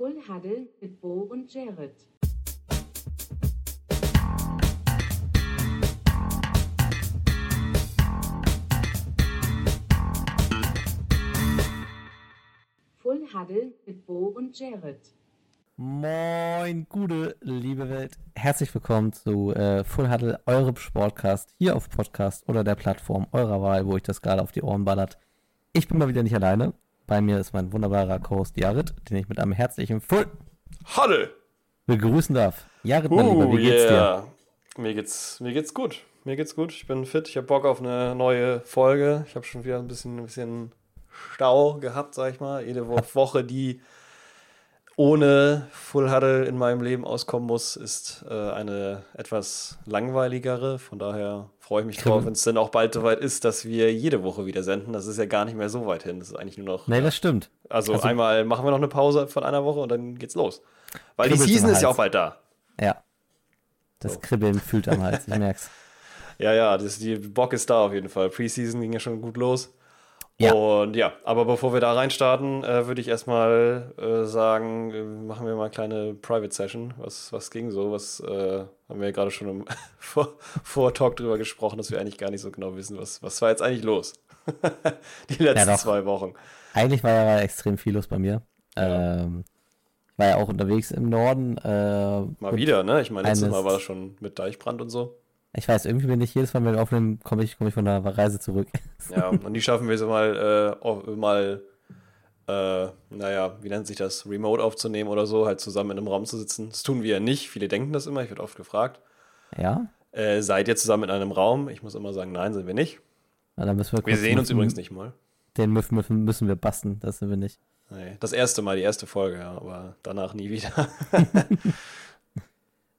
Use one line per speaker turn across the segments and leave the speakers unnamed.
Full Huddle mit Bo und Jared. Full Huddle mit Bo und Jared.
Moin, gute liebe Welt. Herzlich willkommen zu äh, Full Huddle, eurem Sportcast hier auf Podcast oder der Plattform eurer Wahl, wo ich das gerade auf die Ohren ballert. Ich bin mal wieder nicht alleine. Bei mir ist mein wunderbarer Co-Host Jared, den ich mit einem herzlichen Full
Huddle!
begrüßen darf. Jared, mein Lieber,
Uh,
wie geht's dir?
yeah. Mir geht's, mir geht's gut. Mir geht's gut. Ich bin fit. Ich habe Bock auf eine neue Folge. Ich habe schon wieder ein bisschen, ein bisschen Stau gehabt, sag ich mal. Jede Wo Woche, die ohne Full Huddle in meinem Leben auskommen muss, ist äh, eine etwas langweiligere. Von daher freue ich mich drauf, wenn es dann auch bald soweit ist, dass wir jede Woche wieder senden. Das ist ja gar nicht mehr so weit hin. Das ist eigentlich nur noch.
Nee, das stimmt.
also,
also-
einmal machen wir noch eine Pause von einer Woche und dann geht's los. Weil die Season ist ja auch bald da.
Ja. Das
So.
Kribbeln fühlt am Hals, ich merk's.
Ja, ja, das, die Bock ist da auf jeden Fall. Preseason ging ja schon gut los.
Ja.
Und ja, aber bevor wir da reinstarten, äh, würde ich erstmal äh, sagen, äh, machen wir mal eine kleine Private Session. Was, was ging so? Was äh, haben wir ja gerade schon im Vor- Vortalk drüber gesprochen, dass wir eigentlich gar nicht so genau wissen, was, was war jetzt eigentlich los? die letzten
doch.
zwei Wochen.
Eigentlich war ja extrem viel los bei mir. Ähm, ich war ja auch unterwegs im Norden. Äh,
Mal wieder, ne? Ich meine, letztes Mal war das schon mit Deichbrand und so.
Ich weiß, irgendwie bin ich jedes Mal, wenn wir aufnehmen, komme ich, komme ich von der Reise zurück.
Ja, und die schaffen wir so mal, äh, mal, äh, naja, wie nennt sich das, remote aufzunehmen oder so, halt zusammen in einem Raum zu sitzen. Das tun wir ja nicht. Viele denken das immer, ich werde oft gefragt.
Ja?
Äh, seid ihr zusammen in einem Raum? Ich muss immer sagen, nein, sind wir nicht.
Na, dann müssen wir
Wir sehen uns übrigens nicht mal.
Den müssen, müssen, müssen wir basten, das sind wir nicht.
Nee, das erste Mal, die erste Folge, ja, aber danach nie wieder.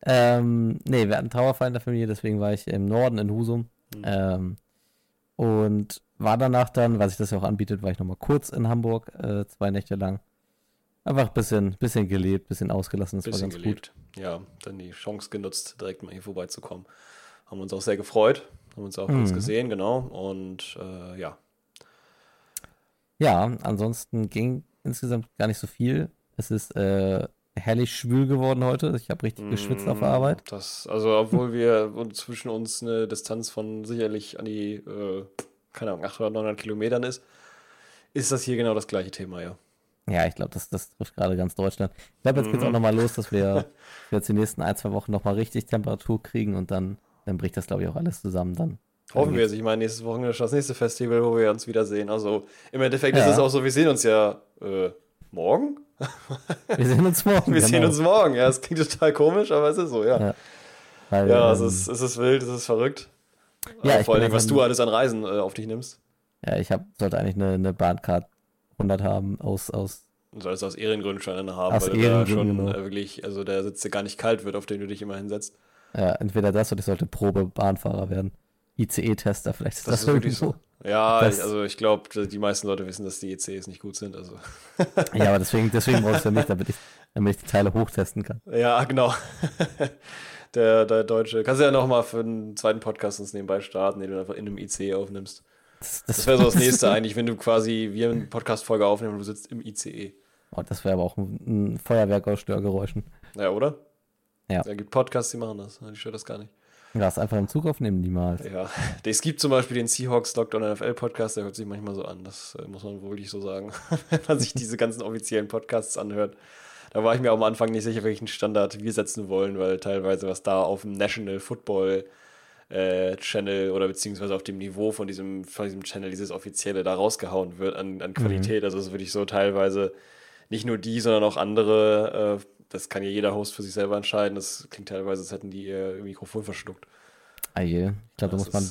Ähm, nee, wir hatten Trauerfall in der Familie, deswegen war ich im Norden in Husum.
Mhm.
Ähm, und war danach dann, weil sich das ja auch anbietet, war ich nochmal kurz in Hamburg, äh, zwei Nächte lang. Einfach ein bisschen, bisschen gelebt, bisschen ausgelassen, das
Bisschen
war ganz
gelebt. Ja, dann die Chance genutzt, direkt mal hier vorbeizukommen. Haben uns auch sehr gefreut. Haben uns auch kurz
Mhm.
gesehen, genau. Und äh, ja,
gut. Ja, ansonsten ging insgesamt gar nicht so viel. Es ist äh, herrlich schwül geworden heute. Ich habe richtig geschwitzt auf der
Mm,
Arbeit.
Das, also, obwohl wir zwischen uns eine Distanz von sicherlich an die, äh, keine Ahnung, 800, 900 Kilometern ist, ist das hier genau das gleiche Thema, ja.
Ja, ich glaube, das, das trifft gerade ganz Deutschland. Ich glaube, jetzt geht's
Mhm.
auch nochmal los, dass wir, jetzt die nächsten ein, zwei Wochen nochmal richtig Temperatur kriegen und dann, dann bricht das, glaube ich, auch alles zusammen dann.
Hoffen wir es. Ich meine, nächstes Wochenende ist das nächste Festival, wo wir uns wiedersehen. Also, im Endeffekt
Ja.
ist es auch so, wir sehen uns ja äh, morgen.
Wir sehen uns morgen.
Wir sehen
genau.
uns morgen. Ja, es klingt total komisch, aber es ist so, ja.
Ja.
Ja,
Weil,
es,
ähm,
ist, es ist wild, es ist verrückt.
Ja,
vor allem, was du alles an Reisen äh, auf dich nimmst.
ja, ich hab, sollte eigentlich eine, eine Bahncard 100 haben aus, aus
Du sollst aus Ehrengründen schon eine haben,
Aus
weil du da
Ehrengründen,
schon
genau.
äh, wirklich, also der Sitz dir gar nicht kalt wird, auf den du dich immer hinsetzt.
ja, entweder das oder ich sollte Probe-Bahnfahrer werden. ICE-Tester, vielleicht ist das,
Das ist so. Ja, ich, also ich glaube, die meisten Leute wissen, dass die ECs nicht gut sind. Also.
Ja, aber deswegen, deswegen brauchst du ja nicht, damit ich, damit ich die Teile hochtesten kann.
Ja, genau. der, der Deutsche. Kannst du ja nochmal für einen zweiten Podcast uns nebenbei starten, den du einfach in einem ICE aufnimmst.
Das,
Das wäre so das nächste eigentlich, wenn du quasi wir eine Podcast-Folge aufnehmen und du sitzt im ICE.
Oh, das wäre aber auch ein, ein Feuerwerk aus Störgeräuschen.
Ja, oder?
Ja.
Es gibt Podcasts, die machen das. Die stört das gar nicht.
Ja, ist einfach im Zug aufnehmen, niemals.
Ja. Es gibt zum Beispiel den Seahawks Lockdown NFL Podcast, der hört sich manchmal so an. Das äh, muss man wohl wirklich so sagen. wenn man sich diese ganzen offiziellen Podcasts anhört. Da war ich mir am Anfang nicht sicher, welchen Standard wir setzen wollen, weil teilweise was da auf dem National Football äh, Channel oder beziehungsweise auf dem Niveau von diesem, von diesem Channel, dieses offizielle, da rausgehauen wird an, an Qualität. Also es ist wirklich so teilweise nicht nur die, sondern auch andere. Äh, das kann ja jeder Host für sich selber entscheiden. Das klingt teilweise, als hätten die ihr Mikrofon verschluckt.
Ah je. Ich glaube, da muss man,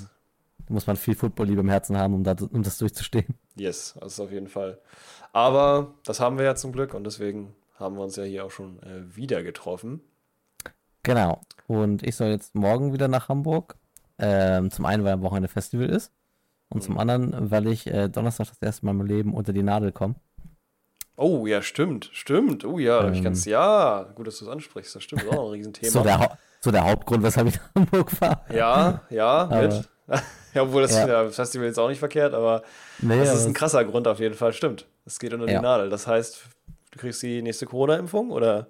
da muss man viel Football-Liebe im Herzen haben, um, da, um das durchzustehen.
Yes, das ist auf jeden Fall. Aber das haben wir ja zum Glück und deswegen haben wir uns ja hier auch schon äh, wieder getroffen.
Genau. Und ich soll jetzt morgen wieder nach Hamburg. Ähm, zum einen, weil am Wochenende Festival ist. Und zum anderen, weil ich äh, Donnerstag das erste Mal meinem Leben unter die Nadel komme.
Oh, ja, stimmt, stimmt. Oh ja, hab ich
Ähm.
ganz, ja, gut, dass du es ansprichst. Das stimmt, das ist auch ein Riesenthema.
So der, so der Hauptgrund, weshalb ich nach Hamburg fahre.
ja, ja, mit. ja, obwohl das
Ja.
ja. das Festival ist auch nicht verkehrt, aber
Nee,
das ist ein krasser Grund auf jeden Fall, stimmt. Es geht unter
Ja.
die Nadel. Das heißt, Du kriegst die nächste Corona-Impfung oder?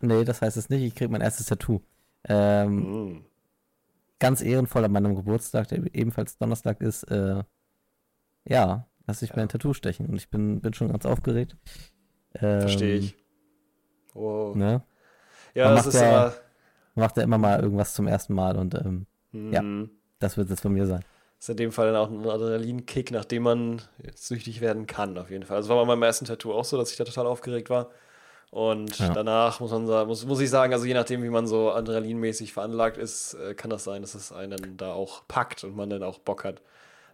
Nee, das heißt es nicht. Ich krieg mein erstes Tattoo. Ähm,
Hm.
ganz ehrenvoll an meinem Geburtstag, der ebenfalls Donnerstag ist, äh, ja, lasse ich mir ein Tattoo stechen und ich bin, bin schon ganz aufgeregt. Ähm,
Verstehe ich. Oh.
Ne?
Ja, das
macht
ist
ja-
immer.
Macht ja immer mal irgendwas zum ersten Mal und ähm, Ja.
Hm.
das wird jetzt bei mir sein.
ist in dem Fall dann auch ein Adrenalinkick, nachdem man süchtig werden kann, auf jeden Fall. Also war bei meinem ersten Tattoo auch so, dass ich da total aufgeregt war. Und
Ja.
danach muss man sagen, muss, muss ich sagen, also je nachdem, wie man so adrenalinmäßig veranlagt ist, äh, kann das sein, dass es einen dann da auch packt und man dann auch Bock hat.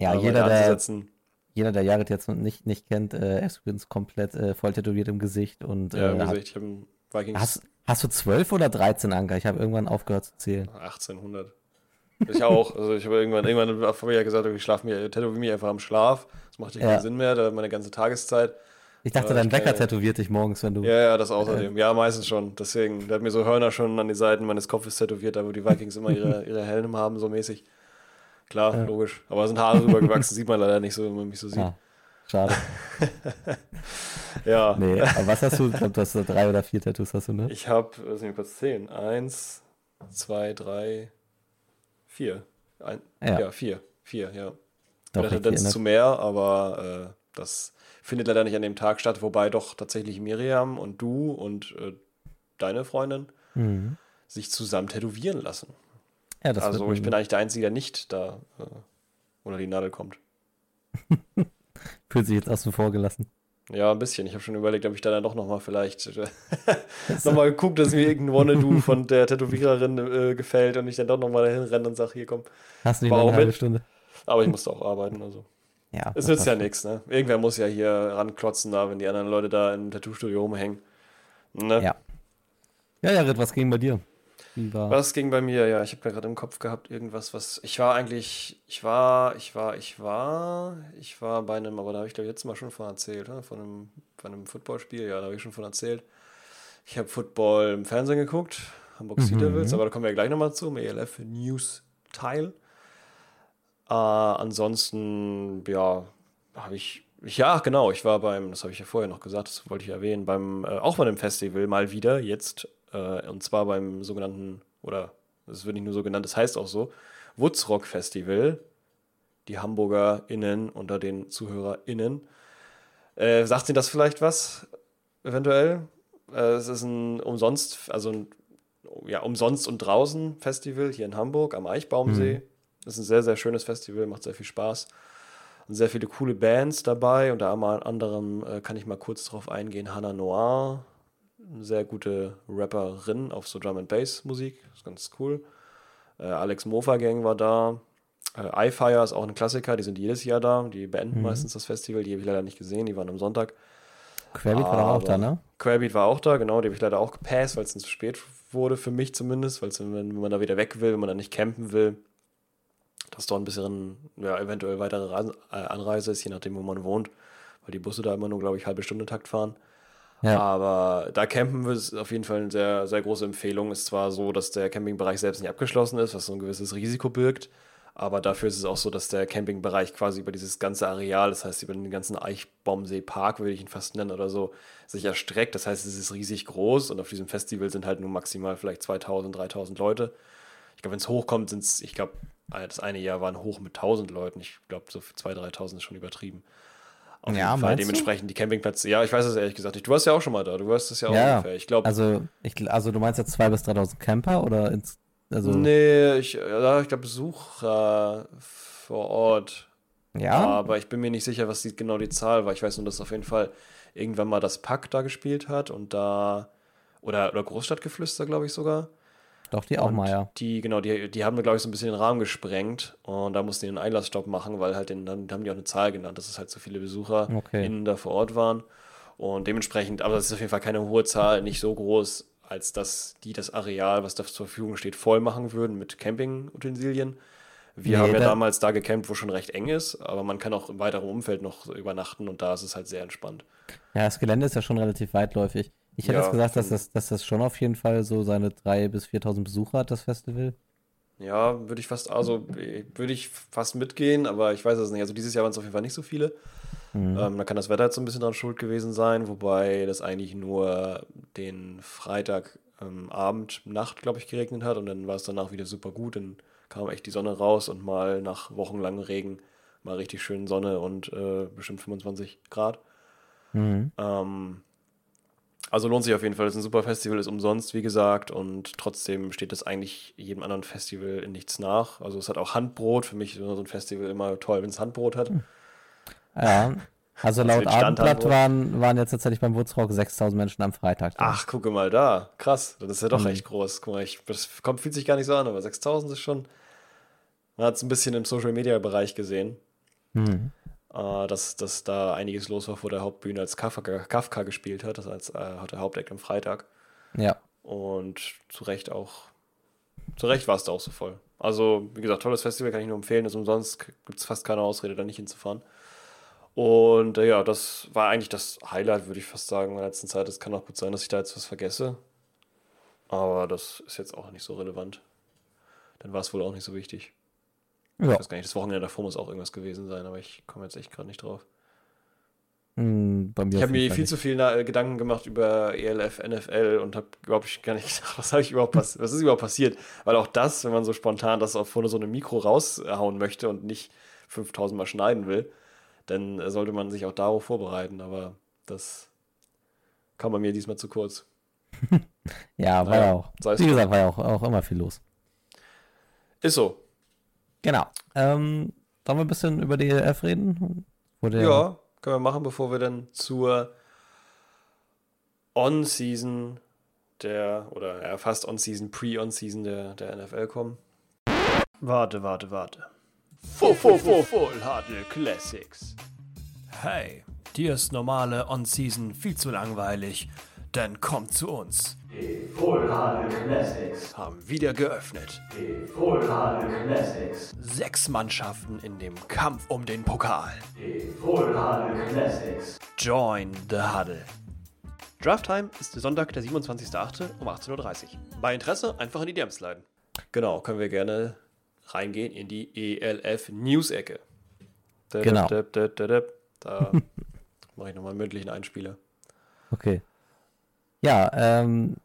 Ja, jeder der,
anzusetzen.
Jeder, der Jared jetzt nicht, nicht kennt, äh, ist übrigens komplett äh, voll tätowiert im Gesicht und
Ja,
äh,
wie
hat,
gesagt, ich habe einen Vikings
hast, hast du 12 oder 13 Anker? Ich habe irgendwann aufgehört zu zählen.
1800. Ich auch. Also ich habe irgendwann, irgendwann habe ich ja gesagt, ich schlafe mir, tätowiere mich einfach am Schlaf. Das macht ja keinen
Ja.
Sinn mehr, da meine ganze Tageszeit.
Ich dachte,
Ja,
dein
ich
Wecker
ja-
tätowiert dich morgens, wenn du.
Ja, ja, das außerdem. Ja, meistens schon. Deswegen, der hat mir so Hörner schon an die Seiten meines Kopfes tätowiert, da wo die Vikings immer ihre, ihre Helme haben, so mäßig. Klar,
Ja.
logisch. Aber sind Haare rübergewachsen, sieht man leider nicht so, wenn man mich so sieht.
Ah, schade.
Ja.
Nee, aber was hast du? Ich glaube, du hast drei oder vier Tattoos, hast du, ne?
Ich habe, lass mich kurz zählen. Eins, zwei, drei, vier. Ein,
Ja.
ja. vier. Vier, ja.
Doch,
Mit der Tendenz
ne?
zu mehr, aber äh, das findet leider nicht an dem Tag statt, wobei doch tatsächlich Miriam und du und äh, deine Freundin
Mhm.
sich zusammen tätowieren lassen.
Ja,
also ich bin eigentlich der Einzige, der nicht da äh, unter die Nadel kommt.
fühlt sich jetzt außen vor gelassen.
Ja, ein bisschen. Ich habe schon überlegt, ob ich da dann doch nochmal vielleicht äh, nochmal geguckt, dass mir irgendein Wannabe von der Tätowiererin äh, gefällt und ich dann doch nochmal dahin renne und sage, hier komm.
Hast du noch eine halbe. Stunde?
Aber ich musste auch arbeiten, also.
Ja.
Es nützt ja nichts, ne? Irgendwer muss ja hier ranklotzen da, wenn die anderen Leute da im Tattoo-Studio rumhängen. Ne?
Ja. Ja, Jared, was ging bei dir? Wie war.
Was ging bei mir? Ja, ich habe gerade im Kopf gehabt, irgendwas, was. Ich war eigentlich. Ich war, ich war, ich war. Ich war bei einem, aber da habe ich glaube ich letztes Mal schon von erzählt, ne? Von einem, von einem Footballspiel, ja, da habe ich schon von erzählt. Ich habe Football im Fernsehen geguckt, Hamburg Sea
Mhm.
Devils, aber da kommen wir ja gleich nochmal zu, im ELF News Teil. Äh, ansonsten, ja, habe ich. Ja, genau, ich war beim, das habe ich ja vorher noch gesagt, das wollte ich erwähnen, beim, äh, auch bei einem Festival mal wieder, jetzt, äh, und zwar beim sogenannten, oder es wird nicht nur so genannt, es heißt auch so, Woodstock Festival, die HamburgerInnen unter den ZuhörerInnen. Äh, sagt Ihnen das vielleicht was? Eventuell? Äh, es ist ein umsonst, also ein ja, umsonst und draußen Festival hier in Hamburg am Eichbaumsee. Das ist ein sehr, sehr schönes Festival, macht sehr viel Spaß. Und sehr viele coole Bands dabei. Unter anderem äh, kann ich mal kurz drauf eingehen: Hannah Noir, sehr gute Rapperin auf so Drum and Bass Musik, ist ganz cool. Äh, Alex Mofa Gang war da. Äh, iFire ist auch ein Klassiker, die sind jedes Jahr da. Die beenden
Mhm.
meistens das Festival, die habe ich leider nicht gesehen, die waren am Sonntag.
Querbeat war auch da, ne?
Querbeat war auch da, genau, die habe ich leider auch gepasst, weil es zu spät wurde, für mich zumindest, weil wenn, wenn man da wieder weg will, wenn man da nicht campen will, dass dort ein bisschen, ja, eventuell weitere Reisen, äh, Anreise ist, je nachdem, wo man wohnt, weil die Busse da immer nur, glaube ich, halbe Stunde Takt fahren.
Ja.
Aber da campen ist auf jeden Fall eine sehr, sehr große Empfehlung. Ist zwar so, dass der Campingbereich selbst nicht abgeschlossen ist, was so ein gewisses Risiko birgt, aber dafür ist es auch so, dass der Campingbereich quasi über dieses ganze Areal, das heißt über den ganzen Eichbaumsee-Park, würde ich ihn fast nennen oder so, sich erstreckt. Das heißt, es ist riesig groß und auf diesem Festival sind halt nur maximal vielleicht 2000, 3000 Leute. Ich glaube, wenn es hochkommt, sind es, ich glaube, das eine Jahr waren hoch mit 1000 Leuten. Ich glaube, so 2.000, 3.000 ist schon übertrieben. Auf
Ja,
jeden Fall
meinst du?
dementsprechend die Campingplätze. Ja, ich weiß es ehrlich gesagt nicht. Du warst ja auch schon mal da. Du weißt es ja auch
Ja,
ungefähr. Ich glaube,
Also, ich, also du meinst jetzt 2.000 bis 3.000 Camper oder ins, also,
nee, ich, ja, ich glaube Besucher vor Ort.
ja?
Aber ich bin mir nicht sicher, was die, genau die Zahl war. Ich weiß nur, dass auf jeden Fall irgendwann mal das Pack da gespielt hat und da, oder, oder Großstadtgeflüster, glaube ich sogar.
Doch, die auch
Und
mal, ja.
Die, genau, die, die haben, glaube ich, so ein bisschen den Rahmen gesprengt und da mussten die einen Einlassstopp machen, weil halt den, dann haben die auch eine Zahl genannt, dass es halt so viele Besucher
Okay.
innen da vor Ort waren. Und dementsprechend, aber das ist auf jeden Fall keine hohe Zahl, nicht so groß, als dass die das Areal, was da zur Verfügung steht, voll machen würden mit Campingutensilien. Wir
Nee,
haben ja
da-
damals da gecampt, wo schon recht eng ist, aber man kann auch im weiteren Umfeld noch übernachten und da ist es halt sehr entspannt.
Ja, das Gelände ist ja schon relativ weitläufig. Ich hätte
Ja,
jetzt gesagt, dass das, dass das schon auf jeden Fall so seine 3.000 bis 4.000 Besucher hat, das Festival.
Ja, würde ich fast, also äh, würde ich fast mitgehen, aber ich weiß es nicht. Also dieses Jahr waren es auf jeden Fall nicht so viele. Mhm. Ähm, da kann das Wetter jetzt so ein bisschen dran schuld gewesen sein, wobei das eigentlich nur den Freitag ähm, Abend, Nacht, glaube ich, geregnet hat und dann war es danach wieder super gut. Dann kam echt die Sonne raus und mal nach wochenlangem Regen mal richtig schön Sonne und äh, bestimmt 25 Grad. Mhm. Ähm, also lohnt sich auf jeden Fall. Es ist ein super Festival, ist umsonst, wie gesagt, und trotzdem steht es eigentlich jedem anderen Festival in nichts nach. Also es hat auch Handbrot. Für mich ist so ein Festival immer toll, wenn es Handbrot hat.
Ja, also laut Abendblatt waren, waren jetzt tatsächlich beim Woodsrock 6000 Menschen am Freitag.
Da. Ach, gucke mal da. Krass. Das ist ja doch mhm. echt groß. Guck mal, ich, das kommt, fühlt sich gar nicht so an, aber 6000 ist schon. Man hat es ein bisschen im Social Media Bereich gesehen. Mhm. Äh, dass, dass da einiges los war vor der Hauptbühne, als Kafka, Kafka gespielt hat. Das als, äh, hat der Hauptakt am Freitag.
Ja.
Und zu Recht auch. Zu Recht war es da auch so voll. Also, wie gesagt, tolles Festival, kann ich nur empfehlen. Ist umsonst, gibt es fast keine Ausrede, da nicht hinzufahren. Und äh, ja, das war eigentlich das Highlight, würde ich fast sagen, in der letzten Zeit. Es kann auch gut sein, dass ich da jetzt was vergesse. Aber das ist jetzt auch nicht so relevant. Dann war es wohl auch nicht so wichtig. Ja. Ich weiß gar nicht, das Wochenende davor muss auch irgendwas gewesen sein, aber ich komme jetzt echt gerade nicht drauf.
Mm,
ich habe mir viel nicht. zu viel äh, Gedanken gemacht über ELF, NFL und habe überhaupt gar nicht gedacht, was, ich überhaupt was ist überhaupt passiert. Weil auch das, wenn man so spontan das auf vorne so einem Mikro raushauen möchte und nicht 5000 Mal schneiden will, dann sollte man sich auch darauf vorbereiten, aber das kam bei mir diesmal zu kurz.
ja, war ja auch. Wie gesagt, war ja auch, auch immer viel los.
Ist so.
Genau. Ähm, sollen wir ein bisschen über die ELF reden?
ja, können wir machen, bevor wir dann zur On-Season der, oder ja, fast On-Season, Pre-On-Season der, der NFL kommen. Warte, warte, warte. Full, full, full, full Huddle Classics. Hey, dir ist normale On-Season viel zu langweilig, dann kommt zu uns. Die Full Huddle Classics haben wieder geöffnet. Die Full Huddle Classics. Sechs Mannschaften in dem Kampf um den Pokal. Die Full Huddle Classics. Join the Huddle. Drafttime ist Sonntag, der 27.08. um 18.30 Uhr. Bei Interesse einfach in die DMs leiten. Genau, können wir gerne reingehen in die ELF News-Ecke.
Genau.
Da mache ich nochmal einen mündlichen Einspieler.
Okay. Ja, ähm,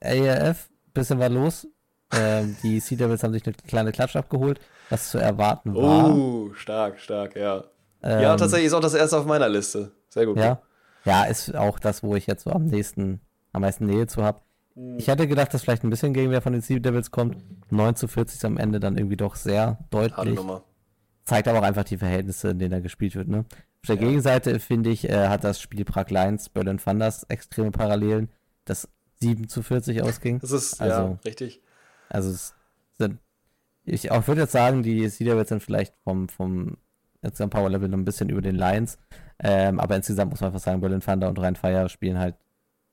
ELF, bisschen war los. Ähm, die Sea Devils haben sich eine kleine Klatsch abgeholt, was zu erwarten war.
Oh, stark, stark, ja. Ähm, ja, tatsächlich ist auch das erste auf meiner Liste. Sehr gut.
Ja, ja ist auch das, wo ich jetzt so am nächsten, am meisten Nähe zu habe. Ich hätte gedacht, dass vielleicht ein bisschen Gegenwehr von den Sea Devils kommt. 9 zu 40 ist am Ende dann irgendwie doch sehr deutlich. Zeigt aber auch einfach die Verhältnisse, in denen da gespielt wird. Ne? Auf der ja. Gegenseite, finde ich, äh, hat das Spiel Prag Lions, Berlin Thunders extreme Parallelen, das 7 zu 40 ausging.
Das ist, also, ja, richtig.
Also, es sind, ich auch würde jetzt sagen, die Devils sind vielleicht vom, vom jetzt am Power Level noch ein bisschen über den Lions. Ähm, aber insgesamt muss man einfach sagen, Berlin Thunder und Rhein Fire spielen halt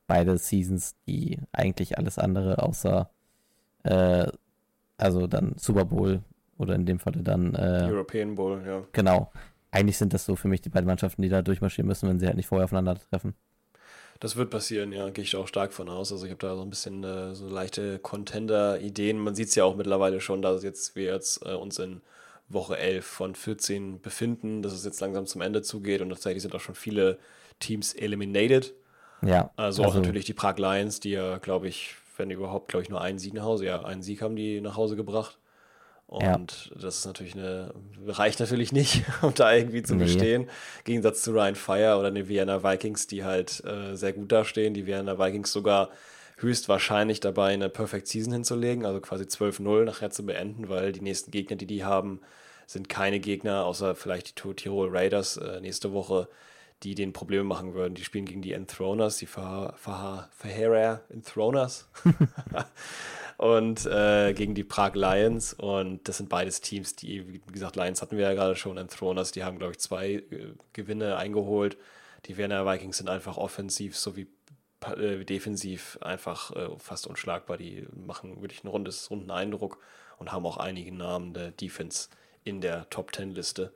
beide Seasons, die eigentlich alles andere außer äh, also dann Super Bowl oder in dem Falle dann äh,
European Bowl, ja.
Genau. Eigentlich sind das so für mich die beiden Mannschaften, die da durchmarschieren müssen, wenn sie halt nicht vorher aufeinander treffen.
Das wird passieren, ja, gehe ich auch stark von aus. Also ich habe da so ein bisschen äh, so leichte Contender-Ideen. Man sieht es ja auch mittlerweile schon, dass jetzt wir jetzt äh, uns in Woche 11 von 14 befinden, dass es jetzt langsam zum Ende zugeht und tatsächlich sind auch schon viele Teams eliminated.
Ja.
Also, also auch natürlich die Prag Lions, die ja, glaube ich, wenn überhaupt, glaube ich, nur einen Sieg nach Hause, ja, einen Sieg haben die nach Hause gebracht. Und ja. das ist natürlich eine, reicht natürlich nicht, um da irgendwie zu nee. bestehen. Im Gegensatz zu Ryan Fire oder den Vienna Vikings, die halt äh, sehr gut dastehen. Die Vienna Vikings sogar höchstwahrscheinlich dabei, eine Perfect Season hinzulegen, also quasi 12-0 nachher zu beenden, weil die nächsten Gegner, die die haben, sind keine Gegner, außer vielleicht die Tirol Raiders äh, nächste Woche, die den Probleme machen würden. Die spielen gegen die Enthroners, die Verheerer Enthroners und äh, gegen die Prag Lions. Und das sind beides Teams, die, wie gesagt, Lions hatten wir ja gerade schon, Enthroners, die haben, glaube ich, zwei äh, Gewinne eingeholt. Die Werner Vikings sind einfach offensiv sowie äh, defensiv einfach äh, fast unschlagbar. Die machen wirklich einen rundes, runden Eindruck und haben auch einige Namen der Defense in der Top Ten Liste.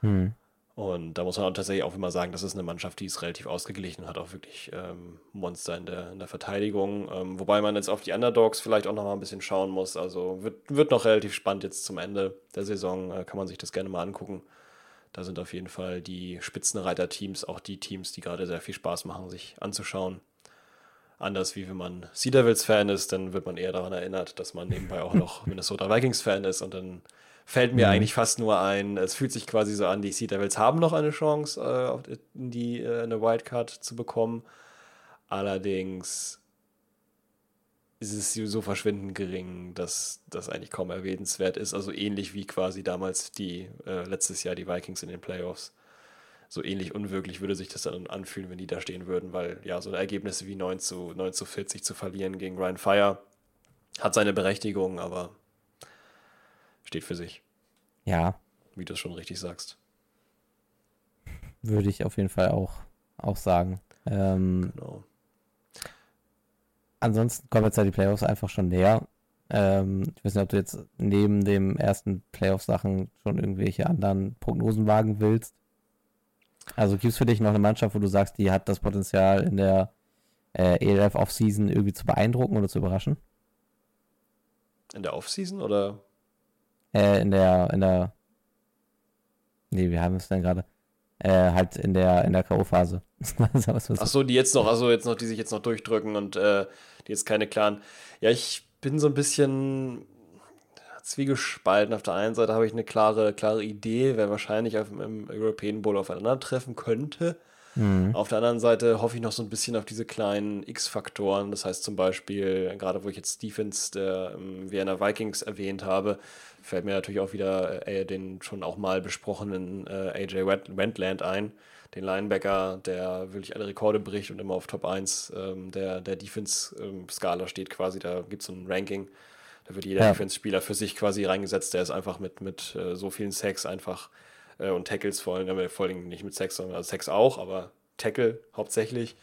Hm. Und da muss man tatsächlich auch immer sagen, das ist eine Mannschaft, die ist relativ ausgeglichen und hat auch wirklich ähm, Monster in der, in der Verteidigung. Ähm, wobei man jetzt auf die Underdogs vielleicht auch noch mal ein bisschen schauen muss. Also wird, wird noch relativ spannend jetzt zum Ende der Saison. Äh, kann man sich das gerne mal angucken. Da sind auf jeden Fall die Spitzenreiter-Teams auch die Teams, die gerade sehr viel Spaß machen, sich anzuschauen. Anders wie wenn man Sea Devils-Fan ist, dann wird man eher daran erinnert, dass man nebenbei auch noch Minnesota Vikings-Fan ist und dann fällt mir mhm. eigentlich fast nur ein, es fühlt sich quasi so an, die Sea Devils haben noch eine Chance, äh, die, äh, eine Wildcard zu bekommen. Allerdings ist es so verschwindend gering, dass das eigentlich kaum erwähnenswert ist. Also ähnlich wie quasi damals die, äh, letztes Jahr die Vikings in den Playoffs so ähnlich unwirklich würde sich das dann anfühlen, wenn die da stehen würden, weil ja, so Ergebnisse wie 9 zu, 9 zu 40 zu verlieren gegen Ryan Fire hat seine Berechtigung, aber steht für sich.
Ja.
Wie du es schon richtig sagst.
Würde ich auf jeden Fall auch, auch sagen. Ähm, genau. Ansonsten kommen jetzt ja die Playoffs einfach schon näher. Ähm, ich weiß nicht, ob du jetzt neben dem ersten Playoff-Sachen schon irgendwelche anderen Prognosen wagen willst. Also gibt es für dich noch eine Mannschaft, wo du sagst, die hat das Potenzial in der äh, ELF Offseason irgendwie zu beeindrucken oder zu überraschen?
In der Offseason oder?
Äh, in der, in der. Nee, wir haben es denn gerade. Äh, halt in der, in der K.O.-Phase.
Ach so, die jetzt noch, also jetzt noch, die sich jetzt noch durchdrücken und äh, die jetzt keine klaren. Ja, ich bin so ein bisschen zwiegespalten. Auf der einen Seite habe ich eine klare, klare Idee, wer wahrscheinlich auf, im European Bowl aufeinandertreffen könnte. Mhm. Auf der anderen Seite hoffe ich noch so ein bisschen auf diese kleinen X-Faktoren. Das heißt zum Beispiel, gerade wo ich jetzt Defense der ähm, Vienna Vikings erwähnt habe, fällt mir natürlich auch wieder äh, den schon auch mal besprochenen äh, AJ Wentland ein. Den Linebacker, der wirklich alle Rekorde bricht und immer auf Top 1 ähm, der, der Defense-Skala ähm, steht quasi. Da gibt es so ein Ranking. Da wird jeder ja. Defense-Spieler für sich quasi reingesetzt, der ist einfach mit, mit äh, so vielen Sacks einfach äh, und Tackles vor allem, vor allem nicht mit Sacks, sondern also Sacks auch, aber Tackle hauptsächlich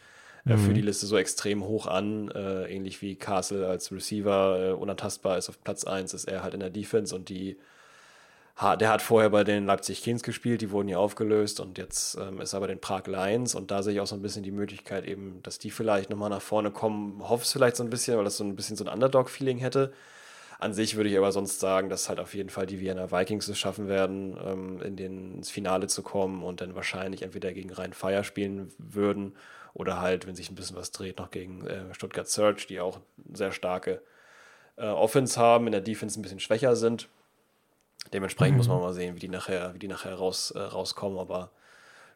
äh, mhm. für die Liste so extrem hoch an, äh, ähnlich wie Castle als Receiver äh, unantastbar ist auf Platz 1, ist er halt in der Defense und die der hat vorher bei den Leipzig Kings gespielt, die wurden ja aufgelöst und jetzt ähm, ist er bei den Prag Lions und da sehe ich auch so ein bisschen die Möglichkeit eben, dass die vielleicht nochmal nach vorne kommen. Hoffe es vielleicht so ein bisschen, weil das so ein bisschen so ein Underdog-Feeling hätte. An sich würde ich aber sonst sagen, dass halt auf jeden Fall die Vienna Vikings es schaffen werden, ähm, in den, ins Finale zu kommen und dann wahrscheinlich entweder gegen Rhein Fire spielen würden oder halt, wenn sich ein bisschen was dreht, noch gegen äh, Stuttgart Search, die auch sehr starke äh, Offense haben, in der Defense ein bisschen schwächer sind. Dementsprechend mhm. muss man mal sehen, wie die nachher, wie die nachher raus, äh, rauskommen, aber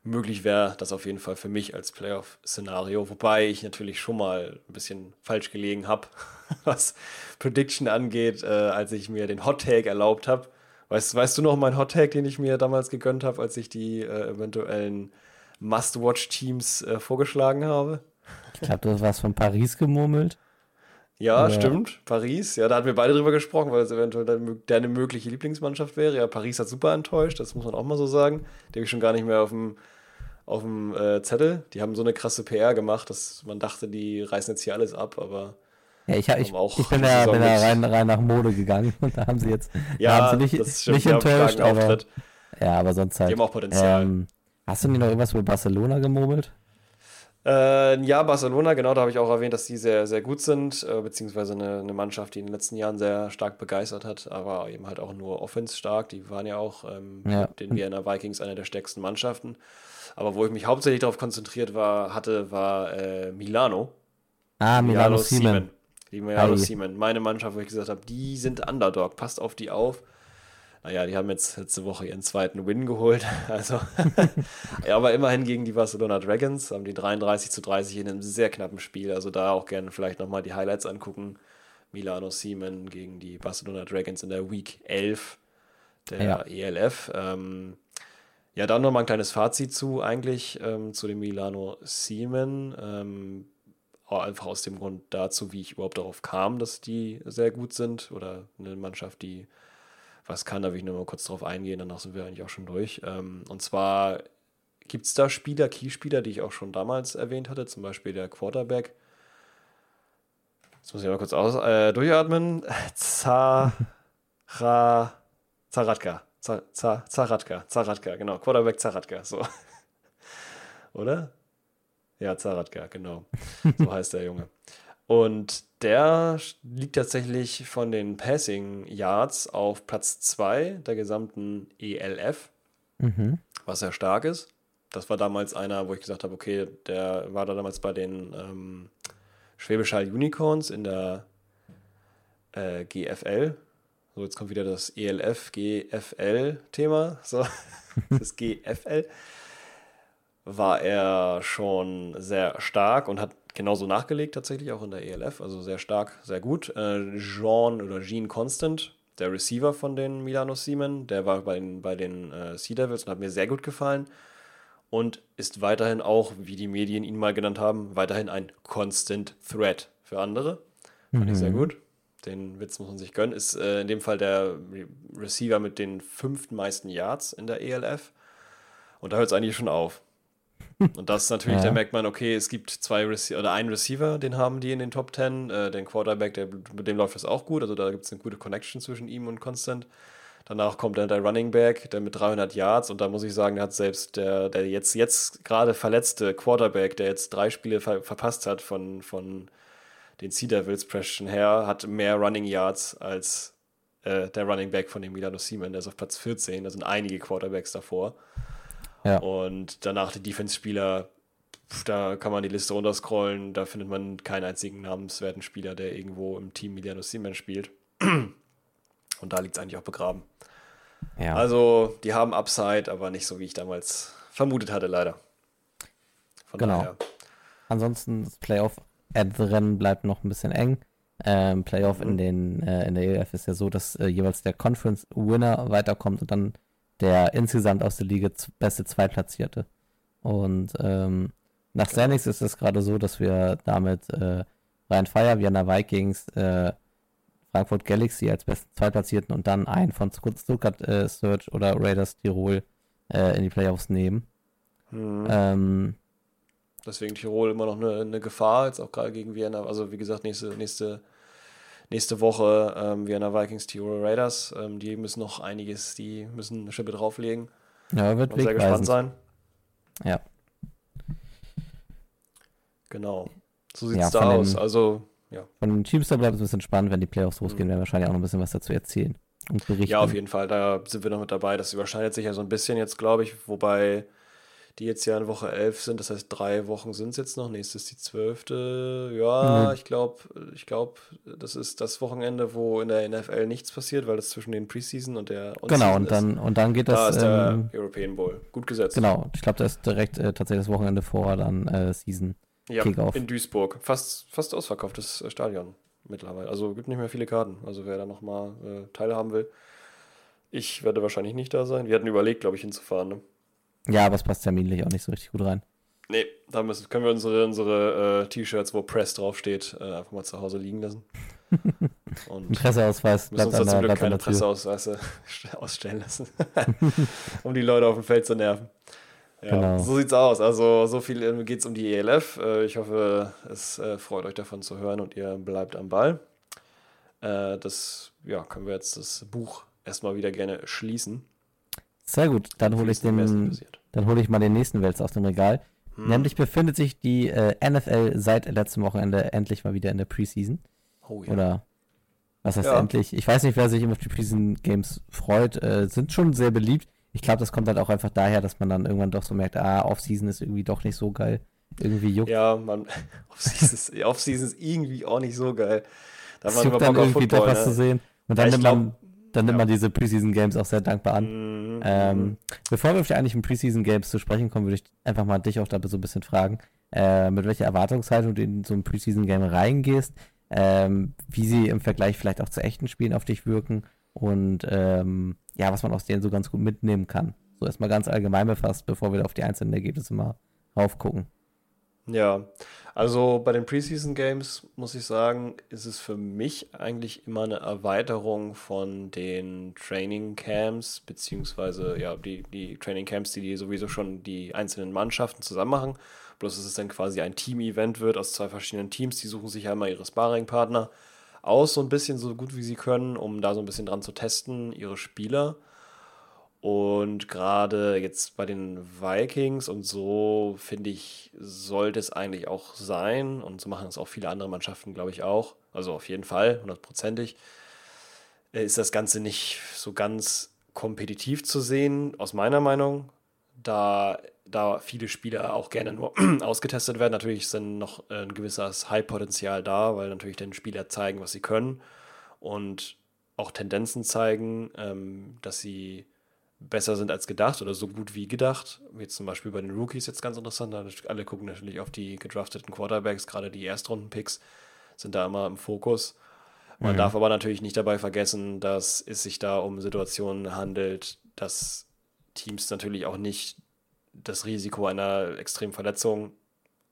möglich wäre das auf jeden Fall für mich als Playoff-Szenario, wobei ich natürlich schon mal ein bisschen falsch gelegen habe, was Prediction angeht, äh, als ich mir den Hot Take erlaubt habe. Weißt, weißt du noch meinen Hot Take, den ich mir damals gegönnt habe, als ich die äh, eventuellen Must-Watch-Teams äh, vorgeschlagen habe?
Ich glaube, du hast was von Paris gemurmelt.
Ja, Oder? stimmt. Paris. Ja, da hatten wir beide drüber gesprochen, weil es eventuell deine mögliche Lieblingsmannschaft wäre. Ja, Paris hat super enttäuscht, das muss man auch mal so sagen. Die habe ich schon gar nicht mehr auf dem, auf dem äh, Zettel. Die haben so eine krasse PR gemacht, dass man dachte, die reißen jetzt hier alles ab, aber.
Ja, ich, ich, ich bin da, bin da rein, rein, nach Mode gegangen und da haben sie jetzt
ja,
haben sie nicht, nicht enttäuscht. Aber, ja, aber sonst halt.
Die haben auch Potenzial. Ähm,
hast du nicht noch irgendwas über Barcelona gemurmelt?
Äh, ja, Barcelona, genau, da habe ich auch erwähnt, dass die sehr, sehr gut sind, äh, beziehungsweise eine, eine, Mannschaft, die in den letzten Jahren sehr stark begeistert hat, aber eben halt auch nur Offense stark. Die waren ja auch ähm, ja. den Vienna Vikings eine der stärksten Mannschaften. Aber wo ich mich hauptsächlich darauf konzentriert war, hatte, war äh, Milano.
Ah, Milano, Milano Siemen.
Die Milano Siemen. Meine Mannschaft, wo ich gesagt habe, die sind Underdog, passt auf die auf. Naja, die haben jetzt letzte Woche ihren zweiten Win geholt. Also, ja, aber immerhin gegen die Barcelona Dragons haben die 33 zu 30 in einem sehr knappen Spiel. Also da auch gerne vielleicht nochmal die Highlights angucken. Milano Siemen gegen die Barcelona Dragons in der Week 11 der ja. ELF. Ähm, ja, dann nochmal ein kleines Fazit zu eigentlich ähm, zu dem Milano Siemen. Ähm, einfach aus dem Grund dazu, wie ich überhaupt darauf kam, dass die sehr gut sind oder eine Mannschaft, die was kann, da will ich nur mal kurz drauf eingehen, danach sind wir eigentlich auch schon durch. Ähm, und zwar gibt es da Spieler, Keyspieler, die ich auch schon damals erwähnt hatte, zum Beispiel der Quarterback. Jetzt muss ich mal kurz aus, äh, durchatmen. Zara, Zaratka. Zaratka, Zaratka, genau. Quarterback Zaratka, so. Oder? Ja, Zaratka, genau. So heißt der Junge. Und der liegt tatsächlich von den Passing Yards auf Platz 2 der gesamten ELF.
Mhm.
was sehr stark ist. Das war damals einer, wo ich gesagt habe, okay, der war da damals bei den ähm, Schwäbisch Hall Unicorns in der äh, GFL. So, jetzt kommt wieder das ELF, GFL-Thema. So, das GFL. War er schon sehr stark und hat genauso nachgelegt, tatsächlich auch in der ELF. Also sehr stark, sehr gut. Äh, Jean oder Jean Constant, der Receiver von den Milano Siemen, der war bei den, bei den äh, Sea Devils und hat mir sehr gut gefallen. Und ist weiterhin auch, wie die Medien ihn mal genannt haben, weiterhin ein Constant Threat für andere. Fand ich sehr gut. Den Witz muss man sich gönnen. Ist äh, in dem Fall der Re Receiver mit den fünften meisten Yards in der ELF. Und da hört es eigentlich schon auf. Und das ist natürlich,
Ja.
da merkt man, okay, es gibt zwei Receiver oder einen Receiver, den haben die in den Top 10, äh, den Quarterback, der, mit dem läuft das auch gut. Also da gibt es eine gute Connection zwischen ihm und Constant. Danach kommt dann der Running Back, der mit 300 Yards und da muss ich sagen, hat selbst der, der jetzt, jetzt gerade verletzte Quarterback, der jetzt drei Spiele ver verpasst hat von, von den Sea Devils, Preston Hare, hat mehr Running Yards als äh, der Running Back von dem Milano Seaman, der ist auf Platz 14, da sind einige Quarterbacks davor.
Ja.
Und danach die Defense-Spieler, da kann man die Liste runterscrollen, da findet man keinen einzigen namenswerten Spieler, der irgendwo im Team Milano Seaman spielt. Und da liegt es eigentlich auch begraben.
Ja.
Also, die haben Upside, aber nicht so, wie ich damals vermutet hatte, leider. Von
Genau.
daher.
Ansonsten das Playoff-Rennen bleibt noch ein bisschen eng. Ähm, Playoff
Mhm.
in, den, äh, in der ELF ist ja so, dass äh, jeweils der Conference-Winner weiterkommt und dann der insgesamt aus der Liga beste Zweitplatzierte. Und ähm, nach
Genau.
Xenix ist es gerade so, dass wir damit äh, Rhein Fire, Vienna Vikings, äh, Frankfurt Galaxy als besten Zweitplatzierten und dann einen von Stutt- Stuttgart äh, Search oder Raiders Tirol äh, in die Playoffs nehmen.
Mhm.
Ähm,
Deswegen Tirol immer noch eine, eine Gefahr, jetzt auch gerade gegen Vienna. Also, wie gesagt, nächste, nächste, nächste Woche ähm, Vienna Vikings, Tirol Raiders. Ähm, die müssen noch einiges, die müssen eine Schippe drauflegen.
ja, wird
sehr gespannt sein.
Ja.
Genau. So sieht
Ja,
es da
von den-
aus. Also, ja.
Von den Teams da bleibt es ein bisschen spannend, wenn die Playoffs
Mhm.
losgehen, werden wir wahrscheinlich auch noch ein bisschen was dazu erzählen und berichten.
Ja, auf jeden Fall. Da sind wir noch mit dabei. Das überschneidet sich ja so ein bisschen jetzt, glaube ich. Wobei die jetzt ja in Woche 11 sind. Das heißt, drei Wochen sind es jetzt noch. Nächste ist die zwölfte. Ja,
Mhm.
ich glaube, ich glaub, das ist das Wochenende, wo in der NFL nichts passiert, weil das zwischen den Preseason und der
Genau,
On-Season
und dann, und dann geht
ist. Da
das,
ist der
ähm,
European Bowl. Gut gesetzt.
genau, ich glaube, da ist direkt äh, tatsächlich das Wochenende vor dann äh, Season.
Ja,
Kickoff.
in Duisburg. Fast, fast ausverkauftes äh, Stadion mittlerweile. Also gibt nicht mehr viele Karten. Also wer da nochmal äh, teilhaben will. Ich werde wahrscheinlich nicht da sein. Wir hatten überlegt, glaube ich, hinzufahren. Ne?
Ja, aber es passt terminlich auch nicht so richtig gut rein.
Nee, da müssen, können wir unsere, unsere äh, T-Shirts, wo Press draufsteht, äh, einfach mal zu Hause liegen lassen. Und
Presseausweis
müssen uns zum Glück keine. Presseausweise ausstellen lassen. um die Leute auf dem Feld zu nerven. Ja,
Genau.
so sieht's aus. Also so viel geht es um die ELF. Äh, ich hoffe, es äh, freut euch davon zu hören und ihr bleibt am Ball. Äh, das, ja, können wir jetzt das Buch erstmal wieder gerne schließen.
Sehr gut, dann hole ich den, dann hole ich mal den nächsten Wälzer aus dem Regal.
Hm.
Nämlich befindet sich die äh, NFL seit letztem Wochenende endlich mal wieder in der Preseason.
Oh, ja.
Oder was heißt
Ja.
endlich? Ich weiß nicht, wer sich immer auf die Preseason Games freut. Äh, sind schon sehr beliebt. Ich glaube, das kommt halt auch einfach daher, dass man dann irgendwann doch so merkt, ah, Offseason ist irgendwie doch nicht so geil. Irgendwie juckt.
Ja, man, Offseason ist, irgendwie auch nicht so geil. Da man
juckt dann irgendwie doch
Football,
was
ne?
zu sehen. Und dann
Ja,
nimmt
glaub-
man, dann nimmt
ja.
man diese Preseason Games auch sehr dankbar an.
Mhm,
Ähm, bevor wir auf die eigentlichen Preseason Games zu sprechen kommen, würde ich einfach mal dich auch da so ein bisschen fragen, äh, mit welcher Erwartungshaltung du in so ein Preseason Game reingehst, ähm, wie sie im Vergleich vielleicht auch zu echten Spielen auf dich wirken und ähm, ja, was man aus denen so ganz gut mitnehmen kann. So erstmal ganz allgemein befasst, bevor wir auf die einzelnen Ergebnisse mal raufgucken.
Ja, also bei den Preseason Games muss ich sagen, ist es für mich eigentlich immer eine Erweiterung von den Training Camps, beziehungsweise ja, die, die Training Camps, die, die sowieso schon die einzelnen Mannschaften zusammen machen. Bloß dass es dann quasi ein Team-Event wird aus zwei verschiedenen Teams, die suchen sich ja immer ihre Sparring-Partner aus, so ein bisschen so gut wie sie können, um da so ein bisschen dran zu testen, ihre Spieler. Und gerade jetzt bei den Vikings und so, finde ich, sollte es eigentlich auch sein. Und so machen es auch viele andere Mannschaften, glaube ich, auch. Also auf jeden Fall, hundertprozentig. äh, Ist das Ganze nicht so ganz kompetitiv zu sehen, aus meiner Meinung, da, da viele Spieler auch gerne nur ausgetestet werden. Natürlich dann noch ein gewisses High-Potenzial da, weil natürlich dann Spieler zeigen, was sie können und auch Tendenzen zeigen, ähm, dass sie besser sind als gedacht oder so gut wie gedacht. Wie zum Beispiel bei den Rookies jetzt ganz interessant. Alle gucken natürlich auf die gedrafteten Quarterbacks, gerade die Erstrunden-Picks sind da immer im Fokus. Man mhm. darf aber natürlich nicht dabei vergessen, dass es sich da um Situationen handelt, dass Teams natürlich auch nicht das Risiko einer extremen Verletzung,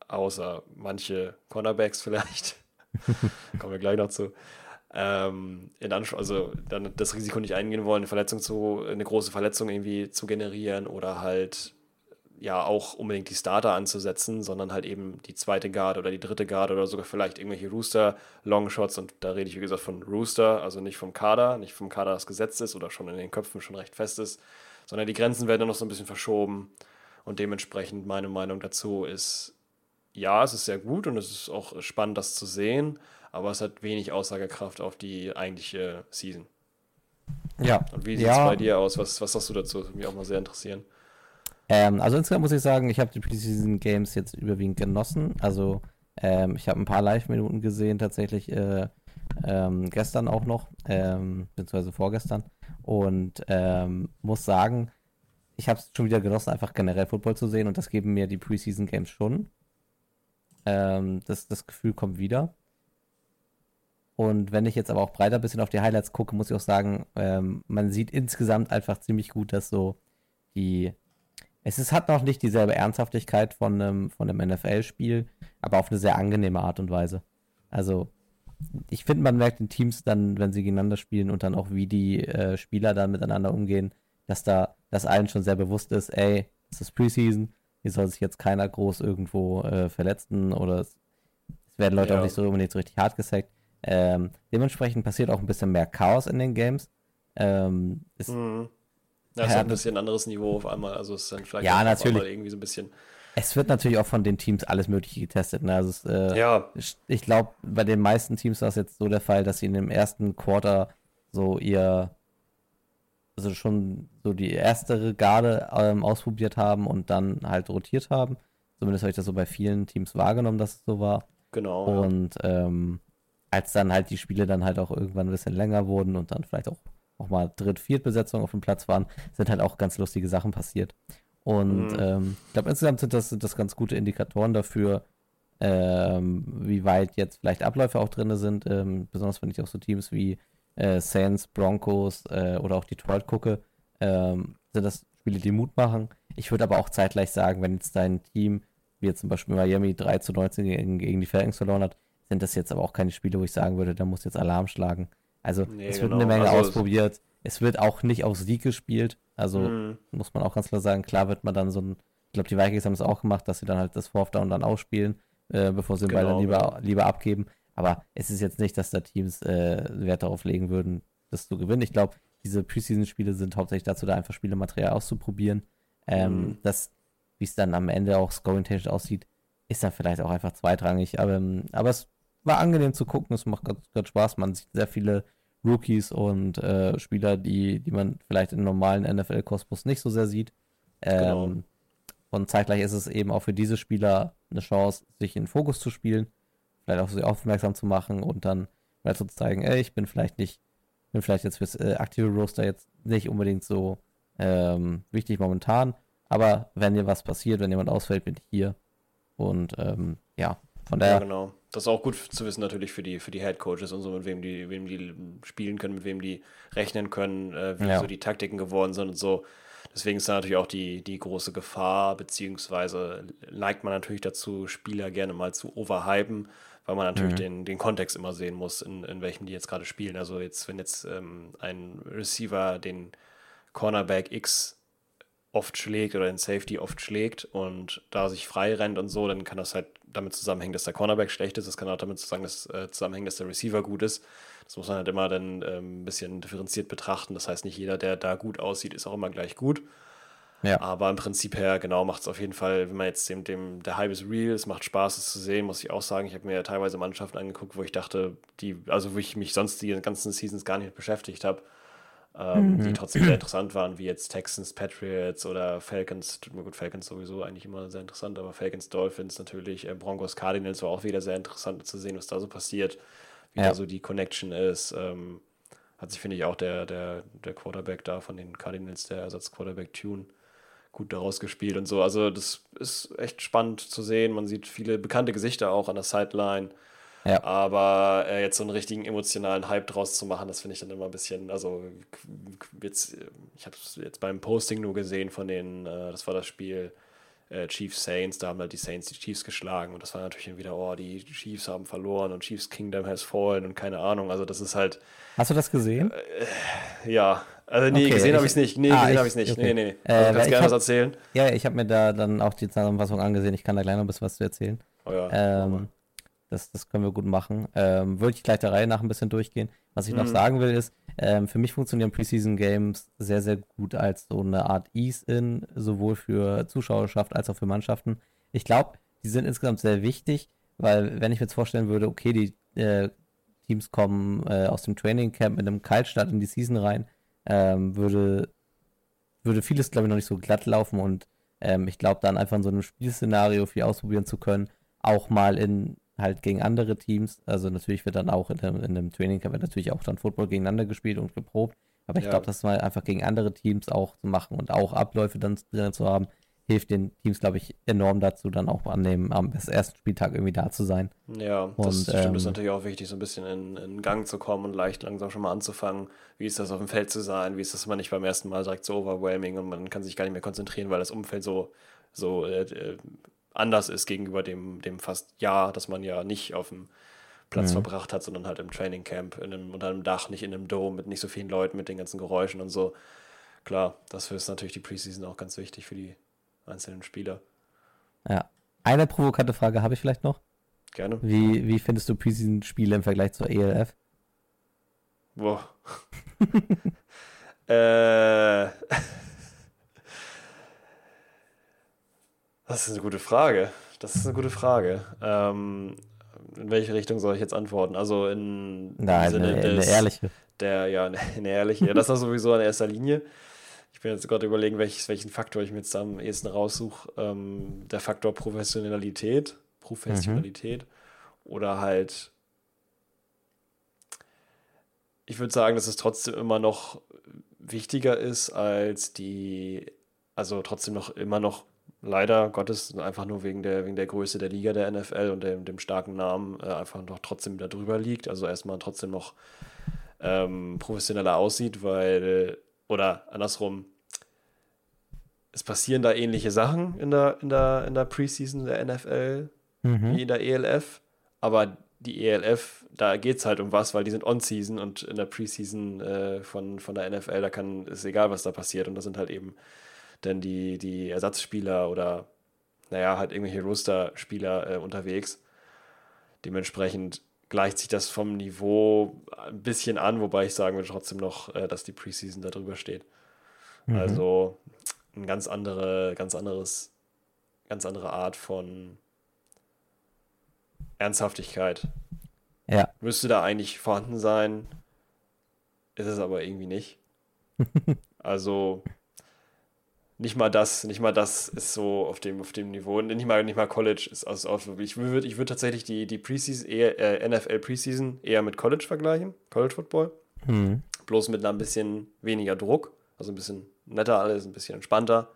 außer manche Cornerbacks vielleicht, kommen wir gleich noch zu, ähm, in Anspruch, also dann das Risiko nicht eingehen wollen, eine Verletzung zu, eine große Verletzung irgendwie zu generieren oder halt ja auch unbedingt die Starter anzusetzen, sondern halt eben die zweite Guard oder die dritte Guard oder sogar vielleicht irgendwelche Rooster Longshots und da rede ich wie gesagt von Rooster, also nicht vom Kader, nicht vom Kader, das gesetzt ist oder schon in den Köpfen schon recht fest ist, sondern die Grenzen werden dann noch so ein bisschen verschoben und dementsprechend meine Meinung dazu ist, ja, es ist sehr gut und es ist auch spannend, das zu sehen, aber es hat wenig Aussagekraft auf die eigentliche Season.
Ja.
Und wie sieht es ja. bei dir aus? Was, was sagst du dazu? Das würde mich auch mal sehr interessieren.
Ähm, also insgesamt muss ich sagen, ich habe die Preseason Games jetzt überwiegend genossen. Also ähm, ich habe ein paar Live-Minuten gesehen, tatsächlich äh, ähm, gestern auch noch, ähm, beziehungsweise vorgestern. Und ähm, muss sagen, ich habe es schon wieder genossen, einfach generell Football zu sehen und das geben mir die Preseason Games schon. Ähm, das, das Gefühl kommt wieder. Und wenn ich jetzt aber auch breiter ein bisschen auf die Highlights gucke, muss ich auch sagen, ähm, man sieht insgesamt einfach ziemlich gut, dass so die. Es ist, hat noch nicht dieselbe Ernsthaftigkeit von einem, von einem NFL-Spiel, aber auf eine sehr angenehme Art und Weise. Also, ich finde, man merkt den Teams dann, wenn sie gegeneinander spielen und dann auch, wie die äh, Spieler dann miteinander umgehen, dass da, dass allen schon sehr bewusst ist, ey, es ist Preseason, hier soll sich jetzt keiner groß irgendwo äh, verletzen oder es, es werden Leute ja. auch nicht so unbedingt so richtig hart gesackt. Ähm, dementsprechend passiert auch ein bisschen mehr Chaos in den Games. Ähm,
ist, mhm. Ja, ist ein bisschen ein anderes Niveau auf einmal. Also es ist dann vielleicht
ja, natürlich.
irgendwie so ein bisschen.
Es wird natürlich auch von den Teams alles Mögliche getestet. Ne? Also es, äh,
ja.
Ich, ich glaube, bei den meisten Teams war es jetzt so der Fall, dass sie in dem ersten Quarter so ihr, also schon so die erste Garde ähm, ausprobiert haben und dann halt rotiert haben. Zumindest habe ich das so bei vielen Teams wahrgenommen, dass es so war.
Genau.
Und ja. ähm, als dann halt die Spiele dann halt auch irgendwann ein bisschen länger wurden und dann vielleicht auch, auch mal Dritt-, Viertbesetzung auf dem Platz waren, sind halt auch ganz lustige Sachen passiert. Und mhm. ähm, ich glaube, insgesamt sind das, sind das ganz gute Indikatoren dafür, ähm, wie weit jetzt vielleicht Abläufe auch drin sind. Ähm, besonders wenn ich auch so Teams wie äh, Saints, Broncos äh, oder auch Detroit gucke, ähm, sind das Spiele, die Mut machen. Ich würde aber auch zeitgleich sagen, wenn jetzt dein Team, wie jetzt zum Beispiel Miami 3 zu 19 gegen, gegen die Falcons verloren hat, sind das jetzt aber auch keine Spiele, wo ich sagen würde, da muss jetzt Alarm schlagen. Also nee, es wird genau. eine Menge also ausprobiert. Es wird auch nicht auf Sieg gespielt. Also mhm. muss man auch ganz klar sagen, klar wird man dann so ein, ich glaube, die Vikings haben es auch gemacht, dass sie dann halt das Fourth Down dann ausspielen, äh, bevor sie den genau, Ball dann lieber, genau. lieber abgeben. Aber es ist jetzt nicht, dass da Teams äh, Wert darauf legen würden, das zu gewinnen. Ich glaube, diese Preseason-Spiele sind hauptsächlich dazu da, einfach Spielematerial auszuprobieren. Ähm, mhm. Das, wie es dann am Ende auch scoring-technisch aussieht, ist dann vielleicht auch einfach zweitrangig. Aber, aber es war angenehm zu gucken, es macht gerade Spaß. Man sieht sehr viele Rookies und äh, Spieler, die, die man vielleicht im normalen NFL-Kosmos nicht so sehr sieht. Ähm, genau. Und zeitgleich ist es eben auch für diese Spieler eine Chance, sich in Fokus zu spielen, vielleicht auch sie aufmerksam zu machen und dann mal zu zeigen, ey, ich bin vielleicht nicht, bin vielleicht jetzt fürs äh, aktive Roster jetzt nicht unbedingt so ähm, wichtig momentan, aber wenn dir was passiert, wenn jemand ausfällt, bin ich hier. Und ähm, ja, von daher.
Ja, genau. Das ist auch gut zu wissen natürlich für die, für die Head Coaches und so, mit wem die, wem die spielen können, mit wem die rechnen können, äh, wie ja. so die Taktiken geworden sind und so. Deswegen ist da natürlich auch die, die große Gefahr, beziehungsweise neigt man natürlich dazu, Spieler gerne mal zu overhypen, weil man natürlich mhm. den, den Kontext immer sehen muss, in, in welchem die jetzt gerade spielen. Also jetzt, wenn jetzt ähm, ein Receiver den Cornerback X oft schlägt oder den Safety oft schlägt und da sich frei rennt und so, dann kann das halt damit zusammenhängen, dass der Cornerback schlecht ist. Das kann auch damit zusammenhängen, dass, äh, zusammenhängen, dass der Receiver gut ist. Das muss man halt immer dann ähm, ein bisschen differenziert betrachten. Das heißt, nicht jeder, der da gut aussieht, ist auch immer gleich gut. Ja. Aber im Prinzip her, genau, macht es auf jeden Fall, wenn man jetzt dem, dem, der Hype ist real, es macht Spaß, es zu sehen, muss ich auch sagen. Ich habe mir ja teilweise Mannschaften angeguckt, wo ich dachte, die, also wo ich mich sonst die ganzen Seasons gar nicht beschäftigt habe ähm,
Mhm.
die trotzdem sehr interessant waren, wie jetzt Texans, Patriots oder Falcons. Gut, Falcons sowieso eigentlich immer sehr interessant, aber Falcons, Dolphins natürlich, äh, Broncos, Cardinals war auch wieder sehr interessant zu sehen, was da so passiert, wie
Ja.
da so die Connection ist. Ähm, hat sich, finde ich, auch der, der, der Quarterback da von den Cardinals, der Ersatz-Quarterback Tune, gut daraus gespielt und so. Also, das ist echt spannend zu sehen. Man sieht viele bekannte Gesichter auch an der Sideline.
Ja.
Aber äh, jetzt so einen richtigen emotionalen Hype draus zu machen, das finde ich dann immer ein bisschen, also jetzt, äh, ich habe es jetzt beim Posting nur gesehen von den, äh, das war das Spiel äh, Chiefs Saints, da haben halt die Saints die Chiefs geschlagen und das war natürlich wieder, oh, die Chiefs haben verloren und Chiefs Kingdom has fallen und keine Ahnung, also das ist halt,
Hast du das gesehen?
ja, also nee,
Okay,
gesehen habe
ich-
es nicht, nee,
ah,
gesehen habe ich es nicht,
okay.
nee, nee,
Äh,
also
weil
kannst gerne was erzählen.
Ja, ich habe mir da dann auch die Zusammenfassung angesehen. Ich kann da gleich noch ein bisschen was zu erzählen.
Oh ja,
Ähm, das, das können wir gut machen. Ähm, Würde ich gleich der Reihe nach ein bisschen durchgehen. Was ich noch
Mhm.
sagen will, ist, ähm, für mich funktionieren Preseason Games sehr, sehr gut als so eine Art Ease-In, sowohl für Zuschauerschaft als auch für Mannschaften. Ich glaube, die sind insgesamt sehr wichtig, weil wenn ich mir jetzt vorstellen würde, okay, die äh, Teams kommen äh, aus dem Training Camp mit einem Kaltstart in die Season rein, ähm, würde, würde vieles, glaube ich, noch nicht so glatt laufen und ähm, ich glaube, dann einfach in so einem Spielszenario viel ausprobieren zu können, auch mal in halt gegen andere Teams. Also natürlich wird dann auch in, einem- in einem Trainingcamp wird natürlich auch dann Football gegeneinander gespielt und geprobt. Aber ich
Ja.
glaube, das mal einfach gegen andere Teams auch zu machen und auch Abläufe dann drin zu haben, hilft den Teams, glaube ich, enorm dazu, dann auch an dem am ersten Spieltag irgendwie da zu sein.
Ja, das
Und,
stimmt, ist
ähm,
natürlich auch wichtig, so ein bisschen in, in Gang zu kommen und leicht langsam schon mal anzufangen. Wie ist das auf dem Feld zu sein? Wie ist das mal nicht beim ersten Mal direkt so overwhelming und man kann sich gar nicht mehr konzentrieren, weil das Umfeld so, so äh, äh, anders ist gegenüber dem, dem fast Jahr, das man ja nicht auf dem Platz
Mhm.
verbracht hat, sondern halt im Training Camp in einem, unter einem Dach, nicht in einem Dome mit nicht so vielen Leuten, mit den ganzen Geräuschen und so. Klar, dafür ist natürlich die Preseason auch ganz wichtig für die einzelnen Spieler.
Ja. Eine provokante Frage habe ich vielleicht noch.
Gerne.
Wie, wie findest du Preseason-Spiele im Vergleich zur ELF?
Boah. äh. Das ist eine gute Frage. Das ist eine gute Frage. Ähm, in welche Richtung soll ich jetzt antworten? Also in
Nein,
Sinne
eine, eine
des,
ehrliche.
der, ja, eine, eine ehrliche. Ja, das ist sowieso in erster Linie. Ich bin jetzt gerade überlegen, welches, welchen Faktor ich mir jetzt am ehesten raussuche. Ähm, der Faktor Professionalität, Professionalität oder halt ich würde sagen, dass es trotzdem immer noch wichtiger ist als die, also trotzdem noch immer noch, leider Gottes, einfach nur wegen der, wegen der Größe der Liga der NFL und dem, dem starken Namen äh, einfach noch trotzdem da drüber liegt. Also erstmal trotzdem noch ähm, professioneller aussieht, weil, oder andersrum, es passieren da ähnliche Sachen in der, in der, in der Preseason der NFL
Mhm.
wie in der ELF, aber die ELF, da geht es halt um was, weil die sind On-Season und in der Preseason äh, von, von der NFL, da kann, ist egal, was da passiert und da sind halt eben dann die, die Ersatzspieler oder, naja, halt irgendwelche Roster-Spieler äh, unterwegs. Dementsprechend gleicht sich das vom Niveau ein bisschen an, wobei ich sagen würde trotzdem noch, äh, dass die Preseason da drüber steht.
Mhm.
Also ein ganz andere, ganz anderes, ganz andere Art von Ernsthaftigkeit.
Ja,
Müsste da eigentlich vorhanden sein, ist es aber irgendwie nicht. Also nicht mal das, nicht mal das ist so auf dem, auf dem Niveau. Nicht mal, nicht mal College ist also auf, ich würde ich würd tatsächlich die, die Preseason, eher, äh, NFL Preseason eher mit College vergleichen, College Football.
mhm.
bloß mit ein bisschen weniger Druck, also ein bisschen netter alles, ein bisschen entspannter,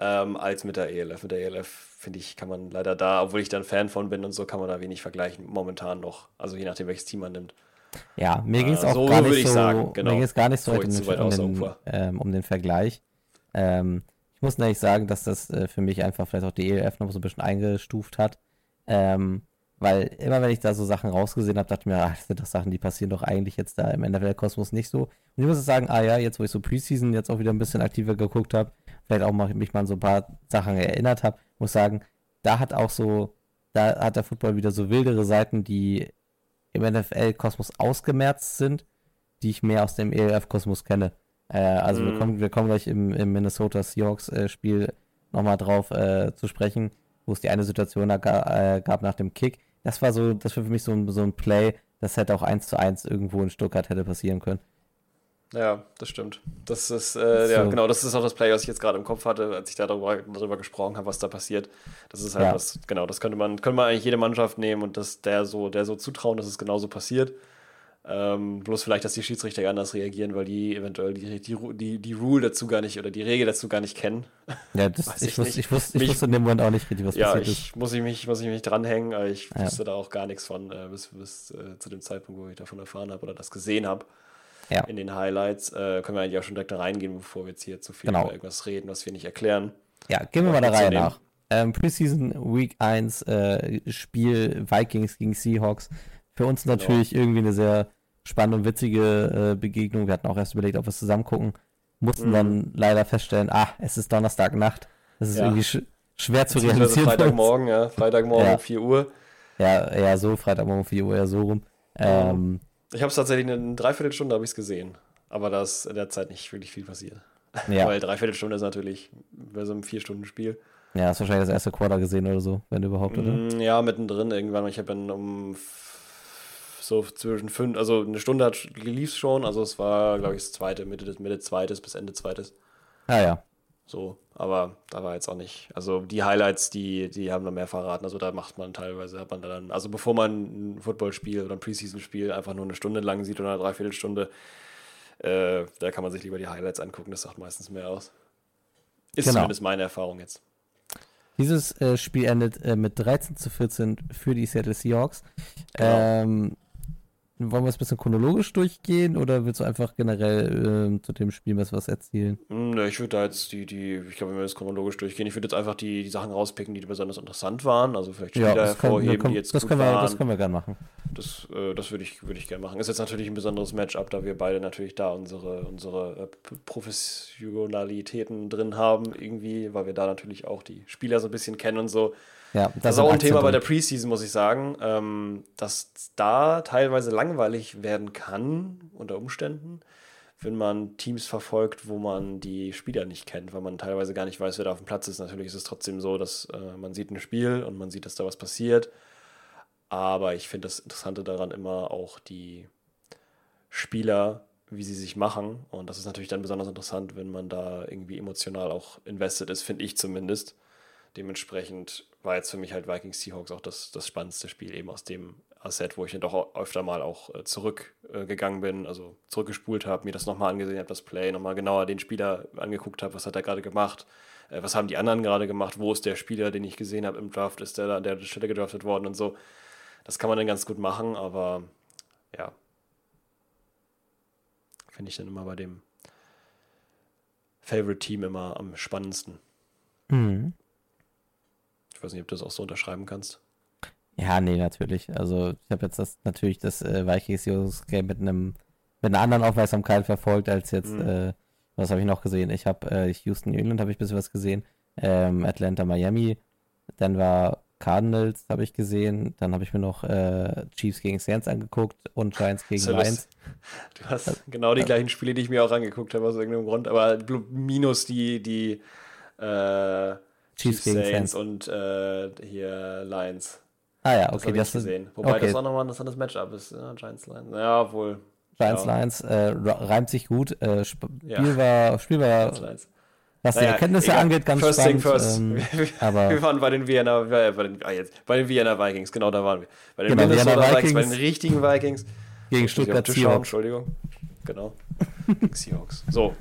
ähm, als mit der ELF. Mit der ELF, finde ich, kann man leider da, obwohl ich da ein Fan von bin und so, kann man da wenig vergleichen, momentan noch. Also je nachdem, welches Team man nimmt.
ja mir ging es
Äh,
auch
so
gar nicht
ich
so,
sagen, genau.
mir ging es gar nicht so weit um, den, um,
aus
ähm, um den Vergleich. Ähm, ich muss ehrlich sagen, dass das äh, für mich einfach vielleicht auch die ELF noch so ein bisschen eingestuft hat. Ähm, weil immer wenn ich da so Sachen rausgesehen habe, dachte ich mir, ach, das sind doch Sachen, die passieren doch eigentlich jetzt da im NFL-Kosmos nicht so. Und ich muss sagen, ah ja, jetzt wo ich so Preseason jetzt auch wieder ein bisschen aktiver geguckt habe, vielleicht auch mal, mich mal an so ein paar Sachen erinnert habe, muss sagen, da hat auch so, da hat der Football wieder so wildere Seiten, die im NFL-Kosmos ausgemerzt sind, die ich mehr aus dem ELF-Kosmos kenne. Äh, also wir,
Mhm.
kommen, wir kommen gleich im, im Minnesota Seahawks-Spiel nochmal drauf äh, zu sprechen, wo es die eine Situation da ga, äh, gab nach dem Kick. Das war so, das war für mich so ein, so ein Play, das hätte auch eins zu eins irgendwo in Stuttgart hätte passieren können.
Ja, das stimmt. Das ist, äh,
So.
ja, genau, das ist auch das Play, was ich jetzt gerade im Kopf hatte, als ich darüber, darüber gesprochen habe, was da passiert. Das ist halt
Ja.
was, genau, das könnte man, könnte man eigentlich jede Mannschaft nehmen und das der so, der so zutrauen, dass es genauso passiert. Ähm, bloß vielleicht, dass die Schiedsrichter anders reagieren, weil die eventuell die, die, die, die Rule dazu gar nicht oder die Regel dazu gar nicht kennen.
Ja, das, ich,
ich
wusste, ich, wusste, ich wusste in dem Moment auch nicht richtig, was
Ja,
passiert ist.
ich muss ich mich, muss ich mich dranhängen, aber ich
Ja.
wusste da auch gar nichts von, äh, bis, bis äh, zu dem Zeitpunkt, wo ich davon erfahren habe oder das gesehen habe.
Ja.
In den Highlights äh, können wir eigentlich auch schon direkt da reingehen, bevor wir jetzt hier zu viel
Genau.
über irgendwas reden, was wir nicht erklären.
Ja, gehen wir mal der Reihe nach. Ähm, Preseason Week 1 äh, Spiel Vikings gegen Seahawks. Für uns
Genau.
natürlich irgendwie eine sehr spannende und witzige äh, Begegnung. Wir hatten auch erst überlegt, ob wir es zusammen gucken. Mussten
Mhm.
dann leider feststellen, ah, es ist Donnerstagnacht. Das ist
Ja.
irgendwie sch schwer zu realisieren.
Freitagmorgen, ja, Freitagmorgen
Ja.
um 4 Uhr.
Ja, eher so, Freitagmorgen um 4 Uhr, eher so rum. Ähm,
Ich habe es tatsächlich in Dreiviertelstunde habe ich es gesehen. Aber da ist in der Zeit nicht wirklich viel passiert.
ja.
Weil Dreiviertelstunde ist natürlich bei so einem Vier-Stunden-Spiel.
ja, hast wahrscheinlich das erste Quarter gesehen oder so, wenn überhaupt, oder?
Mm, Ja, mittendrin irgendwann. Ich habe dann um so zwischen fünf, also eine Stunde hat lief schon. Also es war, glaube ich, das zweite, Mitte des Mitte zweites bis Ende zweites.
Ah ja.
So, aber da war jetzt auch nicht. Also die Highlights, die, die haben noch mehr verraten. Also da macht man teilweise, hat man da dann, also bevor man ein Footballspiel oder ein Preseason-Spiel einfach nur eine Stunde lang sieht oder eine Dreiviertelstunde, äh, da kann man sich lieber die Highlights angucken. Das sagt meistens mehr aus. Ist
Genau.
zumindest meine Erfahrung jetzt.
Dieses äh, Spiel endet äh, mit 13 zu 14 für die Seattle Seahawks.
Genau.
Ähm, wollen wir es ein bisschen chronologisch durchgehen oder willst du einfach generell ähm, zu dem Spiel was, was erzählen?
Hm, ne, Ich würde da jetzt die, die, ich glaube, wenn wir das chronologisch durchgehen, ich würde jetzt einfach die, die Sachen rauspicken, die besonders interessant waren. Also vielleicht Spieler
das, können-
hervorheben,
können-
die jetzt
das,
gut
können wir,
waren.
das können wir gerne machen.
Das, äh, das würde ich, würde ich gerne machen. Ist jetzt natürlich ein besonderes Matchup, da wir beide natürlich da unsere, unsere äh, Professionalitäten drin haben, irgendwie, weil wir da natürlich auch die Spieler so ein bisschen kennen und so.
Ja,
Das ist
sind
auch ein Thema bei der Preseason, muss ich sagen, ähm, dass da teilweise langweilig werden kann, unter Umständen, wenn man Teams verfolgt, wo man die Spieler nicht kennt, weil man teilweise gar nicht weiß, wer da auf dem Platz ist. Natürlich ist es trotzdem so, dass äh, man sieht ein Spiel und man sieht, dass da was passiert. Aber ich finde das Interessante daran immer auch die Spieler, wie sie sich machen. Und das ist natürlich dann besonders interessant, wenn man da irgendwie emotional auch invested ist, finde ich zumindest. Dementsprechend war jetzt für mich halt Vikings Seahawks auch das, das spannendste Spiel, eben aus dem Asset, wo ich dann doch öfter mal auch äh, zurückgegangen bin, also zurückgespult habe, mir das nochmal angesehen habe, das Play, nochmal genauer den Spieler angeguckt habe, was hat er gerade gemacht, äh, was haben die anderen gerade gemacht, wo ist der Spieler, den ich gesehen habe im Draft, ist der da an der Stelle gedraftet worden und so. Das kann man dann ganz gut machen, aber ja, finde ich dann immer bei dem Favorite Team immer am spannendsten.
Mhm.
Ich weiß nicht, ob du das auch so unterschreiben kannst.
Ja, nee, natürlich. Also ich habe jetzt das natürlich das äh, Vikings Seahawks Game mit einem mit einer anderen Aufmerksamkeit verfolgt als jetzt.
Mhm.
Äh, was habe ich noch gesehen? Ich habe äh, Houston, New England habe ich ein bisschen was gesehen. Ähm, Atlanta, Miami, Denver Cardinals habe ich gesehen. Dann habe ich mir noch äh, Chiefs gegen Saints angeguckt und Giants gegen Lions.
Du hast genau die gleichen Spiele, die ich mir auch angeguckt habe, aus irgendeinem Grund, aber minus die, die äh,
Chiefs gegen Saints.
und äh, hier Lions.
Ah ja,
Das
okay, das
nicht
sind
gesehen. Wobei
okay.
das auch nochmal ein interessantes Matchup ist. Ja, Giants Lions. Ja, wohl.
Giants
ja,
Lions äh, reimt sich gut. Äh, Sp
Ja.
Spiel war, Spiel war, was die
Naja,
Erkenntnisse
egal.
angeht, ganz
first
spannend.
Thing first.
Ähm,
wir, waren bei den Vienna, bei den, ah, jetzt, bei den Vienna Vikings, genau da waren wir. Bei den
Genau,
Minnesota
Vienna
Vikings, bei den
Vikings.
richtigen Vikings.
gegen Stuttgart Seahawks.
Entschuldigung. Genau. Seahawks. So.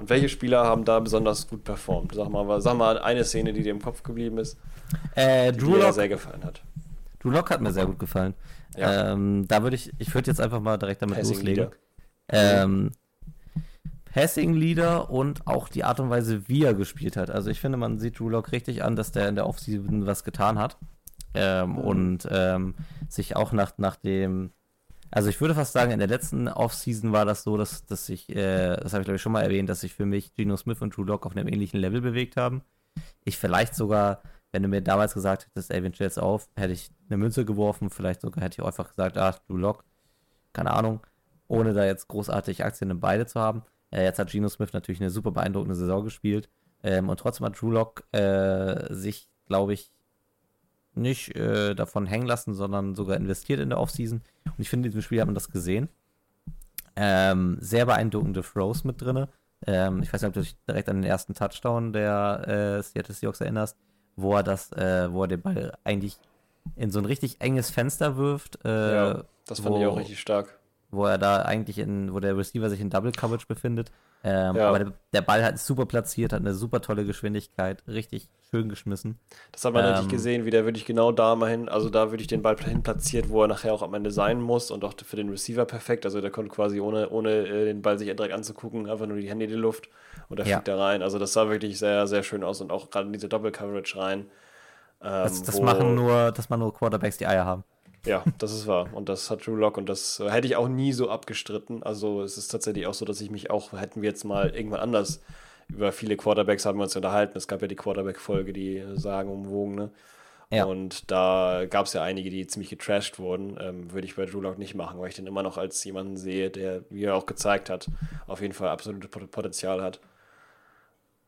Und welche Spieler haben da besonders gut performt? Sag mal, sag mal eine Szene, die dir im Kopf geblieben ist,
Äh,
die
Drew
dir
Lock,
sehr gefallen hat.
Drew Lock hat mir sehr gut gefallen.
Ja.
Ähm, da würde ich, ich würde jetzt einfach mal direkt damit
Passing
loslegen.
Leader.
Ähm, Passing Leader und auch die Art und Weise, wie er gespielt hat. Also ich finde, man sieht Drew Lock richtig an, dass der in der Offseason was getan hat. Ähm,
Mhm.
Und ähm, sich auch nach, nach dem, also ich würde fast sagen, in der letzten Offseason war das so, dass, dass sich, äh, das habe ich glaube ich schon mal erwähnt, dass sich für mich Geno Smith und Drew Lock auf einem ähnlichen Level bewegt haben. Ich vielleicht sogar, wenn du mir damals gesagt hättest, ey, stellst du auf, hätte ich eine Münze geworfen, vielleicht sogar hätte ich einfach gesagt, ach, Drew Lock, keine Ahnung, ohne da jetzt großartig Aktien in beide zu haben. Äh, jetzt hat Geno Smith natürlich eine super beeindruckende Saison gespielt. Ähm, und trotzdem hat Drew Lock äh, sich, glaube ich, nicht äh, davon hängen lassen, sondern sogar investiert in der Offseason. Und ich finde, in diesem Spiel hat man das gesehen. Ähm, sehr beeindruckende Throws mit drin. Ähm, ich weiß nicht, ob du dich direkt an den ersten Touchdown der äh, Seattle Seahawks erinnerst, wo er das, äh, wo er den Ball eigentlich in so ein richtig enges Fenster wirft. Äh,
ja, das fand
wo,
ich auch richtig stark.
Wo er da eigentlich in, wo der Receiver sich in Double Coverage befindet. Ähm,
Ja.
Aber der, der Ball hat super platziert, hat eine super tolle Geschwindigkeit, richtig schön geschmissen.
Das hat man
Ähm,
richtig gesehen, wie der wirklich genau da mal hin, also da würde ich den Ball hin platziert, wo er nachher auch am Ende sein muss und auch für den Receiver perfekt. Also der konnte quasi ohne, ohne äh, den Ball sich direkt anzugucken, einfach nur die Hände in die Luft und er
Ja.
fliegt da rein. Also das sah wirklich sehr, sehr schön aus und auch gerade in diese Double Coverage rein. Ähm,
Das, das machen nur, das machen nur Quarterbacks, die Eier haben.
Ja, das ist wahr. Und das hat Drew Lock und das äh, hätte ich auch nie so abgestritten. Also es ist tatsächlich auch so, dass ich mich auch, hätten wir jetzt mal irgendwann anders über viele Quarterbacks haben wir uns unterhalten. Es gab ja die Quarterback-Folge, die äh, sagenumwogene.
Ja.
Und da gab es ja einige, die ziemlich getrashed wurden. Ähm, würde ich bei Drew Lock nicht machen, weil ich den immer noch als jemanden sehe, der, wie er auch gezeigt hat, auf jeden Fall absolutes Pot- Potenzial hat.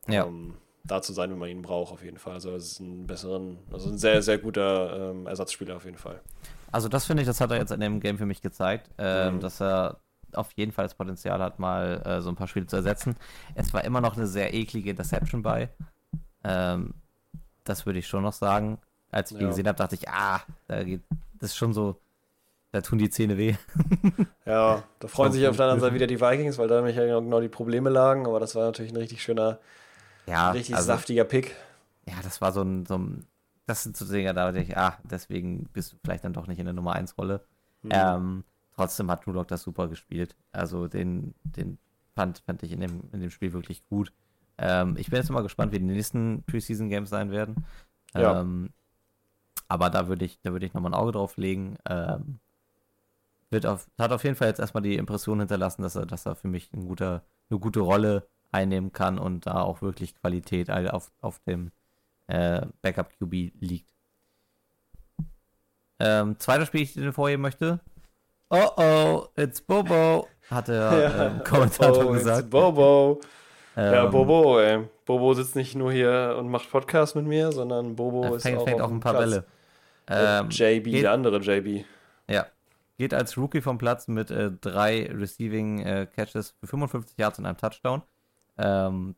Ja.
Ähm, da zu sein, wenn man ihn braucht, auf jeden Fall. Also es ist ein besseren, also ein sehr, sehr guter ähm, Ersatzspieler auf jeden Fall.
Also das finde ich, das hat er jetzt in dem Game für mich gezeigt, ähm,
Mhm.
dass er auf jeden Fall das Potenzial hat, mal äh, so ein paar Spiele zu ersetzen. Es war immer noch eine sehr eklige Interception bei. Ähm, das würde ich schon noch sagen. Als ich ihn
Ja.
gesehen habe, dachte ich, ah, da geht, das ist schon so, da tun die Zähne weh.
Ja, da freuen sich auf der anderen. Seite wieder die Vikings, weil da nämlich ja genau die Probleme lagen, aber das war natürlich ein richtig schöner,
Ja,
richtig
also,
saftiger Pick.
ja, das war so ein, so ein das sind so Dinge, da dachte ich, ah, deswegen bist du vielleicht dann doch nicht in der Nummer 1 Rolle.
Mhm.
Ähm, trotzdem hat Rudolph das super gespielt. Also den, den fand, fand ich in dem, in dem Spiel wirklich gut. Ähm, ich bin jetzt mal gespannt, wie die nächsten Preseason Games sein werden.
Ja.
Ähm, aber da würde ich, da würde ich nochmal ein Auge drauf legen. Ähm, wird auf, hat auf jeden Fall jetzt erstmal die Impression hinterlassen, dass er, dass er für mich ein guter, eine gute Rolle einnehmen kann und da auch wirklich Qualität auf, auf dem äh, Backup QB liegt. Ähm, zweites Spiel, ich dir vorheben möchte. Oh oh, it's Bobo, hat der ähm, Kommentator
oh, it's
gesagt.
Bobo. ja,
Ähm,
Bobo, ey. Bobo sitzt nicht nur hier und macht Podcast mit mir, sondern Bobo
Er
ist
fängt,
auch,
fängt auch ein paar
Platz.
Bälle.
Äh,
Ähm,
JB,
geht-
der andere JB.
Ja. Geht als Rookie vom Platz mit äh, drei Receiving äh, Catches für 55 Yards und einem Touchdown. Ähm,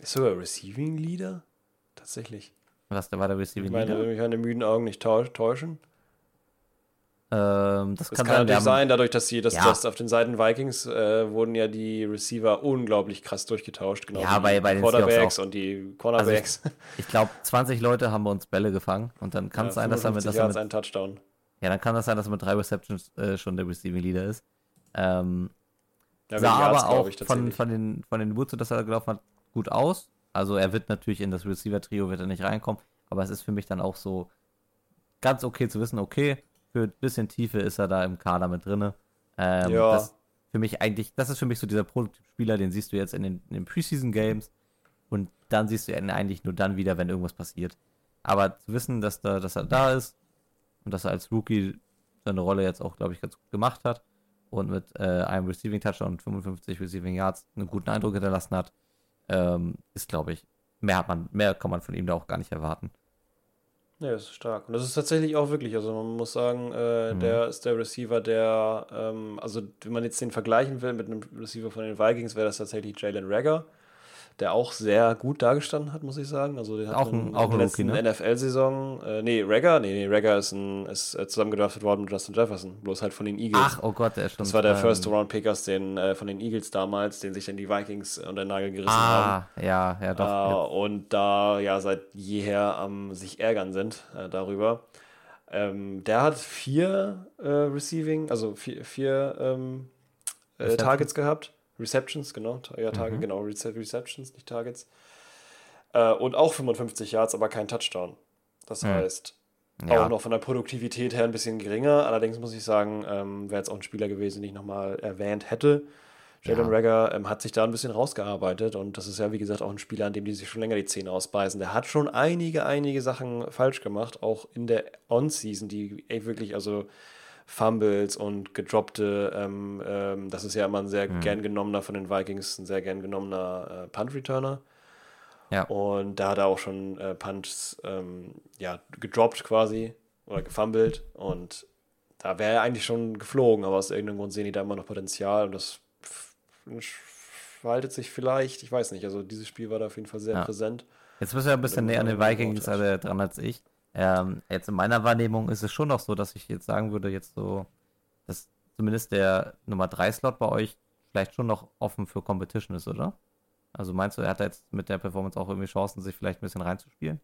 Ist sogar Receiving Leader? Tatsächlich.
was da war der
Ich
Receiving
meine,
Leader?
wenn mich meine müden Augen nicht täuschen.
Ähm, das
Das
kann,
kann, natürlich
haben-
sein, dadurch, dass sie, dass,
Ja.
auf den Seiten Vikings äh, wurden ja die Receiver unglaublich krass durchgetauscht, genau
Ja, bei-
die
bei den
Quarterbacks und die Cornerbacks.
Ich glaube, 20 Leute haben bei uns Bälle gefangen und dann kann es sein, dass er mit,
55
dass
Yards,
mit
ein Touchdown.
ja, dann kann das sein, dass er mit drei Receptions äh, schon der Receiving Leader ist. Ähm,
Ja,
sah aber
glaub
auch
ich,
von, von den, von den Wurzeln, dass er gelaufen hat, gut aus. Also er wird natürlich in das Receiver-Trio wird er nicht reinkommen, aber es ist für mich dann auch so ganz okay zu wissen, okay, für ein bisschen Tiefe ist er da im Kader mit drinne. Ähm,
Ja.
Das für mich eigentlich, das ist für mich so dieser Prototyp-Spieler, den siehst du jetzt in den, in den Preseason-Games und dann siehst du ihn eigentlich nur dann wieder, wenn irgendwas passiert. Aber zu wissen, dass, da, dass er da ist und dass er als Rookie seine Rolle jetzt auch, glaube ich, ganz gut gemacht hat und mit äh, einem Receiving Touchdown und 55 Receiving Yards einen guten Eindruck hinterlassen hat, ähm, ist, glaube ich, mehr hat man, mehr kann man von ihm da auch gar nicht erwarten.
Ja, das ist stark. Und das ist tatsächlich auch wirklich, also man muss sagen, äh,
Mhm.
der ist der Receiver, der, ähm, also wenn man jetzt den vergleichen will mit einem Receiver von den Vikings, wäre das tatsächlich Jalen Rager, der auch sehr gut dargestanden hat, muss ich sagen. Also der hat
Auch ein-
in,
auch
in
ein
der letzten
ne?
NFL-Saison, äh, nee, Rager, nee, nee, Rager ist, ein, ist äh, zusammengedraftet worden mit Justin Jefferson, bloß halt von den Eagles.
Ach, oh Gott, der schon.
das war der
ähm,
First-Round-Pick aus den, äh, von den Eagles damals, den sich dann die Vikings unter den Nagel gerissen haben.
Ah, ja, ja, doch. ja.
Äh, und da ja seit jeher am sich ärgern sind äh, darüber. Ähm, der hat vier äh, Receiving, also vier, vier ähm, äh. Targets gehabt. Receptions, genau. Ja, Tage,
Mhm.
genau. Rece Receptions, nicht Targets. Äh, und auch 55 Yards, aber kein Touchdown. Das
Mhm.
heißt,
ja.
auch noch von der Produktivität her ein bisschen geringer. Allerdings muss ich sagen, ähm, wäre jetzt auch ein Spieler gewesen, den ich nochmal erwähnt hätte. Jalen
Ja.
Rager ähm, hat sich da ein bisschen rausgearbeitet und das ist ja, wie gesagt, auch ein Spieler, an dem die sich schon länger die Zähne ausbeißen. Der hat schon einige, einige Sachen falsch gemacht, auch in der On-Season, die wirklich, also Fumbles und gedroppte, ähm, ähm, das ist ja immer ein sehr
Mhm.
gern genommener von den Vikings, ein sehr gern genommener äh, Punt-Returner.
Ja.
Und da hat er auch schon äh, Punts ähm, ja, gedroppt quasi oder gefummelt und da wäre er eigentlich schon geflogen, aber aus irgendeinem Grund sehen die da immer noch Potenzial und das verhaltet sich vielleicht, ich weiß nicht, also dieses Spiel war da auf jeden Fall sehr ja. präsent.
Jetzt bist du ja ein bisschen näher an den Vikings also dran als ich. Ähm, jetzt in meiner Wahrnehmung ist es schon noch so, dass ich jetzt sagen würde, jetzt so, dass zumindest der Nummer 3 Slot bei euch vielleicht schon noch offen für Competition ist, oder? Also meinst du, er hat jetzt mit der Performance auch irgendwie Chancen, sich vielleicht ein bisschen reinzuspielen?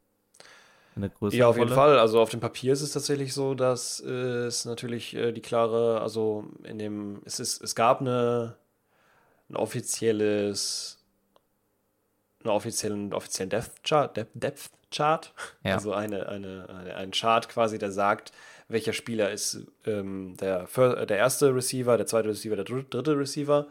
ja, auf jeden Fall. Also auf dem Papier ist es tatsächlich so, dass äh, es natürlich äh, die klare, also in dem, es ist, es gab eine, ein offizielles, einen offiziellen, offiziellen Depth Chart, Depth, Depth Chart. Ja. Also eine, eine, eine, ein Chart quasi, der sagt, welcher Spieler ist ähm, der, der erste Receiver, der zweite Receiver, der dritte Receiver.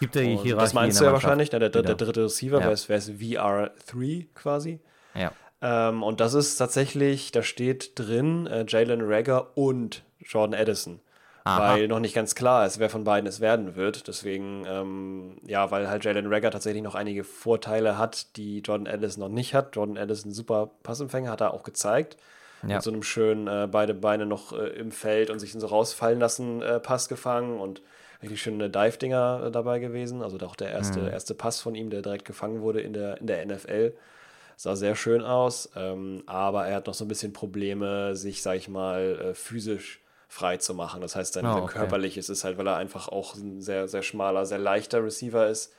Gibt der Hierarchie
Das meinst du ja wahrscheinlich, ne? der, der, der, dritte Receiver, ja. wäre es VR3 quasi.
Ja.
Ähm, und das ist tatsächlich, da steht drin äh, Jalen Rager und Jordan Addison. Aha. Weil noch nicht ganz klar ist, wer von beiden es werden wird. Deswegen, ähm, ja, weil halt Jalen Rager tatsächlich noch einige Vorteile hat, die Jordan Addison noch nicht hat. Jordan Addison, super Passempfänger, hat er auch gezeigt. Ja. Mit so einem schönen äh, beide Beine noch äh, im Feld und sich so rausfallen lassen äh, Pass gefangen und richtig schöne Dive-Dinger äh, dabei gewesen. Also auch der erste, mhm. erste Pass von ihm, der direkt gefangen wurde in der, in der NFL. Sah sehr schön aus, ähm, aber er hat noch so ein bisschen Probleme, sich, sag ich mal, äh, physisch frei zu machen. Das heißt, dann oh, okay. körperlich ist es halt, weil er einfach auch ein sehr, sehr schmaler, sehr leichter Receiver ist,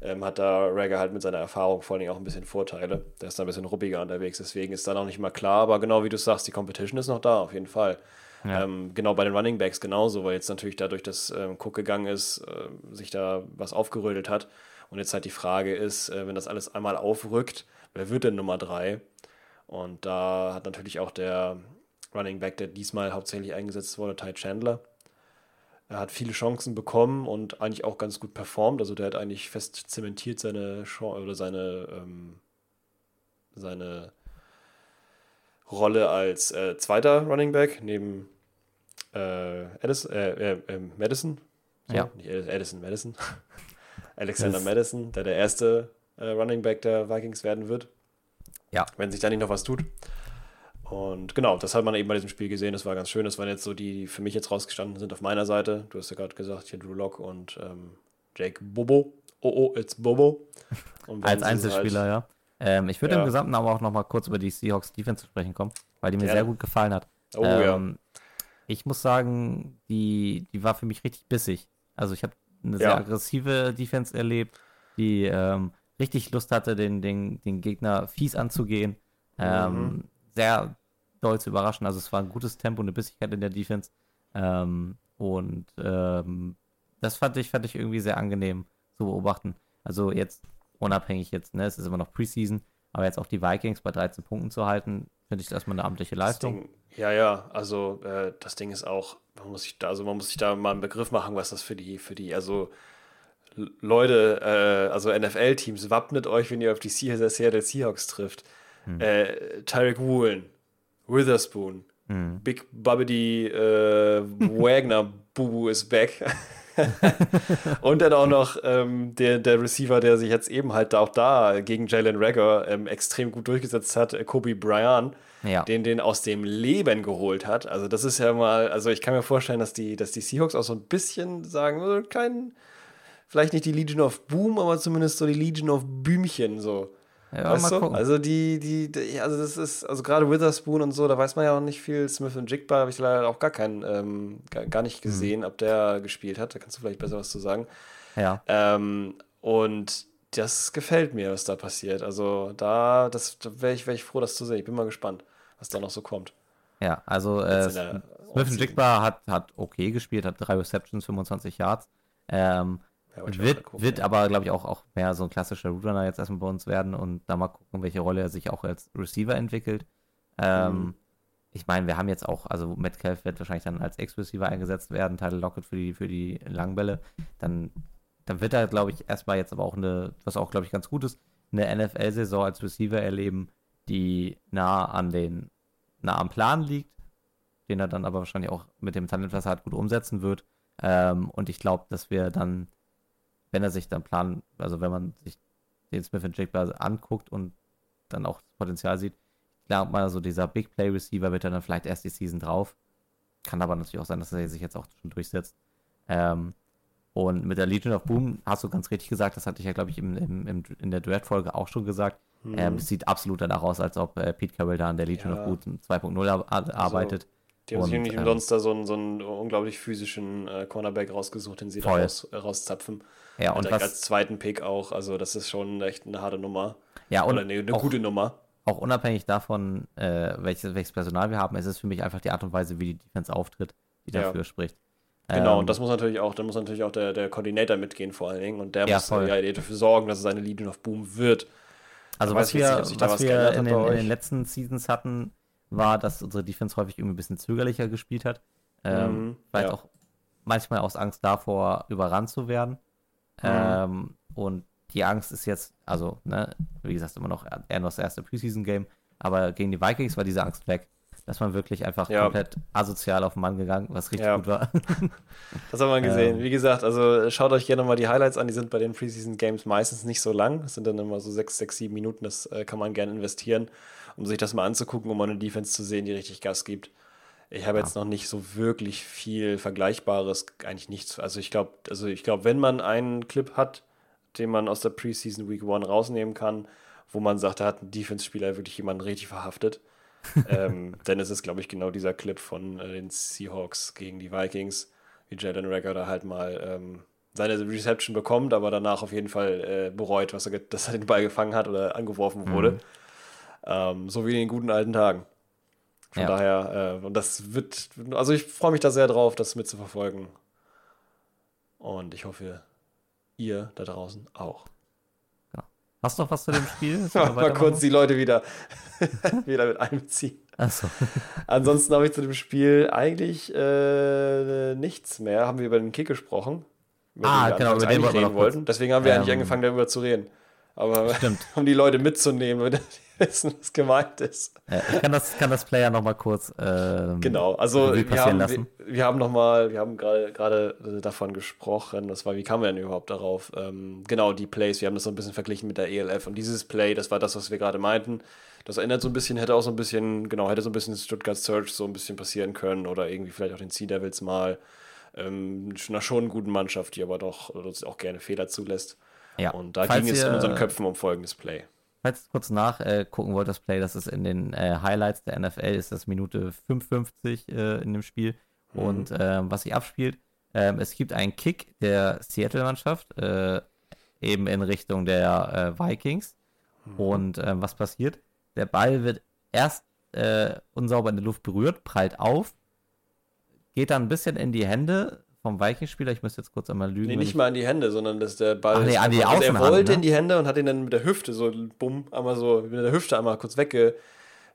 ähm, hat da Ragger halt mit seiner Erfahrung vor allem auch ein bisschen Vorteile. Der ist da ein bisschen ruppiger unterwegs, deswegen ist da noch nicht mal klar, aber genau wie du sagst, die Competition ist noch da, auf jeden Fall. Ja. Ähm, genau bei den Running Backs genauso, weil jetzt natürlich dadurch, dass ähm, Cook gegangen ist, äh, sich da was aufgerödelt hat. Und jetzt halt die Frage ist, äh, wenn das alles einmal aufrückt, wer wird denn Nummer 3? Und da hat natürlich auch der Running Back, der diesmal hauptsächlich eingesetzt wurde, Ty Chandler. Er hat viele Chancen bekommen und eigentlich auch ganz gut performt. Also der hat eigentlich fest zementiert seine Chance oder seine, ähm, seine Rolle als äh, zweiter Running Back neben äh, Addison, äh, äh, Madison.
So, ja.
Nicht Addison, Madison. Alexander Madison, der der erste äh, Running Back der Vikings werden wird.
Ja.
Wenn sich da nicht noch was tut. Und genau, das hat man eben bei diesem Spiel gesehen. Das war ganz schön. Das waren jetzt so die, die für mich jetzt rausgestanden sind auf meiner Seite. Du hast ja gerade gesagt, hier Drew Lock und ähm, Jake Bobo. Oh, oh, it's Bobo.
Als Einzelspieler, halt, ja. Ähm, ich würde ja. im Gesamten aber auch noch mal kurz über die Seahawks Defense zu sprechen kommen, weil die mir ja. sehr gut gefallen hat.
Oh ähm,
ja. Ich muss sagen, die, die war für mich richtig bissig. Also ich habe eine sehr aggressive Defense erlebt, die ähm, richtig Lust hatte, den, den, den Gegner fies anzugehen. Ähm, mhm. Sehr doll zu überraschen. Also es war ein gutes Tempo, eine Bissigkeit in der Defense. Ähm, und ähm, das fand ich, fand ich irgendwie sehr angenehm zu beobachten. Also jetzt unabhängig jetzt, ne, es ist immer noch Preseason, aber jetzt auch die Vikings bei 13 Punkten zu halten, finde ich erstmal eine amtliche Leistung.
Ding, ja, ja, also äh, das Ding ist auch, man muss sich da, also man muss sich da mal einen Begriff machen, was das für die, für die, also Leute, äh, also NFL-Teams, wappnet euch, wenn ihr auf die Seattle Seahawks trifft. Hm. Äh, Tyreek Woolen, Witherspoon, hm. Big Bubbedy äh, Wagner, Bubu ist back. und dann auch noch ähm, der, der Receiver, der sich jetzt eben halt auch da gegen Jalen Rager ähm, extrem gut durchgesetzt hat, äh, Kobe Bryan, ja. den den aus dem Leben geholt hat. Also das ist ja mal, also ich kann mir vorstellen, dass die, dass die Seahawks auch so ein bisschen sagen, so kein vielleicht nicht die Legion of Boom, aber zumindest so die Legion of Bümchen so. Ja, weißt mal du? gucken. Also die, die, die, also das ist, also gerade Witherspoon und so, da weiß man ja auch nicht viel. Smith und Jigba habe ich leider auch gar keinen, ähm, gar, gar, nicht gesehen, mhm. ob der gespielt hat. Da kannst du vielleicht besser was zu sagen.
Ja.
Ähm, und das gefällt mir, was da passiert. Also da, das, da wäre ich, wär ich froh, das zu sehen. Ich bin mal gespannt, was da noch so kommt.
Ja, also äh, Smith und Jigba hat, hat okay gespielt, hat drei Receptions, 25 Yards. Ähm, ja, wird, gucken, wird ja. aber, glaube ich, auch, auch mehr so ein klassischer Roadrunner jetzt erstmal bei uns werden und da mal gucken, welche Rolle er sich auch als Receiver entwickelt. Ähm, mhm. Ich meine, wir haben jetzt auch, also Metcalf wird wahrscheinlich dann als Ex-Receiver eingesetzt werden, Title Lockett für die, für die Langbälle. Dann, dann wird er, glaube ich, erstmal jetzt aber auch eine, was auch, glaube ich, ganz gut ist, eine NFL-Saison als Receiver erleben, die nah an den, nah am Plan liegt, den er dann aber wahrscheinlich auch mit dem Talent, was er hat, gut umsetzen wird. Ähm, und ich glaube, dass wir dann wenn er sich dann planen, also wenn man sich den Smith und Jigba anguckt und dann auch das Potenzial sieht, glaube mal, so dieser Big Play Receiver wird dann vielleicht erst die Season drauf. kann aber natürlich auch sein, dass er sich jetzt auch schon durchsetzt. Ähm, und mit der Legion of Boom hast du ganz richtig gesagt, das hatte ich ja, glaube ich, im, im, im, in der Duett-Folge auch schon gesagt. Mhm. Ähm, es sieht absolut danach aus, als ob äh, Pete Carroll da an der Legion ja. of Boom 2.0 ar also, arbeitet. Also,
die haben und, sich nicht ähm, umsonst da so einen, so einen unglaublich physischen äh, Cornerback rausgesucht, den sie da raus, äh, rauszapfen. Ja, und was, als zweiten Pick auch. Also, das ist schon echt eine harte Nummer.
Ja, und
Oder eine, eine auch, gute Nummer.
Auch unabhängig davon, äh, welches, welches Personal wir haben, ist es für mich einfach die Art und Weise, wie die Defense auftritt, die dafür ja. spricht.
Genau, ähm, und das muss natürlich auch, da muss natürlich auch der, der Koordinator mitgehen, vor allen Dingen. Und der ja, muss ja dafür sorgen, dass es eine Legion of Boom wird.
Also, was wir, nicht, was was wir in, den, in den letzten Seasons hatten, war, dass unsere Defense häufig irgendwie ein bisschen zögerlicher gespielt hat. Ähm, mhm, vielleicht ja. auch manchmal aus Angst davor, überrannt zu werden. Mhm. Ähm, und die Angst ist jetzt, also, ne, wie gesagt, immer noch eher noch das erste Preseason-Game, aber gegen die Vikings war diese Angst weg. Dass man wirklich einfach ja. komplett asozial auf den Mann gegangen, was richtig ja. gut war.
das hat man gesehen. Ähm, wie gesagt, also schaut euch gerne mal die Highlights an. Die sind bei den Preseason Games meistens nicht so lang. Das sind dann immer so sechs, sechs, sieben Minuten. Das äh, kann man gerne investieren, um sich das mal anzugucken, um mal eine Defense zu sehen, die richtig Gas gibt. Ich habe ja. jetzt noch nicht so wirklich viel Vergleichbares, eigentlich nichts. Also ich glaube, also ich glaube, wenn man einen Clip hat, den man aus der Preseason Week One rausnehmen kann, wo man sagt, da hat ein Defense-Spieler wirklich jemanden richtig verhaftet, ähm, dann ist es, glaube ich, genau dieser Clip von äh, den Seahawks gegen die Vikings, wie Jalen Rager da halt mal ähm, seine Reception bekommt, aber danach auf jeden Fall äh, bereut, was er, dass er den Ball gefangen hat oder angeworfen wurde. Mhm. Ähm, so wie in den guten alten Tagen. Von ja. daher, äh, und das wird, also ich freue mich da sehr drauf, das mitzuverfolgen. Und ich hoffe, ihr da draußen auch.
Genau. Hast du noch was zu dem Spiel?
mal kurz die Leute wieder, wieder mit einbeziehen.
Achso.
Ansonsten habe ich zu dem Spiel eigentlich äh, nichts mehr. Haben wir über den Kick gesprochen?
Ah, genau,
über den wir reden wollten. Deswegen haben wir ähm, eigentlich angefangen, darüber zu reden. Aber
stimmt.
um die Leute mitzunehmen, wissen, was gemeint ist.
Ja, ich kann das, kann das Player nochmal kurz ähm,
Genau, also wir haben, wir, wir, haben nochmal, wir haben gerade davon gesprochen, das war, wie kamen wir denn überhaupt darauf? Ähm, genau, die Plays, wir haben das so ein bisschen verglichen mit der ELF und dieses Play, das war das, was wir gerade meinten. Das erinnert so ein bisschen, hätte auch so ein bisschen, genau, hätte so ein bisschen Stuttgart Search so ein bisschen passieren können oder irgendwie vielleicht auch den Sea Devils mal. Ähm, nach schon einer guten Mannschaft, die aber doch auch gerne Fehler zulässt. Ja. Und da Falls ging es in unseren Köpfen um folgendes Play.
Falls ihr kurz nachgucken äh, wollt, das Play, das ist in den äh, Highlights der NFL, ist das Minute 55 äh, in dem Spiel. Mhm. Und ähm, was sich abspielt, ähm, es gibt einen Kick der Seattle-Mannschaft, äh, eben in Richtung der äh, Vikings. Mhm. Und ähm, was passiert? Der Ball wird erst äh, unsauber in der Luft berührt, prallt auf, geht dann ein bisschen in die Hände vom Vikings-Spieler, ich muss jetzt kurz einmal lügen.
Nee, nicht mal an die Hände, sondern dass der Ball. Ach,
nee, an die
also er wollte ne? in die Hände und hat ihn dann mit der Hüfte so, bumm, einmal so, mit der Hüfte einmal kurz wegge,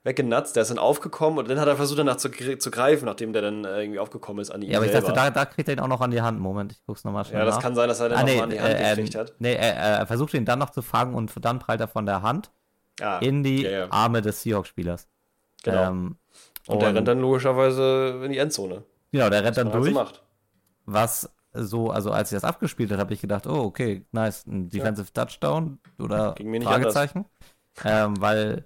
weggenatzt. Der ist dann aufgekommen und dann hat er versucht, danach zu, zu greifen, nachdem der dann äh, irgendwie aufgekommen ist an
ihn. Ja, aber ich dachte, da, da kriegt er ihn auch noch an die Hand. Moment, ich guck's nochmal schnell.
Ja, das nach. kann sein, dass er den ah, nee, an die Hand äh, gekriegt hat.
Nee, er, er, versucht ihn dann noch zu fangen und dann prallt er von der Hand ah, in die ja, ja. Arme des Seahawks-Spielers.
Genau. Ähm, und, und, der rennt dann logischerweise in die Endzone.
Genau, der rennt dann halt durch. Halt was so, also als ich das abgespielt habe, habe ich gedacht, oh, okay, nice, ein Defensive ja. Touchdown oder Fragezeichen. Ähm, weil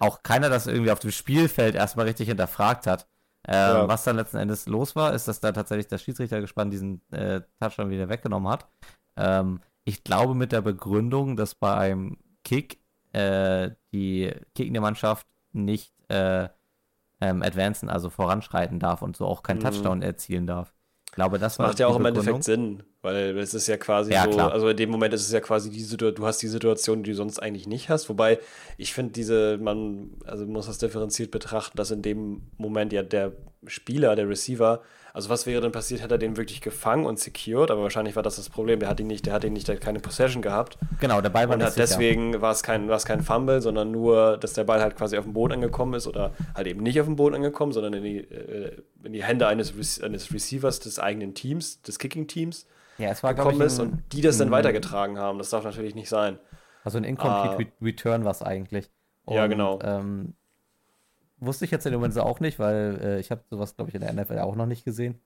auch keiner das irgendwie auf dem Spielfeld erstmal richtig hinterfragt hat. Ähm, ja. Was dann letzten Endes los war, ist, dass da tatsächlich der Schiedsrichter gespannt diesen äh, Touchdown wieder weggenommen hat. Ähm, ich glaube mit der Begründung, dass beim Kick äh, die kickende Mannschaft nicht äh, ähm, advancen, also voranschreiten darf und so auch keinen mhm. Touchdown erzielen darf glaube, das,
das macht ja auch im Endeffekt Sinn, weil es ist ja quasi ja, so, klar. also in dem Moment ist es ja quasi die Situation, du hast die Situation, die du sonst eigentlich nicht hast. Wobei ich finde, diese, man, also muss das differenziert betrachten, dass in dem Moment ja der Spieler, der Receiver, also was wäre denn passiert, hätte er den wirklich gefangen und secured, aber wahrscheinlich war das das Problem, der hat ihn nicht, der hat ihn nicht, der hat keine Possession gehabt.
Genau, der Ball war
und hat deswegen war es kein, war es kein Fumble, sondern nur, dass der Ball halt quasi auf dem Boden angekommen ist oder halt eben nicht auf dem Boden angekommen, sondern in die, äh, in die Hände eines, eines Receivers des eigenen Teams, des Kicking-Teams
ja, es war,
gekommen ist und die das dann weitergetragen haben. Das darf natürlich nicht sein.
Also ein Incomplete uh, Return war es eigentlich.
Und, ja, genau.
Ähm, wusste ich jetzt in dem Moment auch nicht, weil äh, ich habe sowas, glaube ich, in der NFL auch noch nicht gesehen.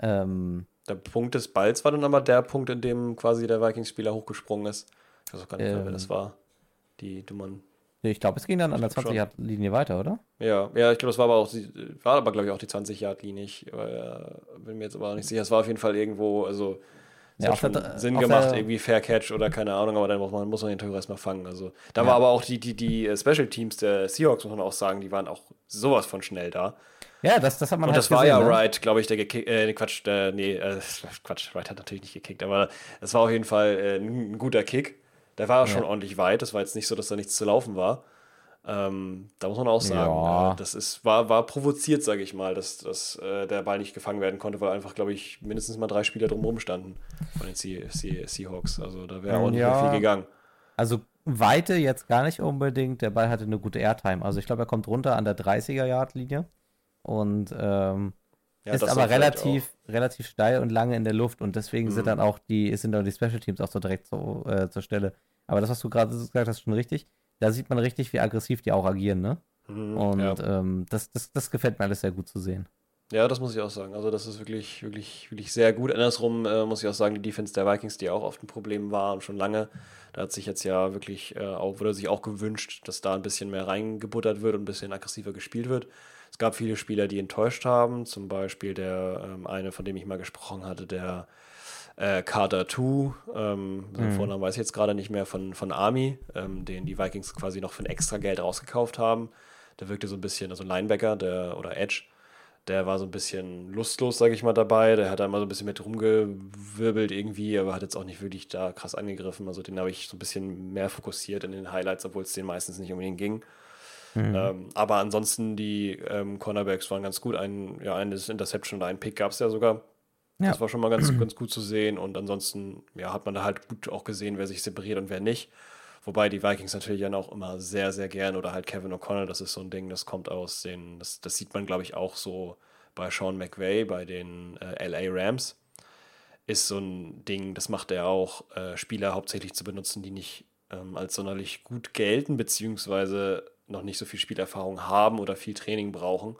Ähm,
der Punkt des Balls war dann aber der Punkt, in dem quasi der Vikings-Spieler hochgesprungen ist. Ich weiß auch gar nicht, ähm, wer das war. Die, die man
Ich glaube, es ging dann an der
Ich glaub schon.
20-Yard-Linie weiter, oder?
Ja, ja, ich glaube, das war aber auch, die- war aber, glaube ich, auch die 20-Yard-Linie. Ich äh, bin mir jetzt aber auch nicht sicher. Es war auf jeden Fall irgendwo, also
Ja,
hat schon
der-
Sinn gemacht,
der-
irgendwie Fair Catch oder keine Ahnung, aber dann muss man, muss man den Tag erstmal fangen. Also da
Ja.
war aber auch die, die, die äh, Special Teams der Seahawks, muss man auch sagen, die waren auch sowas von schnell da.
Ja, das, das hat man
Und
halt
das war
gesehen,
ja
ne?
Wright, glaube ich, der gekickt, äh, Quatsch, der, nee, äh, Quatsch, Wright hat natürlich nicht gekickt, aber es war auf jeden Fall äh, ein, guter Kick. Der war schon ordentlich weit, das war jetzt nicht so, dass da nichts zu laufen war. Ähm, da muss man auch sagen,
Ja.
äh, das ist, war, war provoziert, sage ich mal, dass, dass äh, der Ball nicht gefangen werden konnte, weil einfach, glaube ich, mindestens mal drei Spieler drumherum standen von den Se Se Seahawks. Also da wäre auch nicht
Ja.
mehr viel gegangen.
Also Weite jetzt gar nicht unbedingt. Der Ball hatte eine gute Airtime. Also ich glaube, er kommt runter an der 30er-Yard-Linie. Und ähm,
Ja,
ist aber relativ, relativ steil und lange in der Luft. Und deswegen sind
Mhm.
dann auch die, sind dann die Special Teams auch so direkt so, äh, zur Stelle. Aber das, was du gerade gesagt hast, ist schon richtig. Da sieht man richtig, wie aggressiv die auch agieren, ne?
Mhm,
Und
ja.
ähm, das, das, das gefällt mir alles sehr gut zu sehen.
Ja, das muss ich auch sagen. Also das ist wirklich, wirklich, wirklich sehr gut. Andersrum äh, muss ich auch sagen, die Defense der Vikings, die auch oft ein Problem war und schon lange, da hat sich jetzt ja wirklich äh, auch, wurde sich auch gewünscht, dass da ein bisschen mehr reingebuttert wird und ein bisschen aggressiver gespielt wird. Es gab viele Spieler, die enttäuscht haben, zum Beispiel der ähm, eine, von dem ich mal gesprochen hatte, der äh, Carter 2, ähm,
Mhm.
Vornamen weiß ich jetzt gerade nicht mehr, von, von Army, ähm, den die Vikings quasi noch für ein extra Geld rausgekauft haben. Der wirkte so ein bisschen, also Linebacker der, oder Edge, der war so ein bisschen lustlos, sage ich mal, dabei. Der hat da mal so ein bisschen mit rumgewirbelt irgendwie, aber hat jetzt auch nicht wirklich da krass angegriffen. Also den habe ich so ein bisschen mehr fokussiert in den Highlights, obwohl es den meistens nicht unbedingt ging.
Mhm.
Ähm, aber ansonsten, die ähm, Cornerbacks waren ganz gut. Ein, ja, eine Interception oder ein Pick gab es ja sogar.
Ja.
Das war schon mal ganz, ganz gut zu sehen. Und ansonsten, ja, hat man da halt gut auch gesehen, wer sich separiert und wer nicht. Wobei die Vikings natürlich dann auch immer sehr, sehr gern oder halt Kevin O'Connell, das ist so ein Ding, das kommt aus den, das, das sieht man, glaube ich, auch so bei Sean McVay, bei den äh, LA Rams. Ist so ein Ding, das macht er auch, äh, Spieler hauptsächlich zu benutzen, die nicht ähm, als sonderlich gut gelten, beziehungsweise noch nicht so viel Spielerfahrung haben oder viel Training brauchen.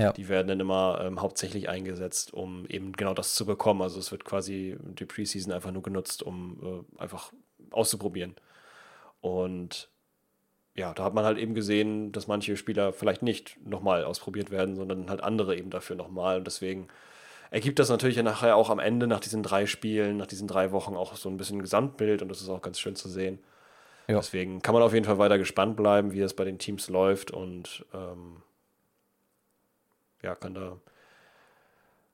Ja.
Die werden dann immer ähm, hauptsächlich eingesetzt, um eben genau das zu bekommen. Also es wird quasi die Preseason einfach nur genutzt, um äh, einfach auszuprobieren. Und ja, da hat man halt eben gesehen, dass manche Spieler vielleicht nicht nochmal ausprobiert werden, sondern halt andere eben dafür nochmal. Und deswegen ergibt das natürlich ja nachher auch am Ende, nach diesen drei Spielen, nach diesen drei Wochen auch so ein bisschen ein Gesamtbild und das ist auch ganz schön zu sehen.
Ja.
Deswegen kann man auf jeden Fall weiter gespannt bleiben, wie es bei den Teams läuft und ähm, ja, kann da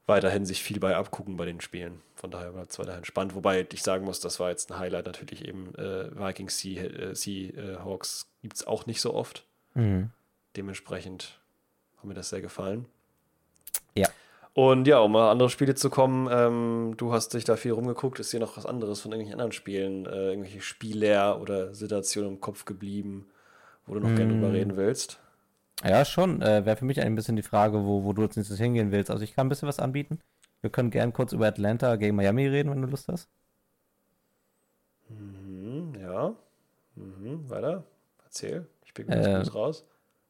weiterhin sich viel bei abgucken bei den Spielen. Von daher bleibt es weiterhin spannend. Wobei ich sagen muss, das war jetzt ein Highlight natürlich eben. Äh, Vikings Sea, äh, Seahawks gibt es auch nicht so oft.
Mhm.
Dementsprechend hat mir das sehr gefallen.
Ja.
Und ja, um mal andere Spiele zu kommen, ähm, du hast dich da viel rumgeguckt. Ist dir noch was anderes von irgendwelchen anderen Spielen, äh, irgendwelche Spieler oder Situationen im Kopf geblieben, wo du noch gerne
Mm.
drüber reden willst?
Ja, schon. Äh, Wäre für mich ein bisschen die Frage, wo, wo du jetzt nächstes hingehen willst. Also ich kann ein bisschen was anbieten. Wir können gern kurz über Atlanta gegen Miami reden, wenn du Lust hast.
Mhm, ja. Mhm, weiter. Erzähl. Ich bin
Äh,
ganz kurz raus.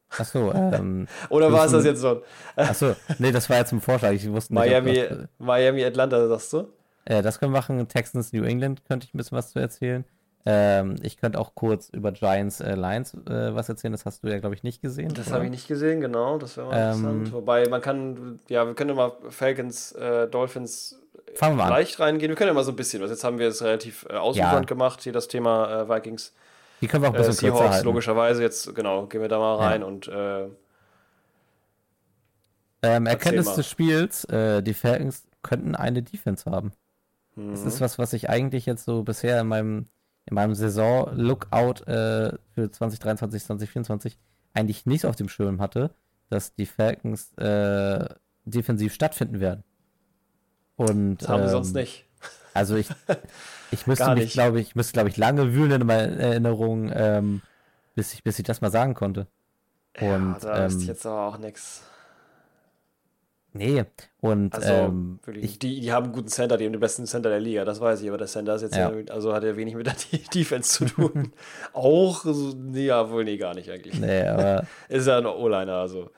Achso, ähm,
Oder war es das jetzt so?
achso, nee, das war jetzt ein Vorschlag. Ich wusste nicht,
Miami,
das,
Miami, Atlanta, sagst du?
äh, das können wir machen. Texans, New England könnte ich ein bisschen was zu erzählen. Ähm, ich könnte auch kurz über Giants äh, Lions äh, was erzählen. Das hast du ja, glaube ich, nicht gesehen.
Das habe ich nicht gesehen, genau. Das wäre mal
Ähm,
interessant. Wobei, man kann, ja, wir können ja mal Falcons, äh, Dolphins
Fangen wir an.
leicht reingehen. Wir können ja mal so ein bisschen was. Jetzt haben wir es relativ äh, ausufernd gemacht, hier das Thema äh, Vikings,
Die können wir auch ein
äh,
bisschen kürzer
Seahawks,
halten.
logischerweise. Jetzt, genau, gehen wir da mal
Ja.
rein und äh,
Ähm, Erkenntnis des Spiels, äh, die Falcons könnten eine Defense haben. Das
mhm.
ist was, was ich eigentlich jetzt so bisher in meinem, in meinem Saison-Lookout äh, für 2023, 2024 eigentlich nicht auf dem Schirm hatte, dass die Falcons äh, defensiv stattfinden werden. Und
das haben wir
ähm,
sonst nicht.
Also ich, ich müsste mich, glaube ich, müsste, glaube ich, lange wühlen in meiner Erinnerung, ähm, bis ich, bis ich das mal sagen konnte. Und
ja, da ist
ähm,
jetzt aber auch nichts.
Nee, und
Also,
ähm, ich,
die, die haben einen guten Center, die haben den besten Center der Liga, das weiß ich, aber der Center ist jetzt
Ja.
ja. also hat ja wenig mit der Defense zu tun. auch, nee, ja, wohl, nee, gar nicht eigentlich.
nee, aber
Ist ja ein O-Liner, also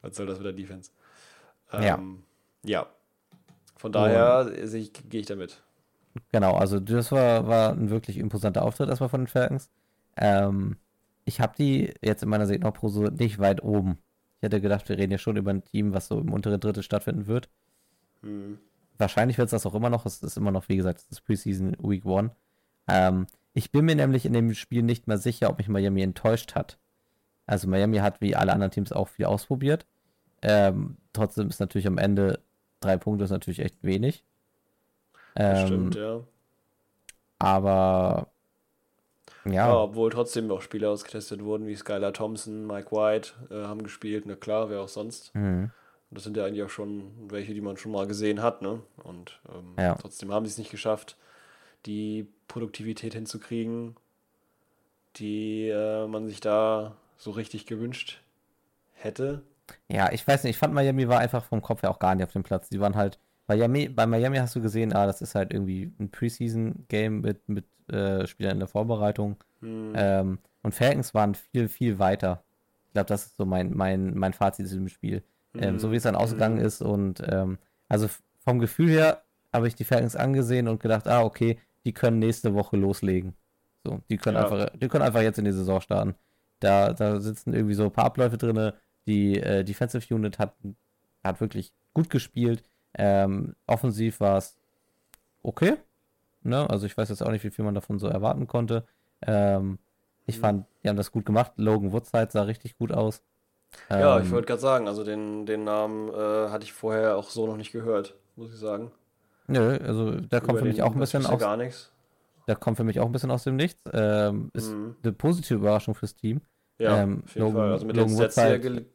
was soll das mit der Defense?
Ja.
Ähm, ja. Von daher gehe ich damit.
Genau, also das war, war ein wirklich imposanter Auftritt erstmal von den Falcons. Ähm, ich habe die jetzt in meiner Signalprose nicht weit oben. Ich hätte gedacht, wir reden ja schon über ein Team, was so im unteren Drittel stattfinden wird.
Hm.
Wahrscheinlich wird es das auch immer noch. Es ist immer noch, wie gesagt, es ist Preseason Week One. Ähm, ich bin mir nämlich in dem Spiel nicht mehr sicher, ob mich Miami enttäuscht hat. Also Miami hat wie alle anderen Teams auch viel ausprobiert. Ähm, trotzdem ist natürlich am Ende drei Punkte ist natürlich echt wenig.
Das
Ähm,
stimmt, ja.
Aber
ja.
ja,
obwohl trotzdem noch Spieler ausgetestet wurden, wie Skylar Thompson, Mike White äh, haben gespielt. Na klar, wer auch sonst.
mhm.
Das sind ja eigentlich auch schon welche, die man schon mal gesehen hat, ne? Und ähm,
Ja.
trotzdem haben sie es nicht geschafft, die Produktivität hinzukriegen, die äh, man sich da so richtig gewünscht hätte.
ja, ich weiß nicht, ich fand Miami war einfach vom Kopf her auch gar nicht auf dem Platz. Die waren halt, Miami, bei Miami hast du gesehen, ah, das ist halt irgendwie ein Preseason-Game mit, mit äh, Spielern in der Vorbereitung.
Hm,
Ähm, und Falcons waren viel, viel weiter. Ich glaube, das ist so mein, mein, mein Fazit zu dem Spiel. Ähm,
Mhm.
so wie es dann ausgegangen ist. Und ähm, also vom Gefühl her habe ich die Falcons angesehen und gedacht, ah, okay, die können nächste Woche loslegen. So, die können
Ja.
einfach, die können einfach jetzt in die Saison starten. Da, da sitzen irgendwie so ein paar Abläufe drin. Die äh, Defensive Unit hat, hat wirklich gut gespielt. Ähm, offensiv war es okay. Ne? Also ich weiß jetzt auch nicht, wie viel man davon so erwarten konnte. Ähm, ich
Mhm.
fand, die haben das gut gemacht. Logan Woodside sah richtig gut aus.
ja,
Ähm,
ich wollte gerade sagen, also den, den Namen äh, hatte ich vorher auch so noch nicht gehört, muss ich sagen.
Nö, also der kommt für mich auch ein bisschen aus,
gar nichts.
der kommt für mich auch ein bisschen aus dem Nichts. Ähm, ist
Mhm.
eine positive Überraschung fürs Team.
Ja,
ähm,
auf jeden
Logan-
Fall. Also mit
Logan
den Sets, die er
Woodside-
gele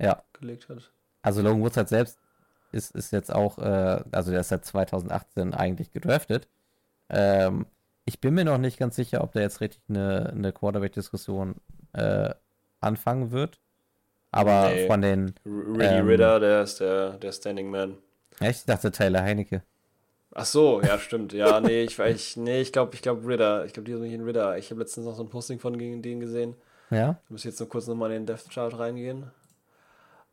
Ja,
gelegt hat.
also Logan Woodside selbst ist, ist jetzt auch, äh, also der ist seit 2018 eigentlich gedraftet. Ähm, ich bin mir noch nicht ganz sicher, ob der jetzt richtig eine, eine Quarterback-Diskussion äh, anfangen wird. Aber
Nee.
von den,
R- Ricky
Ähm,
Ritter, der ist der, der Standing Man.
ich dachte Taylor Heinecke.
Ach so, ja, stimmt. Ja, nee, ich weiß, nee, ich glaube, ich glaube Ritter. Ich glaube, die sind in Ritter. Ich habe letztens noch so ein Posting von gegen den gesehen.
Ja,
Ich muss jetzt nur kurz nochmal in den Death Chart reingehen.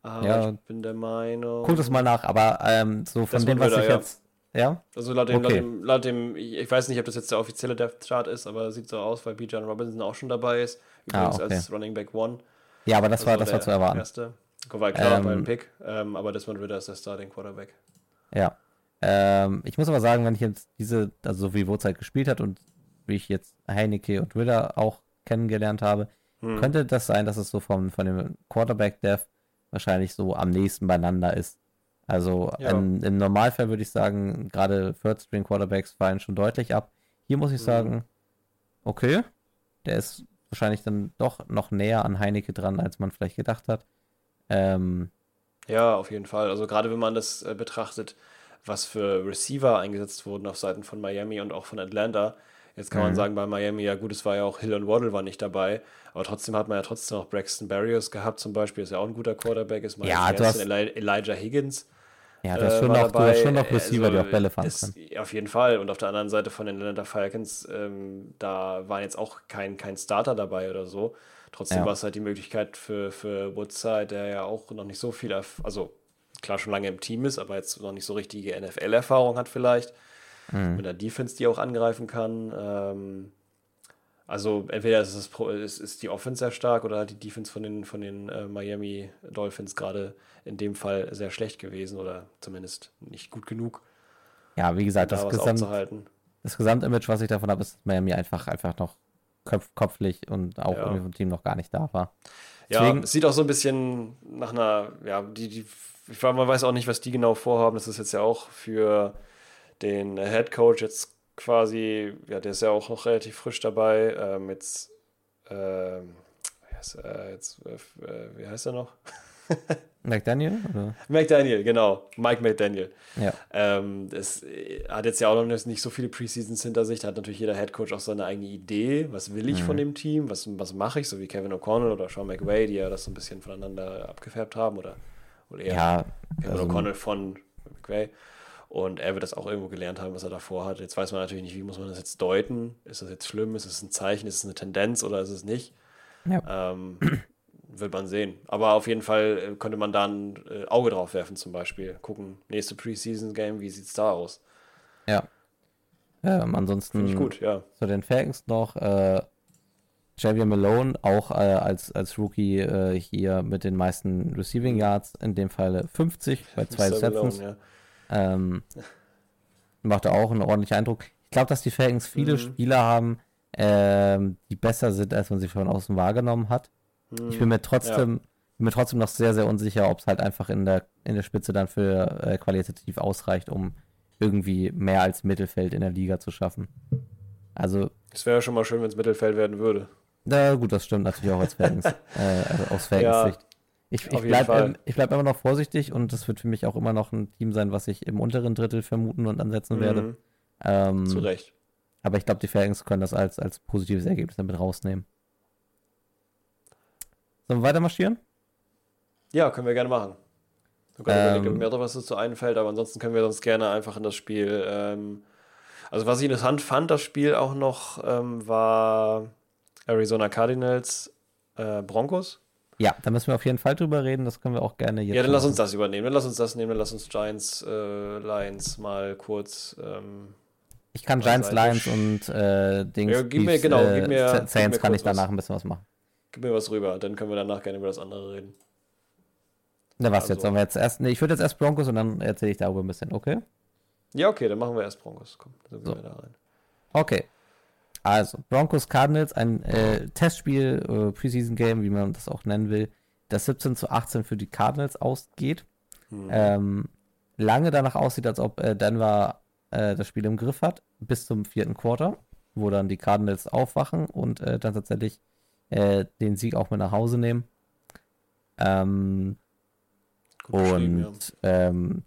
Aber
Ja.
ich bin der Meinung.
guck das mal nach, aber ähm, so von
Das
dem, was ich
ja.
jetzt, ja,
Also laut dem,
Okay.
laut dem, laut dem, ich weiß nicht, ob das jetzt der offizielle Death Chart ist, aber sieht so aus, weil Bijan Robinson auch schon dabei ist. Übrigens
Ah, okay.
als Running Back One.
ja, aber das war,
Also
das war zu erwarten.
Erste. War klar
Ähm,
beim Pick, ähm, aber Desmond Ritter ist der Starting Quarterback.
Ja. Ähm, ich muss aber sagen, wenn ich jetzt diese, also so wie Woodzeit gespielt hat und wie ich jetzt Heineke und Ritter auch kennengelernt habe,
Hm.
könnte das sein, dass es so vom, von dem Quarterback-Dev wahrscheinlich so am nächsten beieinander ist. Also
Ja.
im, im Normalfall würde ich sagen, gerade Third-String-Quarterbacks fallen schon deutlich ab. Hier muss ich
Mhm.
sagen, okay, der ist wahrscheinlich dann doch noch näher an Heineke dran, als man vielleicht gedacht hat. Ähm,
Ja, auf jeden Fall. Also gerade wenn man das äh, betrachtet, was für Receiver eingesetzt wurden auf Seiten von Miami und auch von Atlanta. Jetzt kann man
Mhm.
sagen, bei Miami, ja gut, es war ja auch Hill und Waddle war nicht dabei, aber trotzdem hat man ja trotzdem noch Braxton Barrios gehabt zum Beispiel, ist ja auch ein guter Quarterback, ist Miles
Ja, hast-
Eli Elijah Higgins.
ja, du hast
äh,
schon noch, du hast
dabei.
schon noch Receiver, die
Also,
auch Bälle fangen können.
Auf jeden Fall. Und auf der anderen Seite von den Atlanta Falcons, ähm, da war jetzt auch kein, kein Starter dabei oder so. Trotzdem
Ja.
war es halt die Möglichkeit für, für Woodside, der ja auch noch nicht so viel, also klar schon lange im Team ist, aber jetzt noch nicht so richtige NFL-Erfahrung hat vielleicht.
Mhm.
Mit einer Defense, die auch angreifen kann. Ähm, also entweder ist, es ist, ist die Offense sehr stark oder halt die Defense von den, von den äh, Miami Dolphins gerade in dem Fall sehr schlecht gewesen oder zumindest nicht gut genug,
Ja, wie gesagt,
da
das,
was
Gesamt, das Gesamtimage, was ich davon habe, ist, Miami einfach, einfach noch köpf, kopflich und auch
Ja.
irgendwie vom Team noch gar nicht da war.
Ja,
Deswegen-
es sieht auch so ein bisschen nach einer, ja, die, die, ich man weiß auch nicht, was die genau vorhaben. Das ist jetzt ja auch für den Head Coach jetzt quasi, ja, der ist ja auch noch relativ frisch dabei. Ähm, jetzt, wie heißt, äh, jetzt, äh, wie heißt er noch?
McDaniel? Oder?
McDaniel, genau. Mike McDaniel.
Ja.
Ähm, das äh, hat jetzt ja auch noch nicht so viele Preseasons hinter sich. Da hat natürlich jeder Headcoach auch seine eigene Idee. Was will ich
Mhm.
von dem Team? Was, was mache ich? So wie Kevin O'Connell oder Sean McVay, die ja das so ein bisschen voneinander abgefärbt haben. Oder, oder eher
Ja,
Kevin
also-
O'Connell von McVay. Und er wird das auch irgendwo gelernt haben, was er davor hat. Jetzt weiß man natürlich nicht, wie muss man das jetzt deuten? Ist das jetzt schlimm? Ist es ein Zeichen? Ist es eine Tendenz oder ist es nicht?
Ja.
Ähm, wird man sehen. Aber auf jeden Fall äh, könnte man da ein äh, Auge drauf werfen, zum Beispiel. Gucken, nächste Preseason-Game, wie sieht es da aus?
ja. Ähm, ansonsten
Finde ich gut, ja.
zu den Falcons noch. Äh, Javier Malone auch äh, als, als Rookie äh, hier mit den meisten Receiving Yards, in dem Fall 50 bei zwei
Mr. Malone,
Receptions.
ja.
Ähm, machte auch einen ordentlichen Eindruck. Ich glaube, dass die Falcons viele
Mhm.
Spieler haben, ähm, die besser sind, als man sie von außen wahrgenommen hat. Ich bin mir trotzdem, bin mir trotzdem noch sehr, sehr unsicher, ob es halt einfach in der, in der Spitze dann für äh, qualitativ ausreicht, um irgendwie mehr als Mittelfeld in der Liga zu schaffen. Also,
Es wäre ja schon mal schön, wenn es Mittelfeld werden würde.
na gut, das stimmt natürlich auch als Falcons, äh, also aus Falcons
Ja,
Sicht. Ich, ich bleibe ähm, bleib immer noch vorsichtig und das wird für mich auch immer noch ein Team sein, was ich im unteren Drittel vermuten und ansetzen werde.
Mhm,
Ähm,
Zu Recht.
aber ich glaube, die Falcons können das als, als positives Ergebnis damit rausnehmen. Sollen wir weiter marschieren?
Ja, können wir gerne machen. Ich habe
Ähm,
überlegt, ob mir noch was dazu einfällt, aber ansonsten können wir sonst gerne einfach in das Spiel. Ähm, also, was ich interessant fand, das Spiel auch noch, ähm, war Arizona Cardinals äh, Broncos.
Ja, da müssen wir auf jeden Fall drüber reden. Das können wir auch gerne jetzt.
Ja, dann lass uns das übernehmen. Dann lass uns das nehmen. Dann lass uns Giants äh, Lions mal kurz. Ähm,
Ich kann Giants, Lions und äh, Dings,
Ja, gib mir- genau,
äh,
gib mir-
Z-
gib
Saints
mir
kann ich danach
was.
ein bisschen was machen.
gib mir was rüber. Dann können wir danach gerne über das andere reden.
Na, was
Also-
jetzt? Sollen wir jetzt erst. Nee, ich würde jetzt erst Broncos und dann erzähle ich darüber ein bisschen, okay?
Ja, okay, dann machen wir erst Broncos. Komm, dann
So.
gehen wir da rein.
Okay. Also, Broncos Cardinals, ein äh, Testspiel, äh, Preseason Game, wie man das auch nennen will, das 17 zu 18 für die Cardinals ausgeht.
Hm.
Ähm, lange danach aussieht, als ob äh, Denver äh, das Spiel im Griff hat, bis zum vierten Quarter, wo dann die Cardinals aufwachen und äh, dann tatsächlich äh, den Sieg auch mit nach Hause nehmen. Ähm,
ja.
und ähm,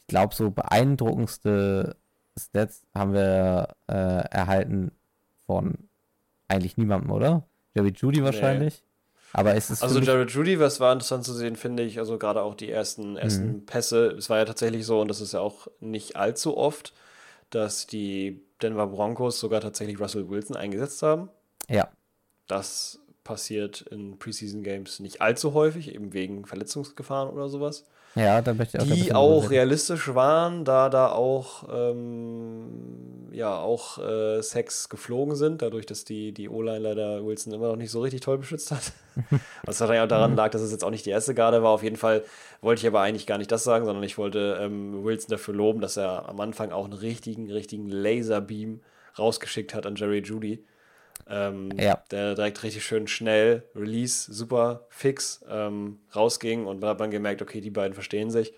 ich glaube, so beeindruckendste Stats haben wir äh, erhalten von eigentlich niemandem, oder? Jerry Judy wahrscheinlich. Aber es ist
Also Jared Judy, was war interessant zu sehen, finde ich, also gerade auch die ersten, ersten
Mhm.
Pässe, es war ja tatsächlich so, und das ist ja auch nicht allzu oft, dass die Denver Broncos sogar tatsächlich Russell Wilson eingesetzt haben.
ja,
Das passiert in Preseason Games nicht allzu häufig, eben wegen Verletzungsgefahren oder sowas.
Ja, da möchte ich auch
Die auch realistisch waren, da da auch ähm, ja auch äh, Sex geflogen sind, dadurch, dass die, die O-Line leider Wilson immer noch nicht so richtig toll beschützt hat. Was wahrscheinlich auch
Mhm.
daran lag, dass es jetzt auch nicht die erste Garde war. Auf jeden Fall wollte ich aber eigentlich gar nicht das sagen, sondern ich wollte ähm, Wilson dafür loben, dass er am Anfang auch einen richtigen, richtigen Laserbeam rausgeschickt hat an Jerry Judy. Ähm,
Ja.
Der direkt richtig schön schnell, Release, super fix ähm, rausging und man hat dann gemerkt, okay, die beiden verstehen sich.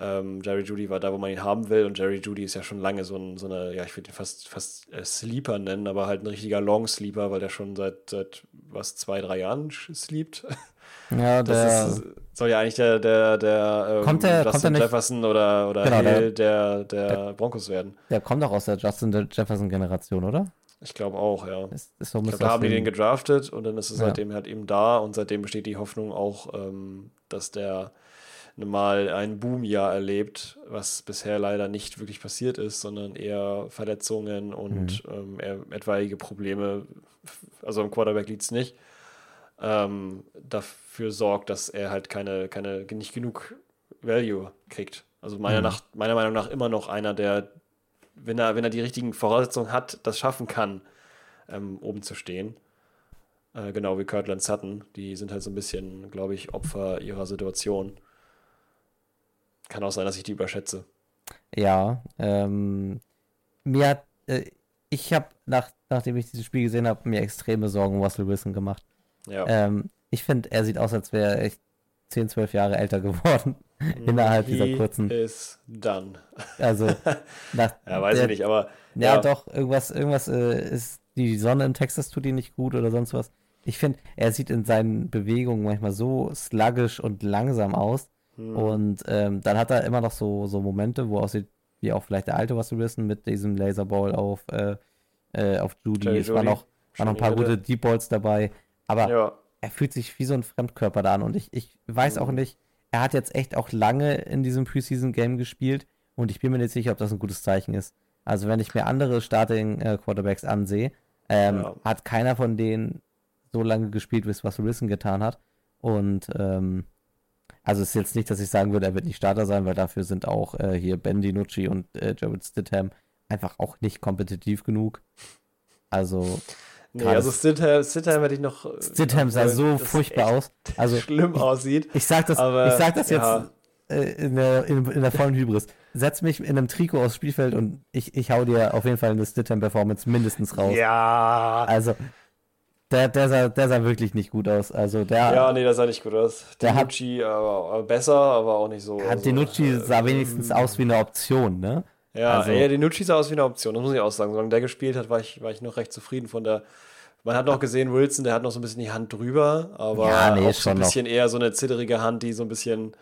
Ähm, Jerry Judy war da, wo man ihn haben will und Jerry Judy ist ja schon lange so, ein, so eine, ja, ich würde ihn fast, fast äh, Sleeper nennen, aber halt ein richtiger Long Sleeper, weil der schon seit, seit was, zwei, drei Jahren sleept.
Ja, der,
Das ist, soll ja eigentlich der, der, der ähm,
Kommt der-
Justin
kommt der nicht-
Jefferson oder, oder
Genau, der-
Hill der, der, Broncos werden.
der kommt auch aus der Justin Jefferson-Generation, oder?
Ich glaube auch, ja.
Ist, ist so
glaube, da haben die den gedraftet und dann ist es
Ja.
seitdem halt eben da und seitdem besteht die Hoffnung auch, ähm, dass der mal ein Boomjahr erlebt, was bisher leider nicht wirklich passiert ist, sondern eher Verletzungen und ähm, eher etwaige Probleme, also am Quarterback liegt es nicht, ähm, dafür sorgt, dass er halt keine, keine, nicht genug Value kriegt. Also meiner,
Mhm.
nach, meiner Meinung nach immer noch einer, der, wenn er, wenn er die richtigen Voraussetzungen hat, das schaffen kann, ähm, oben zu stehen. Äh, genau wie Kirtland Sutton. Die sind halt so ein bisschen, glaube ich, Opfer ihrer Situation. Kann auch sein, dass ich die überschätze.
Ja, ähm, mir hat, äh, ich habe, nach, nachdem ich dieses Spiel gesehen habe, mir extreme Sorgen um Russell Wilson gemacht.
Ja.
Ähm, ich finde, er sieht aus, als wäre er echt 10, 12 Jahre älter geworden. innerhalb dieser
He
kurzen-
is done.
Also, nach,
Ja, weiß
der,
ich nicht, aber
Ja,
ja.
doch, irgendwas, irgendwas äh, ist, die Sonne in Texas tut ihn nicht gut oder sonst was. Ich finde, er sieht in seinen Bewegungen manchmal so sluggish und langsam aus.
hm,
Und ähm, dann hat er immer noch so, so Momente, wo aussieht, wie auch vielleicht der alte Russell Wilson mit diesem Laserball auf, äh, äh, auf Judy. Es waren noch, waren noch ein paar gute. Deep Balls dabei. Aber
ja.
er fühlt sich wie so ein Fremdkörper da an. Und ich, ich weiß auch
Mhm.
nicht, er hat jetzt echt auch lange in diesem Preseason-Game gespielt. Und ich bin mir nicht sicher, ob das ein gutes Zeichen ist. Also wenn ich mir andere Starting-Quarterbacks ansehe, ähm,
Ja.
hat keiner von denen so lange gespielt, wie es Russell Wilson getan hat. Und ähm, also es ist jetzt nicht, dass ich sagen würde, er wird nicht Starter sein, weil dafür sind auch äh, hier Ben DiNucci und äh, Jared Stidham einfach auch nicht kompetitiv genug. Also
Nee, also Stidham, Stidham hätte ich noch. äh,
Stidham sah
obwohl
so furchtbar aus. Also
schlimm aussieht.
ich sag das,
Aber,
ich sag das jetzt
ja.
äh, in, der, in, in der vollen Hybris. Setz mich in einem Trikot aufs Spielfeld und ich, ich hau dir auf jeden Fall eine Stidham-Performance mindestens raus.
Ja.
Also, der, der, sah, der sah wirklich nicht gut aus. Also, der,
Ja, nee, das sah nicht gut aus.
Der hat-
aber, besser, aber auch nicht so.
ja,
also,
Dinucci
äh,
sah wenigstens aus wie eine Option, ne?
Ja,
also-
ja, Dinucci sah aus wie eine Option, das muss ich auch sagen. Solange der gespielt hat, war ich, war ich noch recht zufrieden von der. Man hat noch gesehen, Wilson, der hat noch so ein bisschen die Hand drüber, aber
Ja, nee,
auch so ein
schon noch.
bisschen eher so eine zitterige Hand, die so ein bisschen.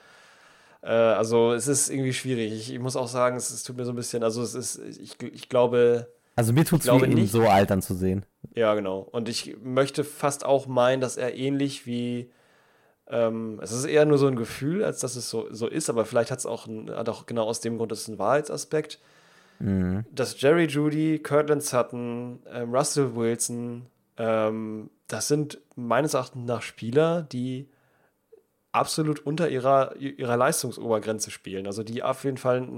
Äh, also, es ist irgendwie schwierig. Ich, ich muss auch sagen, es, es tut mir so ein bisschen. Also, es ist. Ich, ich glaube.
Also, mir tut's
glaube
weh, ihn so altern zu sehen.
Ja, genau. Und ich möchte fast auch meinen, dass er ähnlich wie. Ähm, es ist eher nur so ein Gefühl, als dass es so, so ist, aber vielleicht hat es auch, ein, hat auch genau aus dem Grund, das ist ein Wahrheitsaspekt,
Mhm.
dass Jerry Judy, Cortland Sutton, ähm, Russell Wilson, ähm, das sind meines Erachtens nach Spieler, die absolut unter ihrer, ihrer Leistungsobergrenze spielen. Also die auf jeden Fall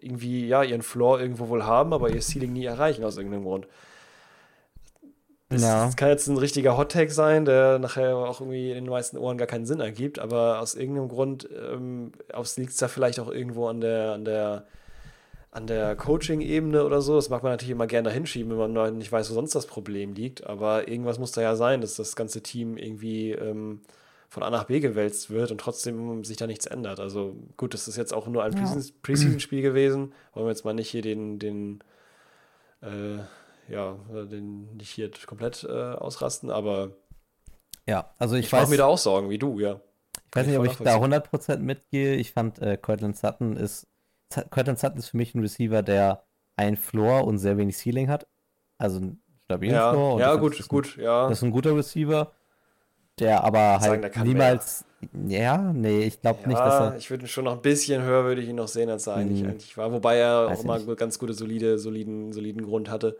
irgendwie, ja, ihren Floor irgendwo wohl haben, aber ihr Ceiling nie erreichen aus irgendeinem Grund. Das,
Ja.
kann jetzt ein richtiger Hot-Take sein, der nachher auch irgendwie in den meisten Ohren gar keinen Sinn ergibt, aber aus irgendeinem Grund ähm, liegt es da vielleicht auch irgendwo an der, an der, an der Coaching-Ebene oder so. Das mag man natürlich immer gerne dahin schieben, wenn man nicht weiß, wo sonst das Problem liegt, aber irgendwas muss da ja sein, dass das ganze Team irgendwie ähm, von A nach B gewälzt wird und trotzdem sich da nichts ändert. Also gut, das ist jetzt auch nur ein
Ja.
Preseason- Preseason-Spiel gewesen. Wollen wir jetzt mal nicht hier den, den äh, ja, den nicht hier komplett äh, ausrasten, aber
Ja, also ich,
ich, mache
weiß,
mir da auch Sorgen, wie du, ja.
ich weiß nicht, ob ich da 100% mitgehe. Ich fand, äh, Cortland Sutton ist, Cortland Sutton ist für mich ein Receiver, der ein Floor und sehr wenig Ceiling hat. Also einen stabilen
Ja,
Floor. und
ja gut,
ist ein,
gut, ja.
Das ist ein guter Receiver, der aber
sagen,
halt
der kann
niemals, ja, nee, ich glaube nicht, dass
Ja,
er,
ich würde ihn schon noch ein bisschen höher würde ich ihn noch sehen, als er eigentlich,
Hm.
eigentlich war. Wobei er auch
ich
immer
nicht.
ganz gute, solide, soliden, soliden Grund hatte.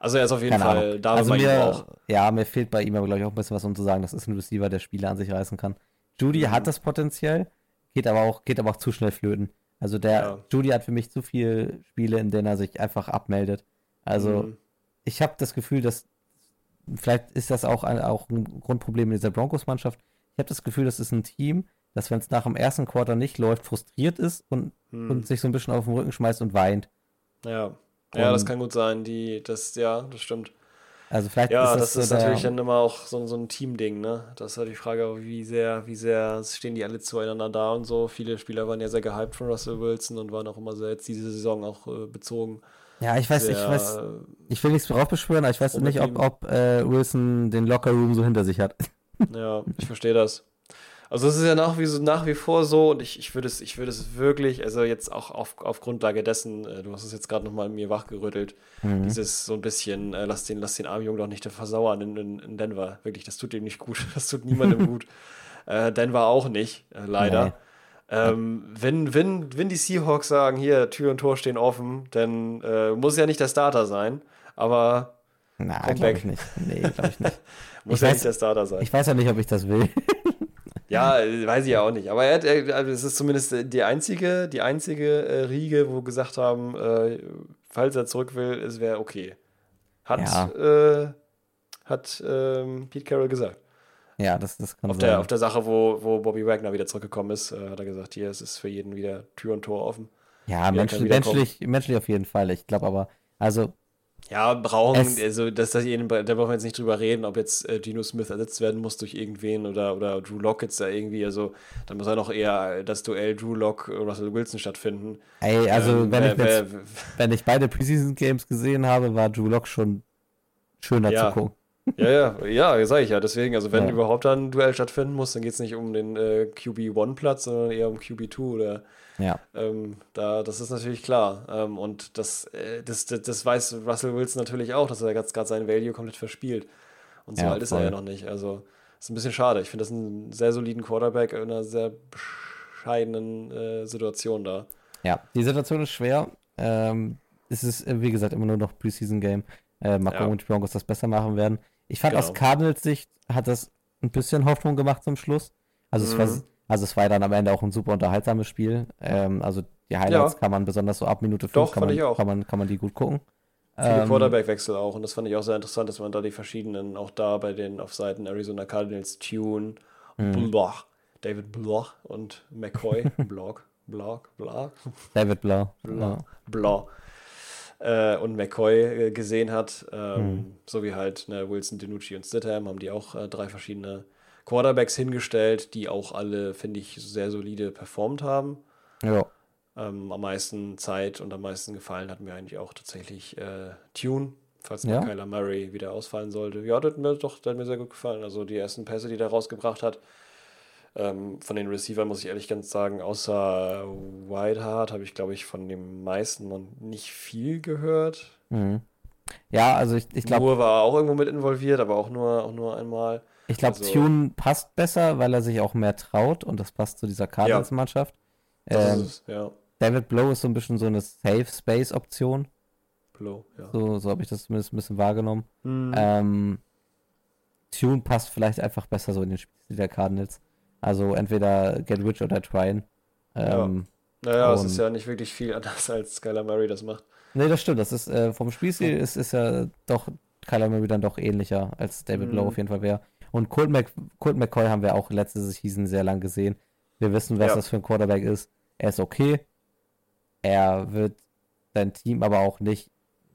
Also er ist auf jeden
keine
Fall
Ahnung.
da,
also
ihn
mir,
braucht.
ja, mir fehlt bei ihm aber, glaube ich, auch ein bisschen was, um zu sagen, das ist ein Receiver, der Spiele an sich reißen kann. Judy
Mhm.
hat das Potenzial, geht aber auch, geht aber auch zu schnell flöten. Also der,
Ja.
Judy hat für mich zu viele Spiele, in denen er sich einfach abmeldet. Also
Mhm.
ich habe das Gefühl, dass vielleicht ist das auch ein, auch ein Grundproblem in dieser Broncos-Mannschaft. Ich habe das Gefühl, das ist ein Team, das, wenn es nach dem ersten Quarter nicht läuft, frustriert ist und,
Mhm.
und sich so ein bisschen auf den Rücken schmeißt und weint.
Ja. Ja, das kann gut sein. Die, das, ja, das stimmt.
Also vielleicht
Ja,
ist
das,
das,
ist
so
natürlich dann immer auch so, so ein Team-Ding, ne? Das ist halt die Frage, wie sehr, wie sehr stehen die alle zueinander da und so. Viele Spieler waren ja sehr gehypt von Russell Wilson und waren auch immer sehr jetzt diese Saison auch äh, bezogen.
Ja, ich weiß, ich
sehr,
weiß,
äh,
ich will nichts drauf beschwören, aber ich weiß nicht, ob, ob äh, Wilson den Lockerroom so hinter sich hat.
Ja, ich verstehe das. Also es ist ja nach wie, so, nach wie vor so und ich, ich würde es, ich würde es wirklich, also jetzt auch auf, auf Grundlage dessen, äh, du hast es jetzt gerade nochmal mir wachgerüttelt,
Mhm.
dieses so ein bisschen, äh, lass den, lass den armen Jungen doch nicht versauern in, in, in Denver. Wirklich, das tut ihm nicht gut. Das tut niemandem gut. Äh, Denver auch nicht, äh, leider.
Nee.
Ähm, wenn, wenn, wenn die Seahawks sagen, hier, Tür und Tor stehen offen, dann äh, muss ja nicht der Starter sein, aber Komm
glaube ich nicht. Nee, glaube ich nicht.
muss
Ich
ja
weiß-
nicht der Starter sein.
Ich weiß ja nicht, ob ich das will.
Ja, weiß ich ja auch nicht. Aber er hat, er, also es ist zumindest äh, die einzige, die einzige äh, Riege, wo gesagt haben, äh, falls er zurück will, es wäre okay. Hat, äh, hat ähm, Pete Carroll gesagt.
Ja, das, das kann
Auf
sein.
der, auf der Sache, wo, wo Bobby Wagner wieder zurückgekommen ist, äh, hat er gesagt, hier, es ist für jeden wieder Tür und Tor offen.
ja, menschlich, menschlich, menschlich auf jeden Fall. Ich glaube aber, also,
Ja, brauchen,
Es-
also dass das jeden, da brauchen wir jetzt nicht drüber reden, ob jetzt äh, Geno Smith ersetzt werden muss durch irgendwen oder, oder Drew Lock jetzt da irgendwie, also da muss ja noch eher das Duell Drew Lock Russell Wilson stattfinden.
ey, also
Ähm,
wenn,
wer-
ich jetzt,
wer-
wenn ich beide Preseason Games gesehen habe, war Drew Lock schon schöner
Ja.
zu gucken.
Ja, ja, ja, sag ich ja. Deswegen, also wenn
Ja.
überhaupt dann ein Duell stattfinden muss, dann geht es nicht um den äh, QB1-Platz, sondern eher um QB2 oder
Ja,
ähm, da, das ist natürlich klar. Ähm, und das, äh, das, das, das weiß Russell Wilson natürlich auch, dass er gerade seinen Value komplett verspielt. Und so
Ja,
alt ist er
voll.
ja noch nicht. Also ist ein bisschen schade. Ich finde das einen sehr soliden Quarterback in einer sehr bescheidenen äh, Situation da.
ja, die Situation ist schwer. Ähm, es ist, äh, wie gesagt, immer nur noch Preseason Game. Äh, mal
Ja.
gucken, ob die Broncos das besser machen werden. Ich fand
Genau.
aus Cardinals Sicht hat das ein bisschen Hoffnung gemacht zum Schluss. Also, es, war,
Mhm.
Also es war dann am Ende auch ein super unterhaltsames Spiel. Ähm, also die Highlights
Ja.
kann man besonders so ab Minute 5
Doch,
kann,
fand
man,
ich auch.
kann, man, kann man die gut gucken.
Viele
Ähm,
Quarterback-Wechsel auch. Und das fand ich auch sehr interessant, dass man da die verschiedenen, auch da bei den auf Seiten Arizona Cardinals, Tune,
Mhm.
Bloch, David Bloch und McCoy, Block, Block, Block,
David Blau.
Blau, Blau äh, und McCoy äh, gesehen hat, ähm, so wie halt ne, Wilson, DiNucci und Stidham, haben die auch äh, drei verschiedene Quarterbacks hingestellt, die auch alle, finde ich, sehr solide performt haben.
Ja.
Ähm, am meisten Zeit und am meisten gefallen hat mir eigentlich auch tatsächlich äh, Tune, falls mal
Ja?
Kyler Murray wieder ausfallen sollte. Ja, das hat mir doch das hat mir sehr gut gefallen. Also die ersten Pässe, die der rausgebracht hat, ähm, von den Receivern muss ich ehrlich ganz sagen, außer Whiteheart habe ich, glaube ich, von den meisten noch nicht viel gehört.
Mhm. Ja, also ich, ich glaube,
Moore war auch irgendwo mit involviert, aber auch nur, auch nur einmal.
Ich glaube,
also-
Tune passt besser, weil er sich auch mehr traut und das passt zu dieser Cardinals-Mannschaft.
Das
Ähm,
ja.
David Blow ist so ein bisschen so eine Safe Space Option.
Blow, ja.
So, so habe ich das zumindest ein bisschen wahrgenommen.
Hm.
Ähm, Tune passt vielleicht einfach besser so in den Spielstil der Cardinals. Also entweder get rich oder tryen. Ähm,
naja, es ist ja nicht wirklich viel anders, als Skylar Murray das macht.
Nee, das stimmt. Das ist äh, vom Spielstil ist, ist ja doch Kyler Murray dann doch ähnlicher als David
Mhm.
Blow auf jeden Fall wäre. Und Colt, Mc, Colt McCoy haben wir auch letzte Season sehr lang gesehen. Wir wissen, was
Ja.
das für ein Quarterback ist. Er ist okay. Er wird sein Team aber auch nicht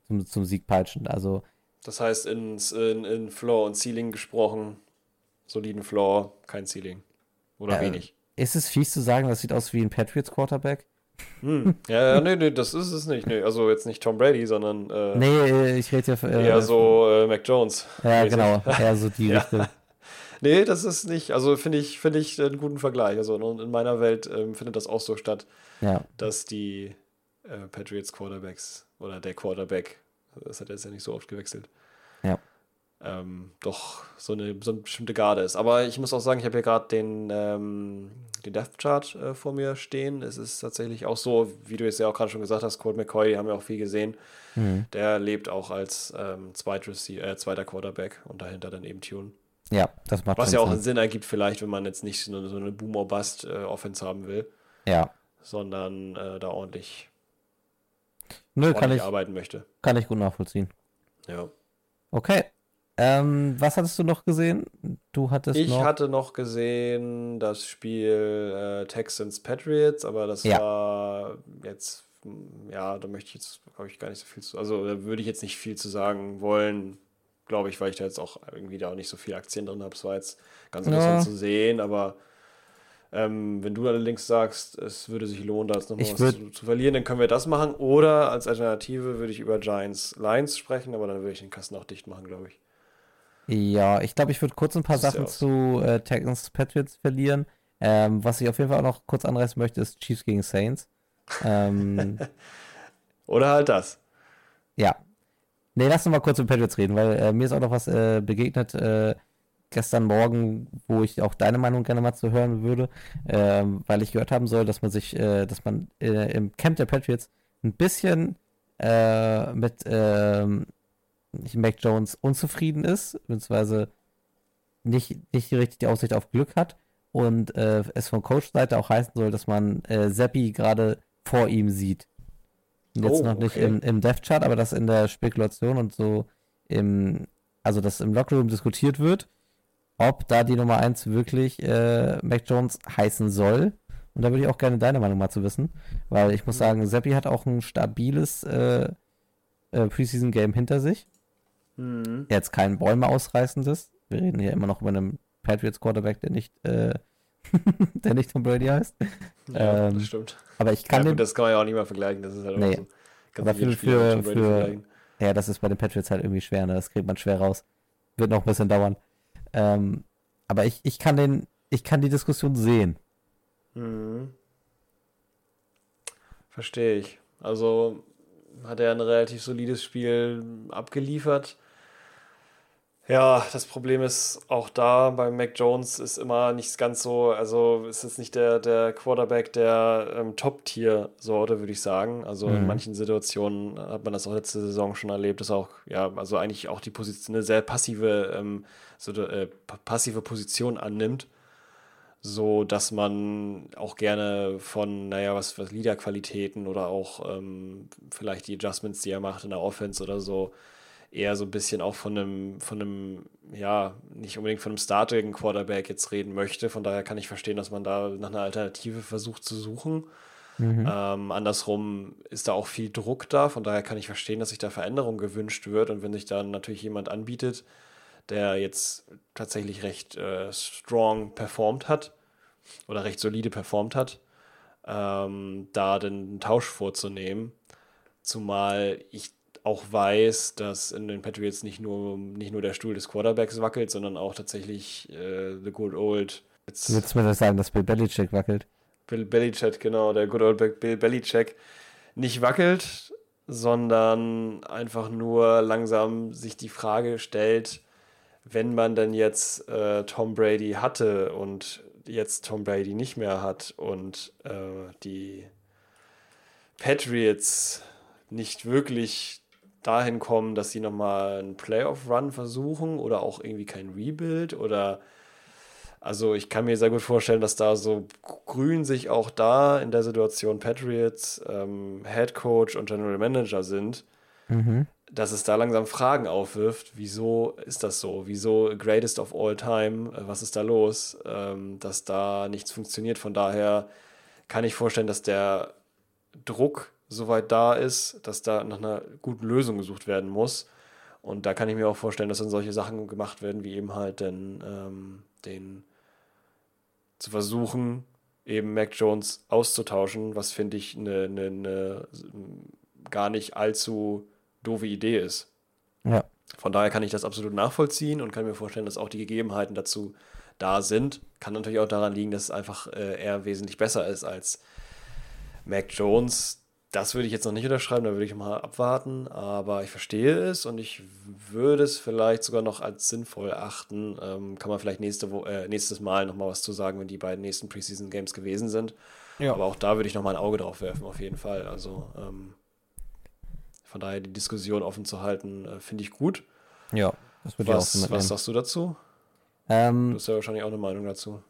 zum, zum Sieg peitschen. Also
Das heißt, in, in, in Floor und Ceiling gesprochen, soliden Floor, kein Ceiling. Oder
Äh,
wenig.
ist es fies zu sagen, das sieht aus wie ein Patriots Quarterback?
Hm. Ja, ja, nee, nee, das ist es nicht. Nee, also jetzt nicht Tom Brady, sondern äh,
Nee, ich rede ja. Äh,
eher so äh, Mac Jones.
Ja, genau. Eher so die
Ja.
Richtung.
Nee, das ist nicht, also finde ich, finde ich einen guten Vergleich. Also in, in meiner Welt ähm, findet das auch so statt,
Ja.
dass die äh, Patriots Quarterbacks oder der Quarterback, das hat er jetzt ja nicht so oft gewechselt,
Ja.
ähm, doch so eine, so eine bestimmte Garde ist. Aber ich muss auch sagen, ich habe hier gerade den, ähm, den Death Chart äh, vor mir stehen. Es ist tatsächlich auch so, wie du es ja auch gerade schon gesagt hast, Colt McCoy, die haben wir auch viel gesehen.
Mhm.
Der lebt auch als ähm, Zweit äh, zweiter Quarterback und dahinter dann eben Tune.
Ja, das macht
Was ja auch
Sinn.
einen Sinn ergibt, vielleicht, wenn man jetzt nicht so eine, so eine Boomer-Bust-Offense haben will,
Ja.
sondern äh, da ordentlich,
Nö, kann
ordentlich
ich,
arbeiten möchte.
kann ich gut nachvollziehen.
Ja.
Okay. Ähm, was hattest du noch gesehen? Du hattest
Ich
noch.
hatte noch gesehen das Spiel äh, Texans Patriots, aber das
Ja.
war jetzt, ja, da möchte ich jetzt, glaube ich, gar nicht so viel zu, also da würde ich jetzt nicht viel zu sagen wollen, glaube ich, weil ich da jetzt auch irgendwie da auch nicht so viel Aktien drin habe. Es war jetzt ganz
Ja.
interessant zu sehen, aber ähm, wenn du allerdings sagst, es würde sich lohnen, da jetzt nochmal was zu, zu verlieren, dann können wir das machen. Oder als Alternative würde ich über Giants Lions sprechen, aber dann würde ich den Kasten auch dicht machen, glaube ich.
Ja, ich glaube, ich würde kurz ein paar
ja
Sachen
aus.
zu äh, Texans Patriots verlieren. Ähm, was ich auf jeden Fall auch noch kurz anreißen möchte, ist Chiefs gegen Saints. Ähm,
Oder halt das.
ja. Nee, lass uns mal kurz über Patriots reden, weil äh, mir ist auch noch was äh, begegnet äh, gestern Morgen, wo ich auch deine Meinung gerne mal zu hören würde, ähm, weil ich gehört haben soll, dass man sich, äh, dass man äh, im Camp der Patriots ein bisschen äh, mit ähm, Mac Jones unzufrieden ist, beziehungsweise nicht, nicht richtig die Aussicht auf Glück hat und äh, es von Coach-Seite auch heißen soll, dass man äh, Seppi gerade vor ihm sieht. Jetzt
Oh,
noch nicht
okay.
im, im Dev-Chart, aber das in der Spekulation und so im, also dass im Lockerroom diskutiert wird, ob da die Nummer 1 wirklich äh, Mac Jones heißen soll. Und da würde ich auch gerne deine Meinung mal zu wissen, weil ich muss sagen, Seppi hat auch ein stabiles äh, äh, Preseason-Game hinter sich.
Mhm.
Jetzt kein Bäume ausreißendes. Wir reden hier immer noch über einen Patriots Quarterback, der nicht, äh, der nicht Tom Brady heißt.
Ja,
Ähm,
das stimmt.
Aber ich
Ja,
kann
gut,
den,
das kann man ja auch nicht mehr vergleichen. Das ist halt
Nee.
auch so. Kannst
Aber für- für- für- ja, das ist bei den Patriots halt irgendwie schwer, ne? Das kriegt man schwer raus. Wird noch ein bisschen dauern. Ähm, aber ich, ich kann den, ich kann die Diskussion sehen.
Mhm. Verstehe ich. Also hat er ein relativ solides Spiel abgeliefert. Ja, das Problem ist auch da bei Mac Jones ist immer nicht ganz so, also ist jetzt nicht der, der Quarterback der ähm, Top-Tier-Sorte, würde ich sagen. Also in
Mhm.
manchen Situationen hat man das auch letzte Saison schon erlebt, dass auch, ja, also eigentlich auch die Position, eine sehr passive, ähm, so, äh, pa- passive Position annimmt. so dass man auch gerne von, naja, was, was Leaderqualitäten oder auch ähm, vielleicht die Adjustments, die er macht in der Offense oder so, eher so ein bisschen auch von einem, von einem, ja, nicht unbedingt von einem startigen Quarterback jetzt reden möchte. Von daher kann ich verstehen, dass man da nach einer Alternative versucht zu suchen. Mhm. Ähm, andersrum ist da auch viel Druck da, von daher kann ich verstehen, dass sich da Veränderung gewünscht wird. Und wenn sich dann natürlich jemand anbietet, der jetzt tatsächlich recht äh, strong performt hat oder recht solide performt hat, ähm, da den Tausch vorzunehmen. Zumal ich auch weiß, dass in den Patriots nicht nur, nicht nur der Stuhl des Quarterbacks wackelt, sondern auch tatsächlich äh, the good old.
Du willst mir das sagen, dass Bill Belichick wackelt?
Bill Belichick, genau, der good old Bill Belichick nicht wackelt, sondern einfach nur langsam sich die Frage stellt, wenn man denn jetzt äh, Tom Brady hatte und jetzt Tom Brady nicht mehr hat und äh, die Patriots nicht wirklich dahin kommen, dass sie nochmal einen Playoff-Run versuchen oder auch irgendwie kein Rebuild oder also ich kann mir sehr gut vorstellen, dass da so grün sich auch da in der Situation Patriots ähm, Head Coach und General Manager sind, mhm. dass es da langsam Fragen aufwirft, wieso ist das so? Wieso Greatest of All Time? Äh, was ist da los? Ähm, dass da nichts funktioniert. Von daher kann ich vorstellen, dass der Druck soweit da ist, dass da nach einer guten Lösung gesucht werden muss. Und da kann ich mir auch vorstellen, dass dann solche Sachen gemacht werden, wie eben halt den, ähm, den zu versuchen, eben Mac Jones auszutauschen, was finde ich eine ne, ne, gar nicht allzu doofe Idee ist. Ja. Von daher kann ich das absolut nachvollziehen und kann mir vorstellen, dass auch die Gegebenheiten dazu da sind. Kann natürlich auch daran liegen, dass es einfach äh, eher wesentlich besser ist als Mac Jones, das würde ich jetzt noch nicht unterschreiben, da würde ich mal abwarten, aber ich verstehe es und ich würde es vielleicht sogar noch als sinnvoll achten. Ähm, kann man vielleicht nächste Wo äh, nächstes Mal nochmal was zu sagen, wenn die beiden nächsten Preseason Games gewesen sind. Ja. Aber auch da würde ich nochmal ein Auge drauf werfen, auf jeden Fall. Also ähm, von daher die Diskussion offen zu halten, äh, finde ich gut.
Ja,
das würde ich auch so Was sagst du dazu? Ähm, du hast ja wahrscheinlich auch eine Meinung dazu.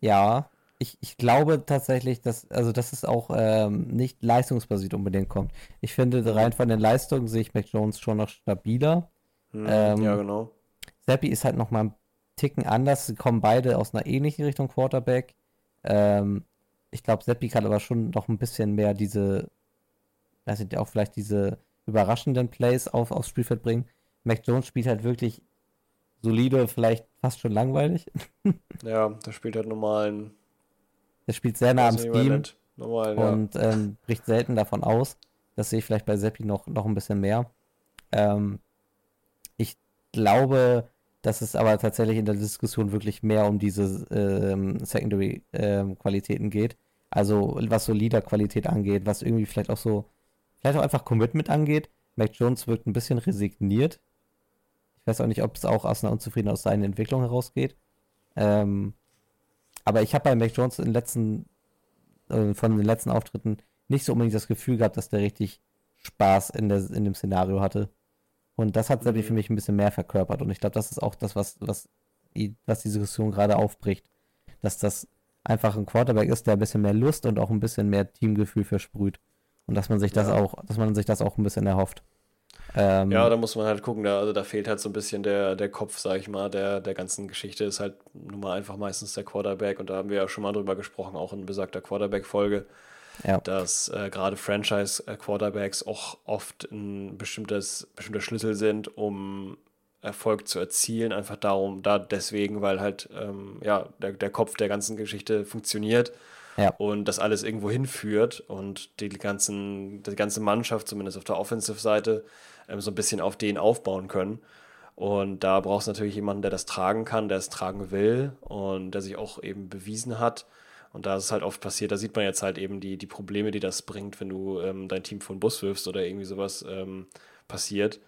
Ja, ich, ich glaube tatsächlich, dass, also dass es auch ähm, nicht leistungsbasiert unbedingt kommt. Ich finde, rein von den Leistungen sehe ich Mac Jones schon noch stabiler.
Hm, ähm, ja, genau.
Seppi ist halt noch mal ein Ticken anders. Sie kommen beide aus einer ähnlichen Richtung Quarterback. Ähm, ich glaube, Seppi kann aber schon noch ein bisschen mehr diese, weiß nicht, auch vielleicht diese überraschenden Plays auf, aufs Spielfeld bringen. Mac Jones spielt halt wirklich solide, vielleicht fast schon langweilig.
ja, der spielt halt normalen
der spielt sehr nah am Steam Normal, ja. und ähm, bricht selten davon aus. Das sehe ich vielleicht bei Seppi noch, noch ein bisschen mehr. Ähm, ich glaube, dass es aber tatsächlich in der Diskussion wirklich mehr um diese ähm, Secondary-Qualitäten ähm, geht. Also was so Leader-Qualität angeht, was irgendwie vielleicht auch so, vielleicht auch einfach Commitment angeht. Mac Jones wirkt ein bisschen resigniert. Ich weiß auch nicht, ob es auch aus einer Unzufriedenheit aus seiner Entwicklung herausgeht. Ähm, aber ich habe bei Mac Jones in den letzten, äh, von den letzten Auftritten nicht so unbedingt das Gefühl gehabt, dass der richtig Spaß in, der, in dem Szenario hatte. Und das hat Seppi mhm. für mich ein bisschen mehr verkörpert. Und ich glaube, das ist auch das, was, was, was die Diskussion gerade aufbricht. Dass das einfach ein Quarterback ist, der ein bisschen mehr Lust und auch ein bisschen mehr Teamgefühl versprüht. Und dass man sich das auch, dass man sich das auch ein bisschen erhofft.
Ähm, ja, da muss man halt gucken, da, also da fehlt halt so ein bisschen der, der Kopf, sag ich mal, der, der ganzen Geschichte ist halt nun mal einfach meistens der Quarterback und da haben wir ja schon mal drüber gesprochen, auch in besagter Quarterback-Folge, ja. dass äh, gerade Franchise-Quarterbacks auch oft ein bestimmtes, bestimmter Schlüssel sind, um Erfolg zu erzielen, einfach darum, da deswegen, weil halt ähm, ja, der, der Kopf der ganzen Geschichte funktioniert ja. und das alles irgendwo hinführt und die, ganzen, die ganze Mannschaft, zumindest auf der Offensive-Seite, ähm, so ein bisschen auf den aufbauen können. Und da brauchst du natürlich jemanden, der das tragen kann, der es tragen will und der sich auch eben bewiesen hat. Und da ist es halt oft passiert, da sieht man jetzt halt eben die, die Probleme, die das bringt, wenn du ähm, dein Team vor den Bus wirfst oder irgendwie sowas ähm, passiert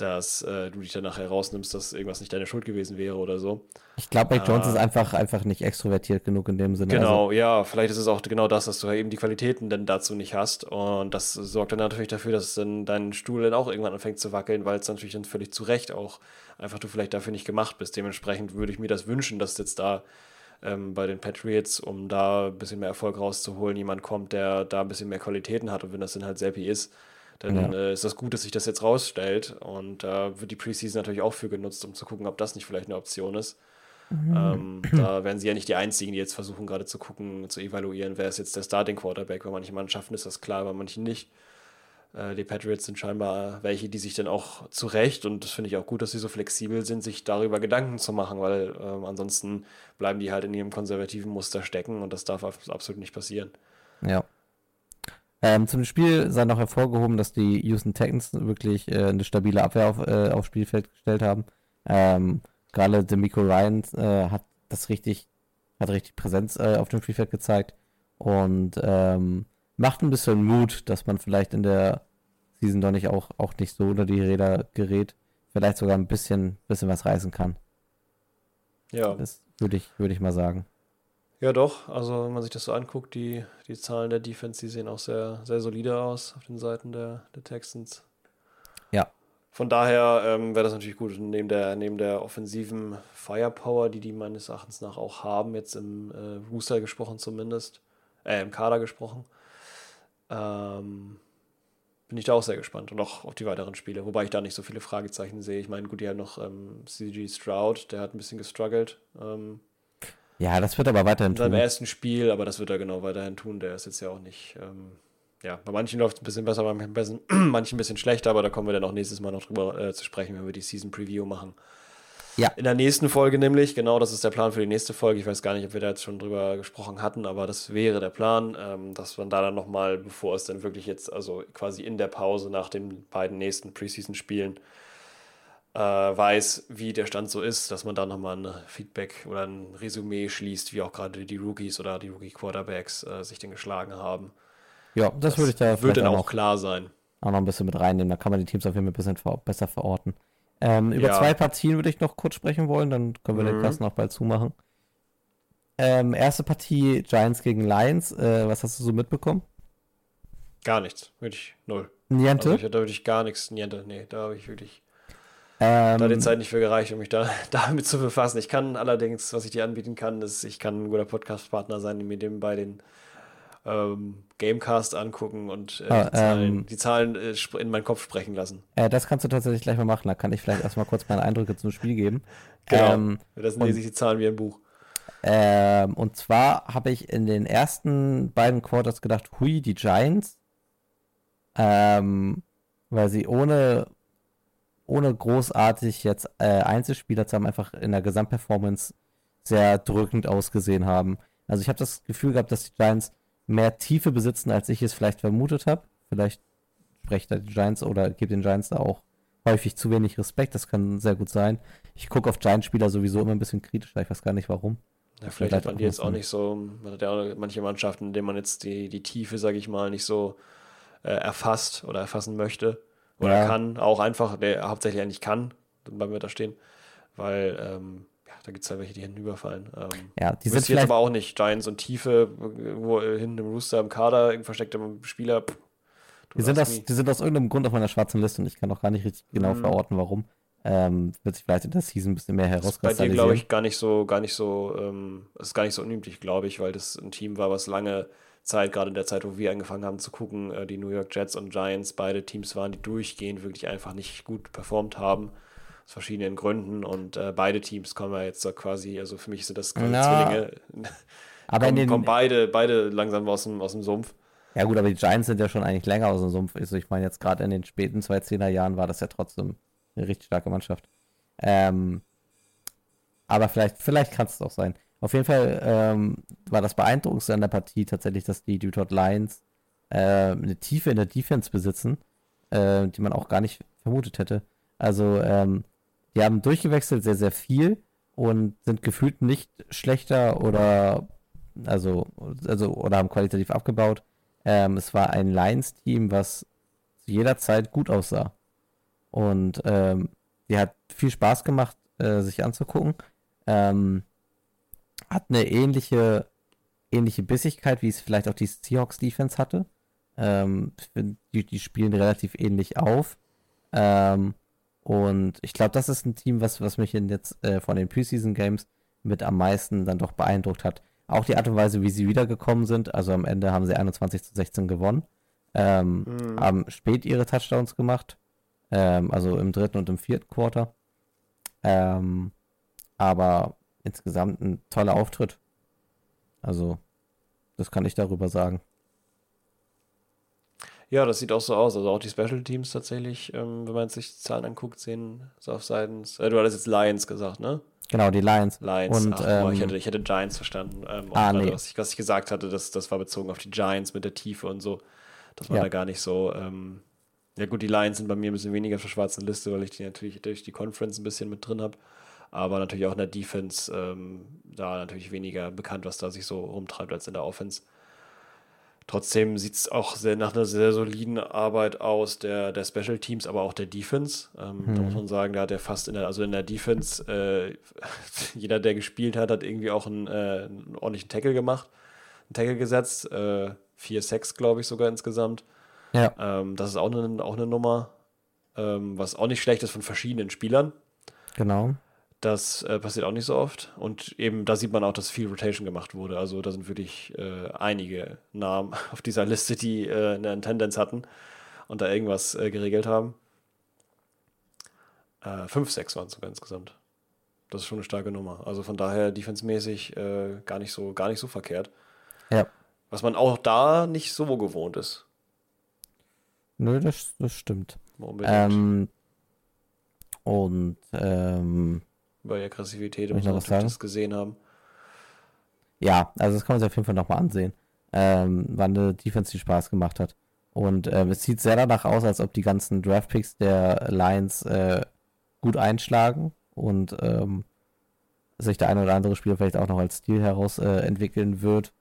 dass äh, du dich dann nachher rausnimmst, dass irgendwas nicht deine Schuld gewesen wäre oder so.
Ich glaube, Mike Jones ist ah. einfach, einfach nicht extrovertiert genug in dem Sinne.
Genau, also. ja, vielleicht ist es auch genau das, dass du eben die Qualitäten dann dazu nicht hast. Und das sorgt dann natürlich dafür, dass dann dein Stuhl dann auch irgendwann anfängt zu wackeln, weil es natürlich dann völlig zu Recht auch einfach du vielleicht dafür nicht gemacht bist. Dementsprechend würde ich mir das wünschen, dass jetzt da ähm, bei den Patriots, um da ein bisschen mehr Erfolg rauszuholen. Jemand kommt, der da ein bisschen mehr Qualitäten hat und wenn das dann halt Seppi ist, dann
Ja.
äh, ist das gut, dass sich das jetzt rausstellt und da wird die Preseason natürlich auch für genutzt, um zu gucken, ob das nicht vielleicht eine Option ist. Ähm, da werden sie ja nicht die Einzigen, die jetzt versuchen, gerade zu gucken, zu evaluieren, wer ist jetzt der Starting Quarterback. Bei manchen Mannschaften ist das klar, bei manchen nicht. Äh, die Patriots sind scheinbar welche, die sich dann auch zu Recht, und das finde ich auch gut, dass sie so flexibel sind, sich darüber Gedanken zu machen, weil ähm, ansonsten bleiben die halt in ihrem konservativen Muster stecken und das darf ab- absolut nicht passieren.
Ja. Ähm, zum Spiel sei noch hervorgehoben, dass die Houston Texans wirklich äh, eine stabile Abwehr auf, äh, aufs Spielfeld gestellt haben. Ähm, Gerade Demico Ryan äh, hat das richtig, hat richtig Präsenz äh, auf dem Spielfeld gezeigt und ähm, macht ein bisschen Mut, dass man vielleicht in der Season doch nicht auch, auch nicht so unter die Räder gerät, vielleicht sogar ein bisschen, bisschen was reißen kann.
Ja.
Das würde ich, würde ich mal sagen.
Ja, doch. Also, wenn man sich das so anguckt, die, die Zahlen der Defense, die sehen auch sehr, sehr solide aus auf den Seiten der, der Texans.
Ja.
Von daher ähm, wäre das natürlich gut, neben der, neben der offensiven Firepower, die die meines Erachtens nach auch haben, jetzt im äh, Booster gesprochen zumindest, äh, im Kader gesprochen, ähm, bin ich da auch sehr gespannt und auch auf die weiteren Spiele, wobei ich da nicht so viele Fragezeichen sehe. Ich meine, gut, die haben noch ähm, CG Stroud, der hat ein bisschen gestruggelt. Ähm,
Ja, das wird aber weiterhin
in seinem
tun.
ersten Spiel, aber das wird er genau weiterhin tun. Der ist jetzt ja auch nicht. Ähm, ja, bei manchen läuft es ein bisschen besser, bei manchen, ein bisschen- manchen ein bisschen schlechter, aber da kommen wir dann auch nächstes Mal noch drüber äh, zu sprechen, wenn wir die Season Preview machen.
Ja.
In der nächsten Folge nämlich, genau, das ist der Plan für die nächste Folge. Ich weiß gar nicht, ob wir da jetzt schon drüber gesprochen hatten, aber das wäre der Plan, ähm, dass man da dann nochmal, bevor es dann wirklich jetzt, also quasi in der Pause nach den beiden nächsten Preseason-Spielen, äh, weiß, wie der Stand so ist, dass man da nochmal ein Feedback oder ein Resümee schließt, wie auch gerade die Rookies oder die Rookie-Quarterbacks äh, sich denn geschlagen haben.
Ja, das, würde ich da vielleicht
dann
auch
auch
noch,
klar sein.
auch noch ein bisschen mit reinnehmen. Da kann man die Teams auf jeden Fall ein bisschen ver besser verorten. Ähm, über
Ja.
zwei Partien würde ich noch kurz sprechen wollen, dann können wir den
Mhm.
Kasten auch bald zumachen. Ähm, erste Partie Giants gegen Lions. Äh, was hast du so mitbekommen?
Gar nichts. Wirklich null.
Niente?
Also ich, da würde ich gar nichts, niente. Nee, da habe ich wirklich
ähm,
da die Zeit nicht für gereicht, um mich da damit zu befassen. Ich kann allerdings, was ich dir anbieten kann, ist, ich kann ein guter Podcast-Partner sein, die mir dem bei den ähm, Gamecast angucken und äh,
Ah,
die Zahlen,
ähm,
die Zahlen äh, in meinen Kopf sprechen lassen.
äh, das kannst du tatsächlich gleich mal machen. Da kann ich vielleicht erstmal kurz meine Eindrücke zum Spiel geben.
Genau.
Ähm,
Das lese ich die Zahlen wie ein Buch.
Ähm, und zwar habe ich in den ersten beiden Quarters gedacht, hui, die Giants. Ähm, weil sie ohne, ohne großartig jetzt äh, Einzelspieler zu haben, einfach in der Gesamtperformance sehr drückend ausgesehen haben. Also ich habe das Gefühl gehabt, dass die Giants mehr Tiefe besitzen, als ich es vielleicht vermutet habe. Vielleicht spreche da die Giants oder gebe den Giants da auch häufig zu wenig Respekt. Das kann sehr gut sein. Ich gucke auf Giants-Spieler sowieso immer ein bisschen kritischer. Ich weiß gar nicht warum.
Ja, vielleicht
wird
hat man
halt
die jetzt auch nicht so, man hat ja auch manche Mannschaften, in denen man jetzt die, die Tiefe, sage ich mal, nicht so äh, erfasst oder erfassen möchte oder
Ja.
kann, auch einfach, der hauptsächlich eigentlich kann, wir da stehen, weil ähm, ja, da gibt es ja welche, die hinten überfallen. Ähm,
Ja, die sind
jetzt aber auch nicht. Giants und Tiefe, wo äh, hinten im Rooster im Kader, ein versteckter Spieler. pff,
Die sind, aus,
nie.
die sind aus irgendeinem Grund auf meiner schwarzen Liste und ich kann auch gar nicht richtig genau
Mhm.
verorten, warum. Ähm, wird sich vielleicht in der Season ein bisschen mehr
ist bei dir,
herauskristallisieren.
glaube ich, gar nicht so, gar nicht so, ähm, ist gar nicht so unüblich, glaube ich, weil das ein Team war, was lange Zeit, gerade in der Zeit, wo wir angefangen haben zu gucken, äh, die New York Jets und Giants beide Teams waren, die durchgehend wirklich einfach nicht gut performt haben. Aus verschiedenen Gründen und äh, beide Teams kommen ja jetzt so quasi, also für mich sind das quasi
Na,
Zwillinge,
aber in
kommen,
den,
kommen beide, beide langsam aus dem, aus dem Sumpf.
ja gut, aber die Giants sind ja schon eigentlich länger aus dem Sumpf. Also ich meine, jetzt gerade in den späten 2010er Jahren war das ja trotzdem eine richtig starke Mannschaft. Ähm, aber vielleicht, vielleicht kann es doch sein. Auf jeden Fall ähm, war das Beeindruckendste an der Partie tatsächlich, dass die Detroit Lions äh, eine Tiefe in der Defense besitzen, äh, die man auch gar nicht vermutet hätte. Also, ähm, die haben durchgewechselt sehr, sehr viel und sind gefühlt nicht schlechter oder also, also oder haben qualitativ abgebaut. Ähm, es war ein Lions-Team, was zu jeder Zeit gut aussah. Und ähm, die hat viel Spaß gemacht, äh, sich anzugucken. Ähm, hat eine ähnliche, ähnliche Bissigkeit, wie es vielleicht auch die Seahawks-Defense hatte. Ähm, die, die spielen relativ ähnlich auf. Ähm, und ich glaube, das ist ein Team, was, was mich in jetzt äh, von den Preseason Games mit am meisten dann doch beeindruckt hat. Auch die Art und Weise, wie sie wiedergekommen sind. Also am Ende haben sie 21 zu 16 gewonnen. Ähm,
Mhm.
Haben spät ihre Touchdowns gemacht. Ähm, also im dritten und im vierten Quarter. Ähm, aber insgesamt ein toller Auftritt. Also, das kann ich darüber sagen.
Ja, das sieht auch so aus. Also auch die Special Teams tatsächlich, ähm, wenn man sich die Zahlen anguckt, sehen so auf seitens. Äh, du hattest jetzt Lions gesagt, ne?
Genau, die Lions.
Lions.
Und,
Ach, boah, ich,
ähm,
hätte, ich hätte Giants verstanden. Ähm,
Ah, nee.
was, ich, was ich gesagt hatte, das, das war bezogen auf die Giants mit der Tiefe und so. Das war
Ja.
da gar nicht so. Ähm, ja, gut, die Lions sind bei mir ein bisschen weniger auf der schwarzen Liste, weil ich die natürlich durch die Conference ein bisschen mit drin habe. Aber natürlich auch in der Defense ähm, da natürlich weniger bekannt, was da sich so rumtreibt als in der Offense. Trotzdem sieht es auch sehr nach einer sehr soliden Arbeit aus der, der Special Teams, aber auch der Defense. Ähm, Da muss man sagen, da hat er fast in der, also in der Defense, äh, jeder, der gespielt hat, hat irgendwie auch einen, äh, einen ordentlichen Tackle gemacht, einen Tackle gesetzt, äh, vier Sacks, glaube ich, sogar insgesamt.
Ja,
Ähm, das ist auch eine, auch eine Nummer, ähm, was auch nicht schlecht ist von verschiedenen Spielern.
genau.
Das äh, passiert auch nicht so oft. Und eben da sieht man auch, dass viel Rotation gemacht wurde. Also da sind wirklich äh, einige Namen auf dieser Liste, die äh, eine Tendenz hatten und da irgendwas äh, geregelt haben. Äh, fünf, sechs waren es sogar insgesamt. Das ist schon eine starke Nummer. Also von daher defensemäßig äh, gar nicht so, gar nicht so verkehrt.
Ja.
Was man auch da nicht so gewohnt ist.
Nö, das, das stimmt. Ähm, und ähm,
Über die Aggressivität
noch
man
was
das gesehen haben.
ja, also das kann man sich auf jeden Fall nochmal ansehen. Ähm, wann eine Defense die Spaß gemacht hat. Und ähm, es sieht sehr danach aus, als ob die ganzen Draftpicks der Lions äh, gut einschlagen und ähm, sich der eine oder andere Spieler vielleicht auch noch als Stil heraus äh, entwickeln wird.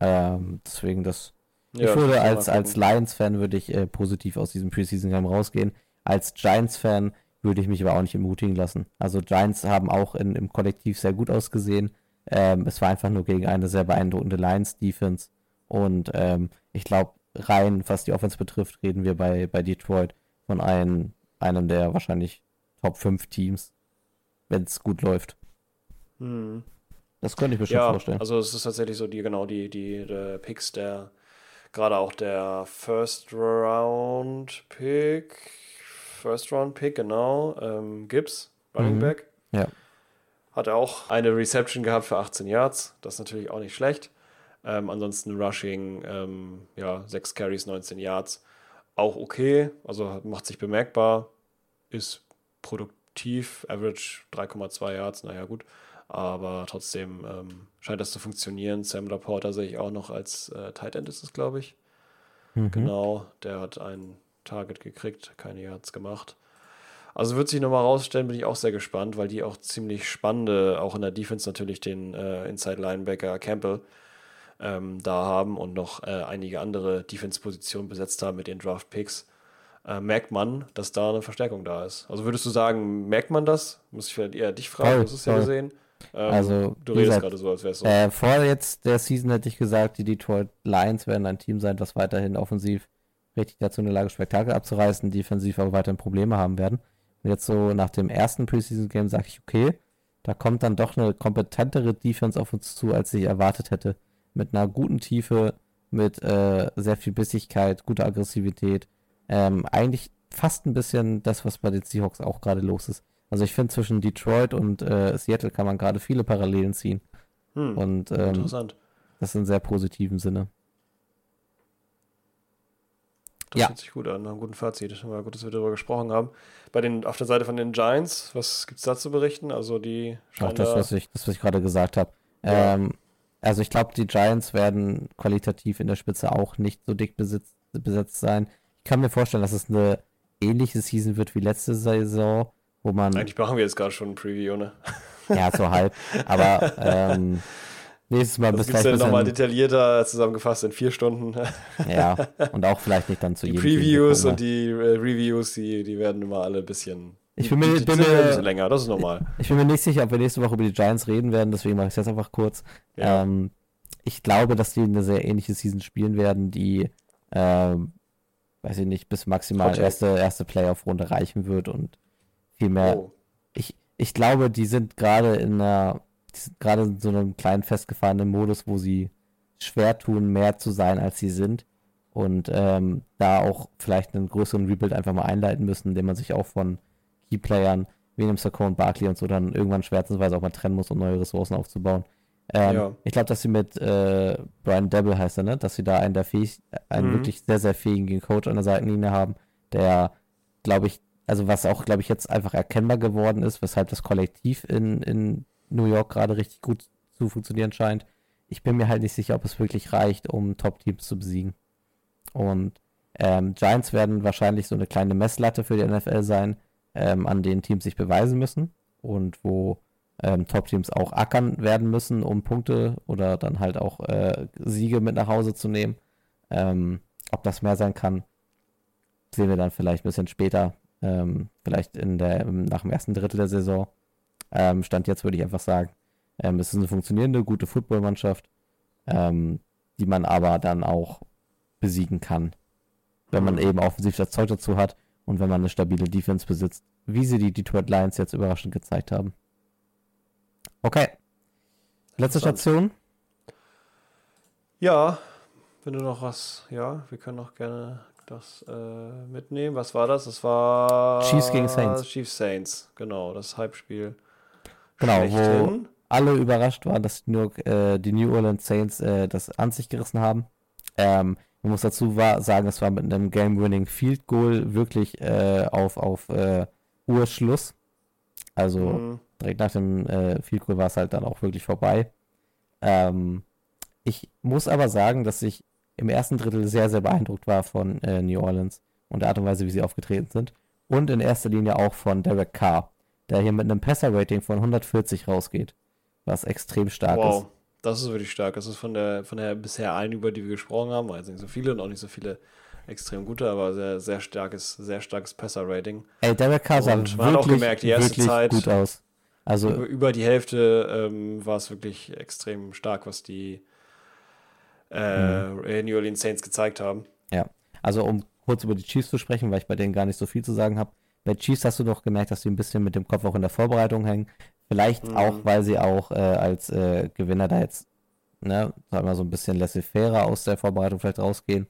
Ähm, deswegen das
Ja,
ich würde als, als Lions-Fan würde ich äh, positiv aus diesem Preseason-Game rausgehen. Als Giants-Fan würde ich mich aber auch nicht entmutigen lassen. Also Giants haben auch in, im Kollektiv sehr gut ausgesehen. Ähm, es war einfach nur gegen eine sehr beeindruckende Lions-Defense. Und ähm, ich glaube, rein, was die Offense betrifft, reden wir bei, bei Detroit von einem, einem der wahrscheinlich Top 5 Teams, wenn es gut läuft.
Hm.
Das könnte ich mir schon
Ja,
vorstellen.
also es ist tatsächlich so, die, genau, die, die, die Picks der, gerade auch der First Round Pick, First Round Pick, genau, ähm, Gibbs, Running
Mhm.
Back.
Ja.
Hat er auch eine Reception gehabt für 18 Yards, das ist natürlich auch nicht schlecht. Ähm, ansonsten Rushing, ähm, ja, 6 Carries, 19 Yards, auch okay, also macht sich bemerkbar, ist produktiv, Average 3,2 Yards, naja gut, aber trotzdem ähm, scheint das zu funktionieren. Sam Laporta sehe ich auch noch als äh, Tight End ist es, glaube ich.
Mhm.
Genau, der hat ein Target gekriegt, keine Yards gemacht. Also wird sich nochmal rausstellen, bin ich auch sehr gespannt, weil die auch ziemlich spannende, auch in der Defense natürlich den äh, Inside Linebacker Campbell ähm, da haben und noch äh, einige andere Defense-Positionen besetzt haben mit den Draft Picks. Äh, merkt man, dass da eine Verstärkung da ist. Also würdest du sagen, merkt man das? Muss ich vielleicht eher dich fragen, du hast es ja gesehen. Ähm,
Also,
du redest gerade so, als wäre es so.
Äh, vor jetzt der Season hätte ich gesagt, die Detroit Lions werden ein Team sein, das weiterhin offensiv richtig dazu in der Lage Spektakel abzureißen, defensiv aber weiterhin Probleme haben werden. Und jetzt so nach dem ersten Preseason-Game sage ich, okay, da kommt dann doch eine kompetentere Defense auf uns zu, als ich erwartet hätte. Mit einer guten Tiefe, mit äh, sehr viel Bissigkeit, guter Aggressivität. Ähm, eigentlich fast ein bisschen das, was bei den Seahawks auch gerade los ist. Also ich finde, zwischen Detroit und äh, Seattle kann man gerade viele Parallelen ziehen.
Hm,
Und ähm,
interessant.
das in sehr positiven Sinne.
Das
ja.
hört sich gut an, nach einem guten Fazit. War gut, dass wir darüber gesprochen haben. Bei den, auf der Seite von den Giants, was gibt es da zu berichten? Also die
Auch das,
da,
was ich, das, was ich gerade gesagt habe.
Ja.
Ähm, also ich glaube, die Giants werden qualitativ in der Spitze auch nicht so dick besitzt, besetzt sein. Ich kann mir vorstellen, dass es eine ähnliche Season wird wie letzte Saison, wo man
eigentlich machen wir jetzt gerade schon ein Preview, ne?
ja so halb, aber ähm, nächstes Mal
Das
bis
ja
ein
nochmal detaillierter zusangefasst in vier Stunden.
ja und auch vielleicht nicht dann zu
Die
jedem. Wir
Previews und die äh, Reviews, die, die werden immer alle ein bisschen.
Ich bin mir-
die, die
bin mir-
länger, das ist normal.
mal. Ich bin mir nicht sicher, ob wir nächste Woche über die Giants reden werden, deswegen mache ich es jetzt einfach kurz.
Ja.
Ähm, ich glaube, dass die eine sehr ähnliche Season spielen werden, die, ähm, weiß ich nicht, bis maximal
Take.
erste, erste Playoff-Runde reichen wird und viel mehr.
oh.
Ich, ich glaube, die sind gerade in einer gerade in so einem kleinen festgefahrenen Modus, wo sie schwer tun, mehr zu sein, als sie sind. Und ähm, da auch vielleicht einen größeren Rebuild einfach mal einleiten müssen, indem man sich auch von Keyplayern wie einem Sakon Barkley und so dann irgendwann schwärzensweise auch mal trennen muss, um neue Ressourcen aufzubauen. Ähm, ja. Ich glaube, dass sie mit äh, Brian Devil heißt er, ne? Dass sie da einen der fähig, einen mhm. wirklich sehr, sehr fähigen Coach an der Seitenlinie haben, der, glaube ich, also was auch, glaube ich, jetzt einfach erkennbar geworden ist, weshalb das Kollektiv in, in New York gerade richtig gut zu funktionieren scheint. Ich bin mir halt nicht sicher, ob es wirklich reicht, um Top-Teams zu besiegen. Und ähm, Giants werden wahrscheinlich so eine kleine Messlatte für die NFL sein, ähm, an denen Teams sich beweisen müssen und wo ähm, Top-Teams auch ackern werden müssen, um Punkte oder dann halt auch äh, Siege mit nach Hause zu nehmen. Ähm, ob das mehr sein kann, sehen wir dann vielleicht ein bisschen später, ähm, vielleicht in der, nach dem ersten Drittel der Saison. Ähm, Stand jetzt würde ich einfach sagen, ähm, es ist eine funktionierende, gute Footballmannschaft, ähm, die man aber dann auch besiegen kann, wenn man mhm. eben offensiv das Zeug dazu hat und wenn man eine stabile Defense besitzt, wie sie die Detroit Lions jetzt überraschend gezeigt haben. Okay. Letzte Station.
Ja, wenn du noch was, ja, wir können auch gerne das äh, mitnehmen. Was war das? Das war
Chiefs gegen Saints.
Chiefs Saints, genau, das Hype-Spiel.
Genau, wo alle überrascht waren, dass die New, äh, die New Orleans Saints äh, das an sich gerissen haben. Ähm, man muss dazu war, sagen, es war mit einem Game-Winning Field Goal wirklich äh, auf, auf äh, Urschluss. Also mhm direkt nach dem äh, Field Goal war es halt dann auch wirklich vorbei. Ähm, ich muss aber sagen, dass ich im ersten Drittel sehr, sehr beeindruckt war von äh, New Orleans und der Art und Weise, wie sie aufgetreten sind. Und in erster Linie auch von Derek Carr, der hier mit einem Passer-Rating von 140 rausgeht, was extrem stark wow. ist. Wow,
das ist wirklich stark. Das ist von der, von der bisher allen, über die wir gesprochen haben, also nicht so viele und auch nicht so viele extrem guter, aber sehr, sehr starkes, sehr starkes Passer-Rating.
Ey, Derek Carr sah wirklich, gemerkt, die erste Zeit, gut aus.
Also über, über die Hälfte ähm, war es wirklich extrem stark, was die äh, mhm. New Orleans Saints gezeigt haben.
Ja, also um kurz über die Chiefs zu sprechen, weil ich bei denen gar nicht so viel zu sagen habe. Bei Chiefs hast du doch gemerkt, dass sie ein bisschen mit dem Kopf auch in der Vorbereitung hängen. Vielleicht mhm. auch, weil sie auch äh, als äh, Gewinner da jetzt, ne, sagen wir so ein bisschen laissez-faire aus der Vorbereitung vielleicht rausgehen.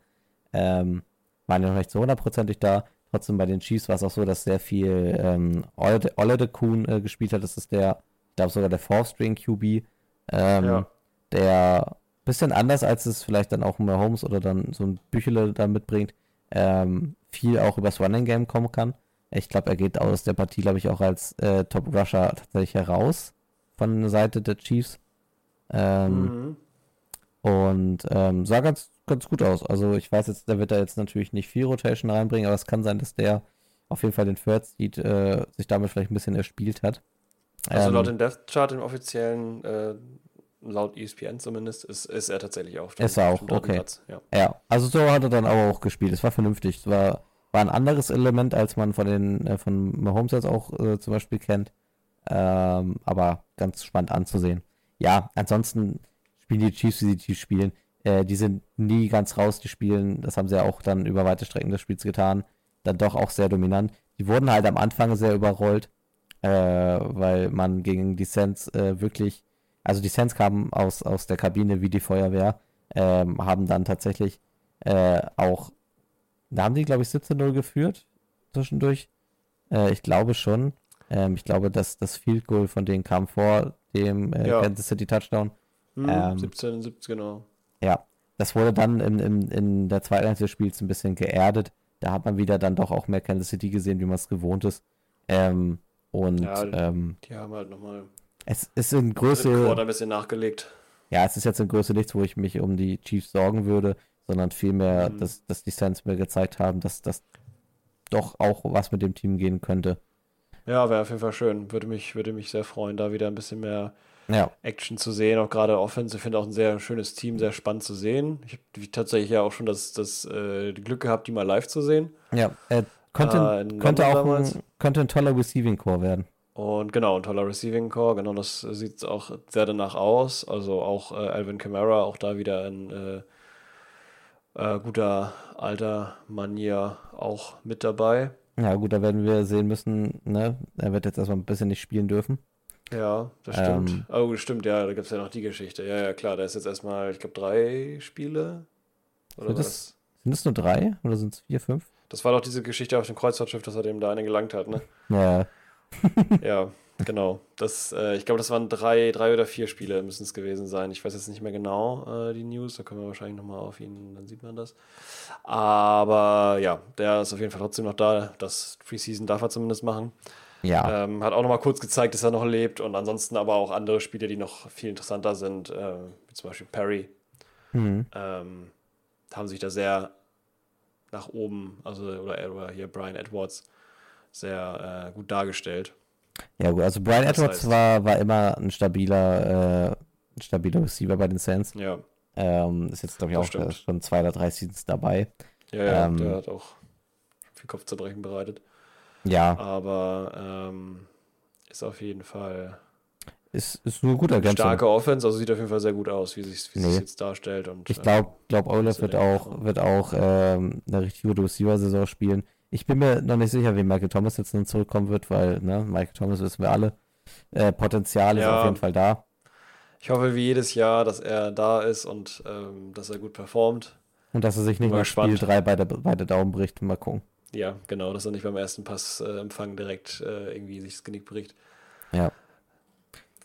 Ähm, waren ja noch nicht so hundertprozentig da. Trotzdem bei den Chiefs war es auch so, dass sehr viel ähm, Olede Kuhn äh, gespielt hat. Das ist der, ich glaube sogar der Fourth String QB, ähm, ja. der bisschen anders als es vielleicht dann auch Mahomes oder dann so ein Büchele da mitbringt, ähm, viel auch übers Running Game kommen kann. Ich glaube, er geht aus der Partie, glaube ich, auch als äh, Top Rusher tatsächlich heraus von der Seite der Chiefs. Ähm, mhm. Und ähm, sah ganz ganz gut aus. Also ich weiß jetzt, der wird da jetzt natürlich nicht viel Rotation reinbringen, aber es kann sein, dass der auf jeden Fall den Third Seed äh, sich damit vielleicht ein bisschen erspielt hat.
Also ähm, laut dem Death Chart, im offiziellen, äh, laut ESPN zumindest, ist, ist er tatsächlich auch.
Ist er auch, okay. Platz, ja. ja. also so hat er dann aber auch gespielt. Es war vernünftig. Es war, war ein anderes Element, als man von den äh, von Mahomes jetzt auch äh, zum Beispiel kennt. Ähm, aber ganz spannend anzusehen. Ja, ansonsten spielen die Chiefs, wie sie Chiefs spielen. Äh, die sind nie ganz raus, die spielen, das haben sie ja auch dann über weite Strecken des Spiels getan, dann doch auch sehr dominant. Die wurden halt am Anfang sehr überrollt, äh, weil man gegen die Sens äh, wirklich, also die Sens kamen aus, aus der Kabine wie die Feuerwehr, ähm, haben dann tatsächlich äh, auch, da haben die, glaube ich, 17-0 geführt zwischendurch. Äh, ich glaube schon. Ähm, ich glaube, dass das Field Goal von denen kam vor dem äh, ja. Kansas City Touchdown.
Hm, ähm, 17, 17, genau.
Ja, das wurde dann in, in, in der zweiten Hälfte des Spiels ein bisschen geerdet. Da hat man wieder dann doch auch mehr Kansas City gesehen, wie man es gewohnt ist. Ähm, und ja, ähm,
die haben halt nochmal.
Es ist in Größe.
ein bisschen nachgelegt.
Ja, es ist jetzt in Größe nichts, wo ich mich um die Chiefs sorgen würde, sondern vielmehr, mhm. dass, dass die Saints mir gezeigt haben, dass das doch auch was mit dem Team gehen könnte.
Ja, wäre auf jeden Fall schön. Würde mich, würde mich sehr freuen, da wieder ein bisschen mehr ja. Action zu sehen, auch gerade Offense. Ich finde auch ein sehr schönes Team, sehr spannend zu sehen. Ich habe tatsächlich ja auch schon das, das äh, Glück gehabt, die mal live zu sehen.
Ja, äh, könnte, äh, könnte auch ein, könnte ein toller Receiving Core werden.
Und genau, ein toller Receiving Core, genau, das sieht auch sehr danach aus. Also auch äh, Alvin Kamara, auch da wieder ein äh, guter alter Manier auch mit dabei.
Ja, gut, da werden wir sehen müssen, ne? Er wird jetzt erstmal ein bisschen nicht spielen dürfen.
Ja, das
Ähm,
stimmt. oh, stimmt, ja, da gibt es ja noch die Geschichte. Ja, ja, klar, da ist jetzt erstmal, ich glaube, drei Spiele. Oder
Sind
was?
das- Sind es nur drei oder sind es vier, fünf?
Das war doch diese Geschichte auf dem Kreuzfahrtschiff, dass er dem da eine gelangt hat, ne?
Ja,
ja, genau. Das, äh, ich glaube, das waren drei, drei oder vier Spiele müssen es gewesen sein. Ich weiß jetzt nicht mehr genau äh, die News, da kommen wir wahrscheinlich nochmal auf ihn, dann sieht man das. Aber ja, der ist auf jeden Fall trotzdem noch da. Das Preseason darf er zumindest machen.
ja.
Ähm, hat auch nochmal kurz gezeigt, dass er noch lebt und ansonsten aber auch andere Spiele, die noch viel interessanter sind, äh, wie zum Beispiel Perry,
Mhm.
ähm, haben sich da sehr nach oben, also oder, oder hier Brian Edwards, sehr äh, gut dargestellt.
Ja, gut, also Brian
Das
Edwards
heißt-
war, war immer ein stabiler, äh, ein stabiler Receiver bei den Saints.
Ja,
Ähm, ist jetzt, glaube ich,
Das
auch
stimmt.
äh, schon zwei oder drei Seasons dabei.
ja, ja
Ähm,
der hat auch viel Kopfzerbrechen bereitet.
Ja,
Aber ähm, ist auf jeden Fall
ist, ist nur gut ergänzt.
starke Offense, also sieht auf jeden Fall sehr gut aus, wie sich wie
Nee.
sich jetzt darstellt. Und,
Ich
äh,
glaube, glaub, Olaf
so
wird auch. wird auch ähm, eine richtig gute Receiver-Saison spielen. Ich bin mir noch nicht sicher, wie Michael Thomas jetzt nun zurückkommen wird, weil, ne, Michael Thomas wissen wir alle. Äh, Potenzial ist
Ja.
auf jeden Fall da.
ich hoffe wie jedes Jahr, dass er da ist und ähm, dass er gut performt.
Und dass er sich nicht
Mal
nach Spiel
gespannt.
3 beide, beide Daumen bricht. Mal gucken.
Ja, genau, dass er nicht beim ersten Passempfang direkt äh, irgendwie sich das Genick bricht,
Ja.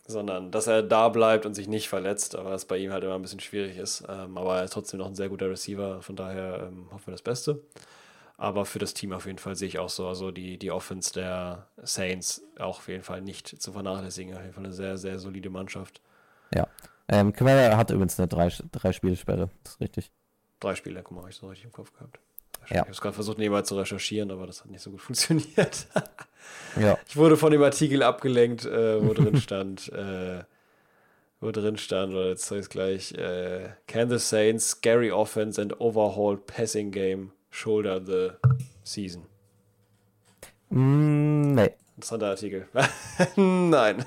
sondern dass er da bleibt und sich nicht verletzt, aber was bei ihm halt immer ein bisschen schwierig ist. Ähm, aber er ist trotzdem noch ein sehr guter Receiver, von daher ähm, hoffen wir das Beste. Aber für das Team auf jeden Fall sehe ich auch so, also die, die Offense der Saints auch auf jeden Fall nicht zu vernachlässigen. Auf jeden Fall eine sehr, sehr solide Mannschaft.
Ähm, Kamara hat übrigens eine drei, drei Spielsperre. Das ist richtig.
Drei Spiele, guck mal, habe ich so richtig im Kopf gehabt.
Ja.
Ich habe es gerade versucht, nebenbei zu recherchieren, aber das hat nicht so gut funktioniert.
Ja.
Ich wurde von dem Artikel abgelenkt, äh, wo drin stand, äh, wo drin stand, oder jetzt sag ich gleich, äh, Kansas Saints, scary offense and overhauled passing game shoulder the season.
Mm, nee.
Interessanter Artikel. nein.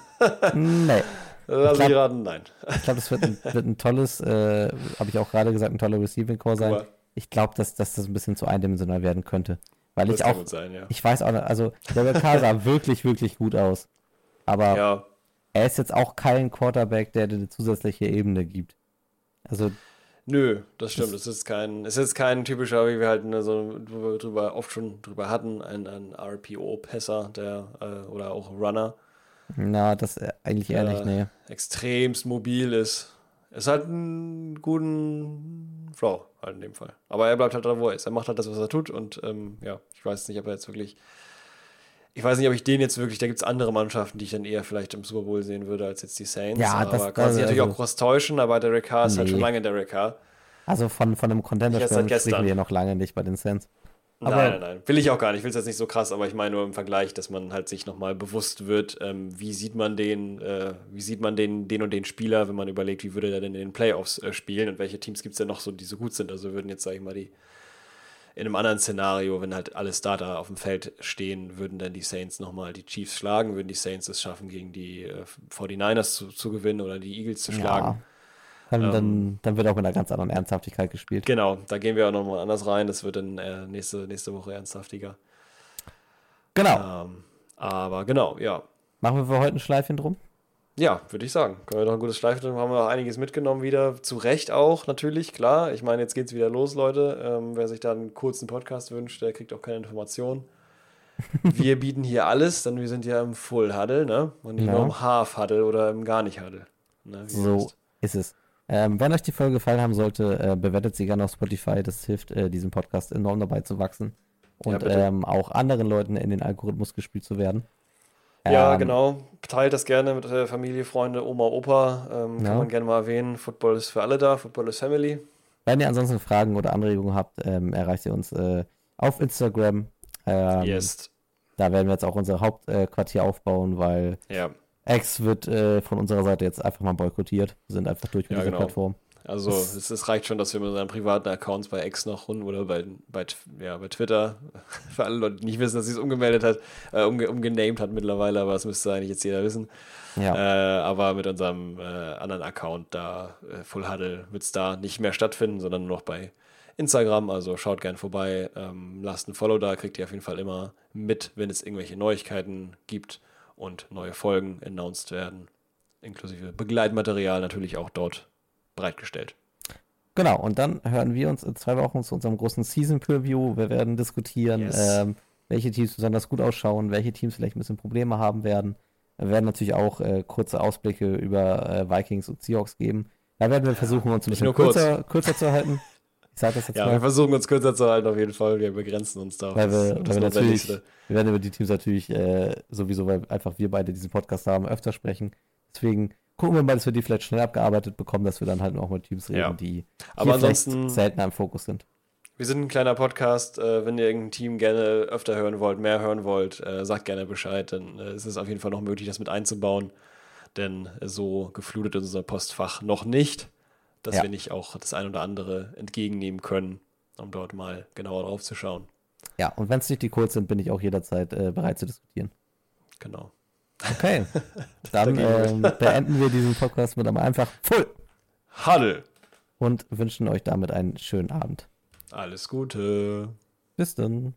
Nee.
Lass mich raten, nein.
Ich glaube, das wird ein, wird ein tolles, äh, habe ich auch gerade gesagt, ein toller Receiving Core sein.
Aber
Ich glaube, dass, dass das ein bisschen zu eindimensional werden könnte. Weil
das
ich auch,
sein, ja.
ich weiß auch nicht, also der Carr sah wirklich, wirklich gut aus. Aber
Ja,
er ist jetzt auch kein Quarterback, der dir eine zusätzliche Ebene gibt. Also,
Nö, das stimmt. Es ist kein, es ist kein typischer, wie wir halt ne, so drüber oft schon drüber hatten, ein, ein RPO-Passer, der äh, oder auch Runner,
na, das äh, eigentlich eher nicht, nee.
extremst mobil ist. Es hat einen guten Flow halt in dem Fall. Aber er bleibt halt da, wo er ist. Er macht halt das, was er tut und ähm, ja, ich weiß nicht, ob er jetzt wirklich. Ich weiß nicht, ob ich den jetzt wirklich, da gibt es andere Mannschaften, die ich dann eher vielleicht im Super Bowl sehen würde als jetzt die Saints.
Ja,
aber
das-
kann
das-
sich natürlich
also-
auch groß täuschen, aber Derek Carr ist halt
Nee.
schon lange Derek Carr.
Also von, von einem Contender sprechen wir ja noch lange nicht bei den Saints. Aber-
nein, nein, nein. Will ich auch gar nicht. Ich will es jetzt nicht so krass, aber ich meine nur im Vergleich, dass man halt sich nochmal bewusst wird, ähm, wie sieht man den, äh, wie sieht man den, den und den Spieler, wenn man überlegt, wie würde er denn in den Playoffs äh, spielen und welche Teams gibt es denn noch so, die so gut sind. Also würden jetzt, sage ich mal, die in einem anderen Szenario, wenn halt alle Starter auf dem Feld stehen, würden dann die Saints nochmal die Chiefs schlagen, würden die Saints es schaffen, gegen die äh, 49ers zu, zu gewinnen oder die Eagles zu schlagen.
Ja. Dann,
Ähm,
dann, dann wird auch mit einer ganz anderen Ernsthaftigkeit gespielt.
Genau, da gehen wir auch nochmal anders rein. Das wird dann äh, nächste, nächste Woche ernsthaftiger.
Genau.
Ähm, aber genau, ja.
Machen wir für heute ein Schleifchen drum?
Ja, würde ich sagen. Können wir doch ein gutes Schleifen drin, haben wir auch einiges mitgenommen wieder. Zu Recht auch, natürlich, klar. Ich meine, jetzt geht es wieder los, Leute. Ähm, wer sich da einen kurzen Podcast wünscht, der kriegt auch keine Informationen. wir bieten hier alles, denn wir sind ja im Full Huddle, ne? Und nicht
Ja.
nur im Half Huddle oder im gar nicht Huddle. Ne?
So ist es. Ähm, wenn euch die Folge gefallen haben sollte, äh, bewertet sie gerne auf Spotify. Das hilft äh, diesem Podcast enorm dabei zu wachsen.
Ja,
Und
bitte.
ähm, auch anderen Leuten in den Algorithmus gespielt zu werden.
Ja,
Ähm,
genau. Teilt das gerne mit äh, Familie, Freunde, Oma, Opa. Ähm,
Ja.
Kann man gerne mal erwähnen. Football ist für alle da. Football ist Family.
Wenn ihr ansonsten Fragen oder Anregungen habt, ähm, erreicht ihr uns äh, auf Instagram. Ähm,
yes.
Da werden wir jetzt auch unser Hauptquartier aufbauen, weil
Ja.
X wird äh, von unserer Seite jetzt einfach mal boykottiert. Wir sind einfach durch mit
Ja,
dieser
genau.
Plattform.
Also es, es reicht schon, dass wir mit unseren privaten Accounts bei X noch rum oder bei, bei, ja, bei Twitter, für alle Leute, die nicht wissen, dass sie es umgemeldet hat, äh, umge, umgenamed hat mittlerweile, aber das müsste eigentlich jetzt jeder wissen.
Ja.
Äh, aber mit unserem äh, anderen Account da, äh, Full Huddle, wird es da nicht mehr stattfinden, sondern nur noch bei Instagram. Also schaut gern vorbei, ähm, lasst ein Follow da, kriegt ihr auf jeden Fall immer mit, wenn es irgendwelche Neuigkeiten gibt. und neue Folgen announced werden. Inklusive Begleitmaterial natürlich auch dort bereitgestellt.
Genau, und dann hören wir uns in zwei Wochen zu unserem großen Season Preview. Wir werden diskutieren,
Yes.
ähm, welche Teams besonders gut ausschauen, welche Teams vielleicht ein bisschen Probleme haben werden. Wir werden natürlich auch äh, kurze Ausblicke über äh, Vikings und Seahawks geben. Da werden wir versuchen, uns ein bisschen
kurz.
kürzer, kürzer zu halten. Ich sage das jetzt
Ja,
mal.
wir versuchen uns kürzer zu halten auf jeden Fall. Wir begrenzen uns da.
Weil wir,
das
wir natürlich, wir werden über die Teams natürlich äh, sowieso, weil einfach wir beide diesen Podcast haben, öfter sprechen. Deswegen gucken wir mal, dass wir die vielleicht schnell abgearbeitet bekommen, dass wir dann halt auch mit Teams reden,
Ja.
die
Aber ansonsten-
seltener im Fokus sind.
Wir sind ein kleiner Podcast. Äh, wenn ihr irgendein Team gerne öfter hören wollt, mehr hören wollt, äh, sagt gerne Bescheid. Denn äh, es ist auf jeden Fall noch möglich, das mit einzubauen. Denn so geflutet ist unser Postfach noch nicht, dass
Ja.
wir nicht auch das ein oder andere entgegennehmen können, um dort mal genauer drauf zu schauen.
Ja, und wenn es nicht die Codes sind, bin ich auch jederzeit äh, bereit zu diskutieren.
Genau.
Okay, dann ähm, beenden wir diesen Podcast mit einem einfach Full
Huddle.
und wünschen euch damit einen schönen Abend.
Alles Gute.
Bis dann.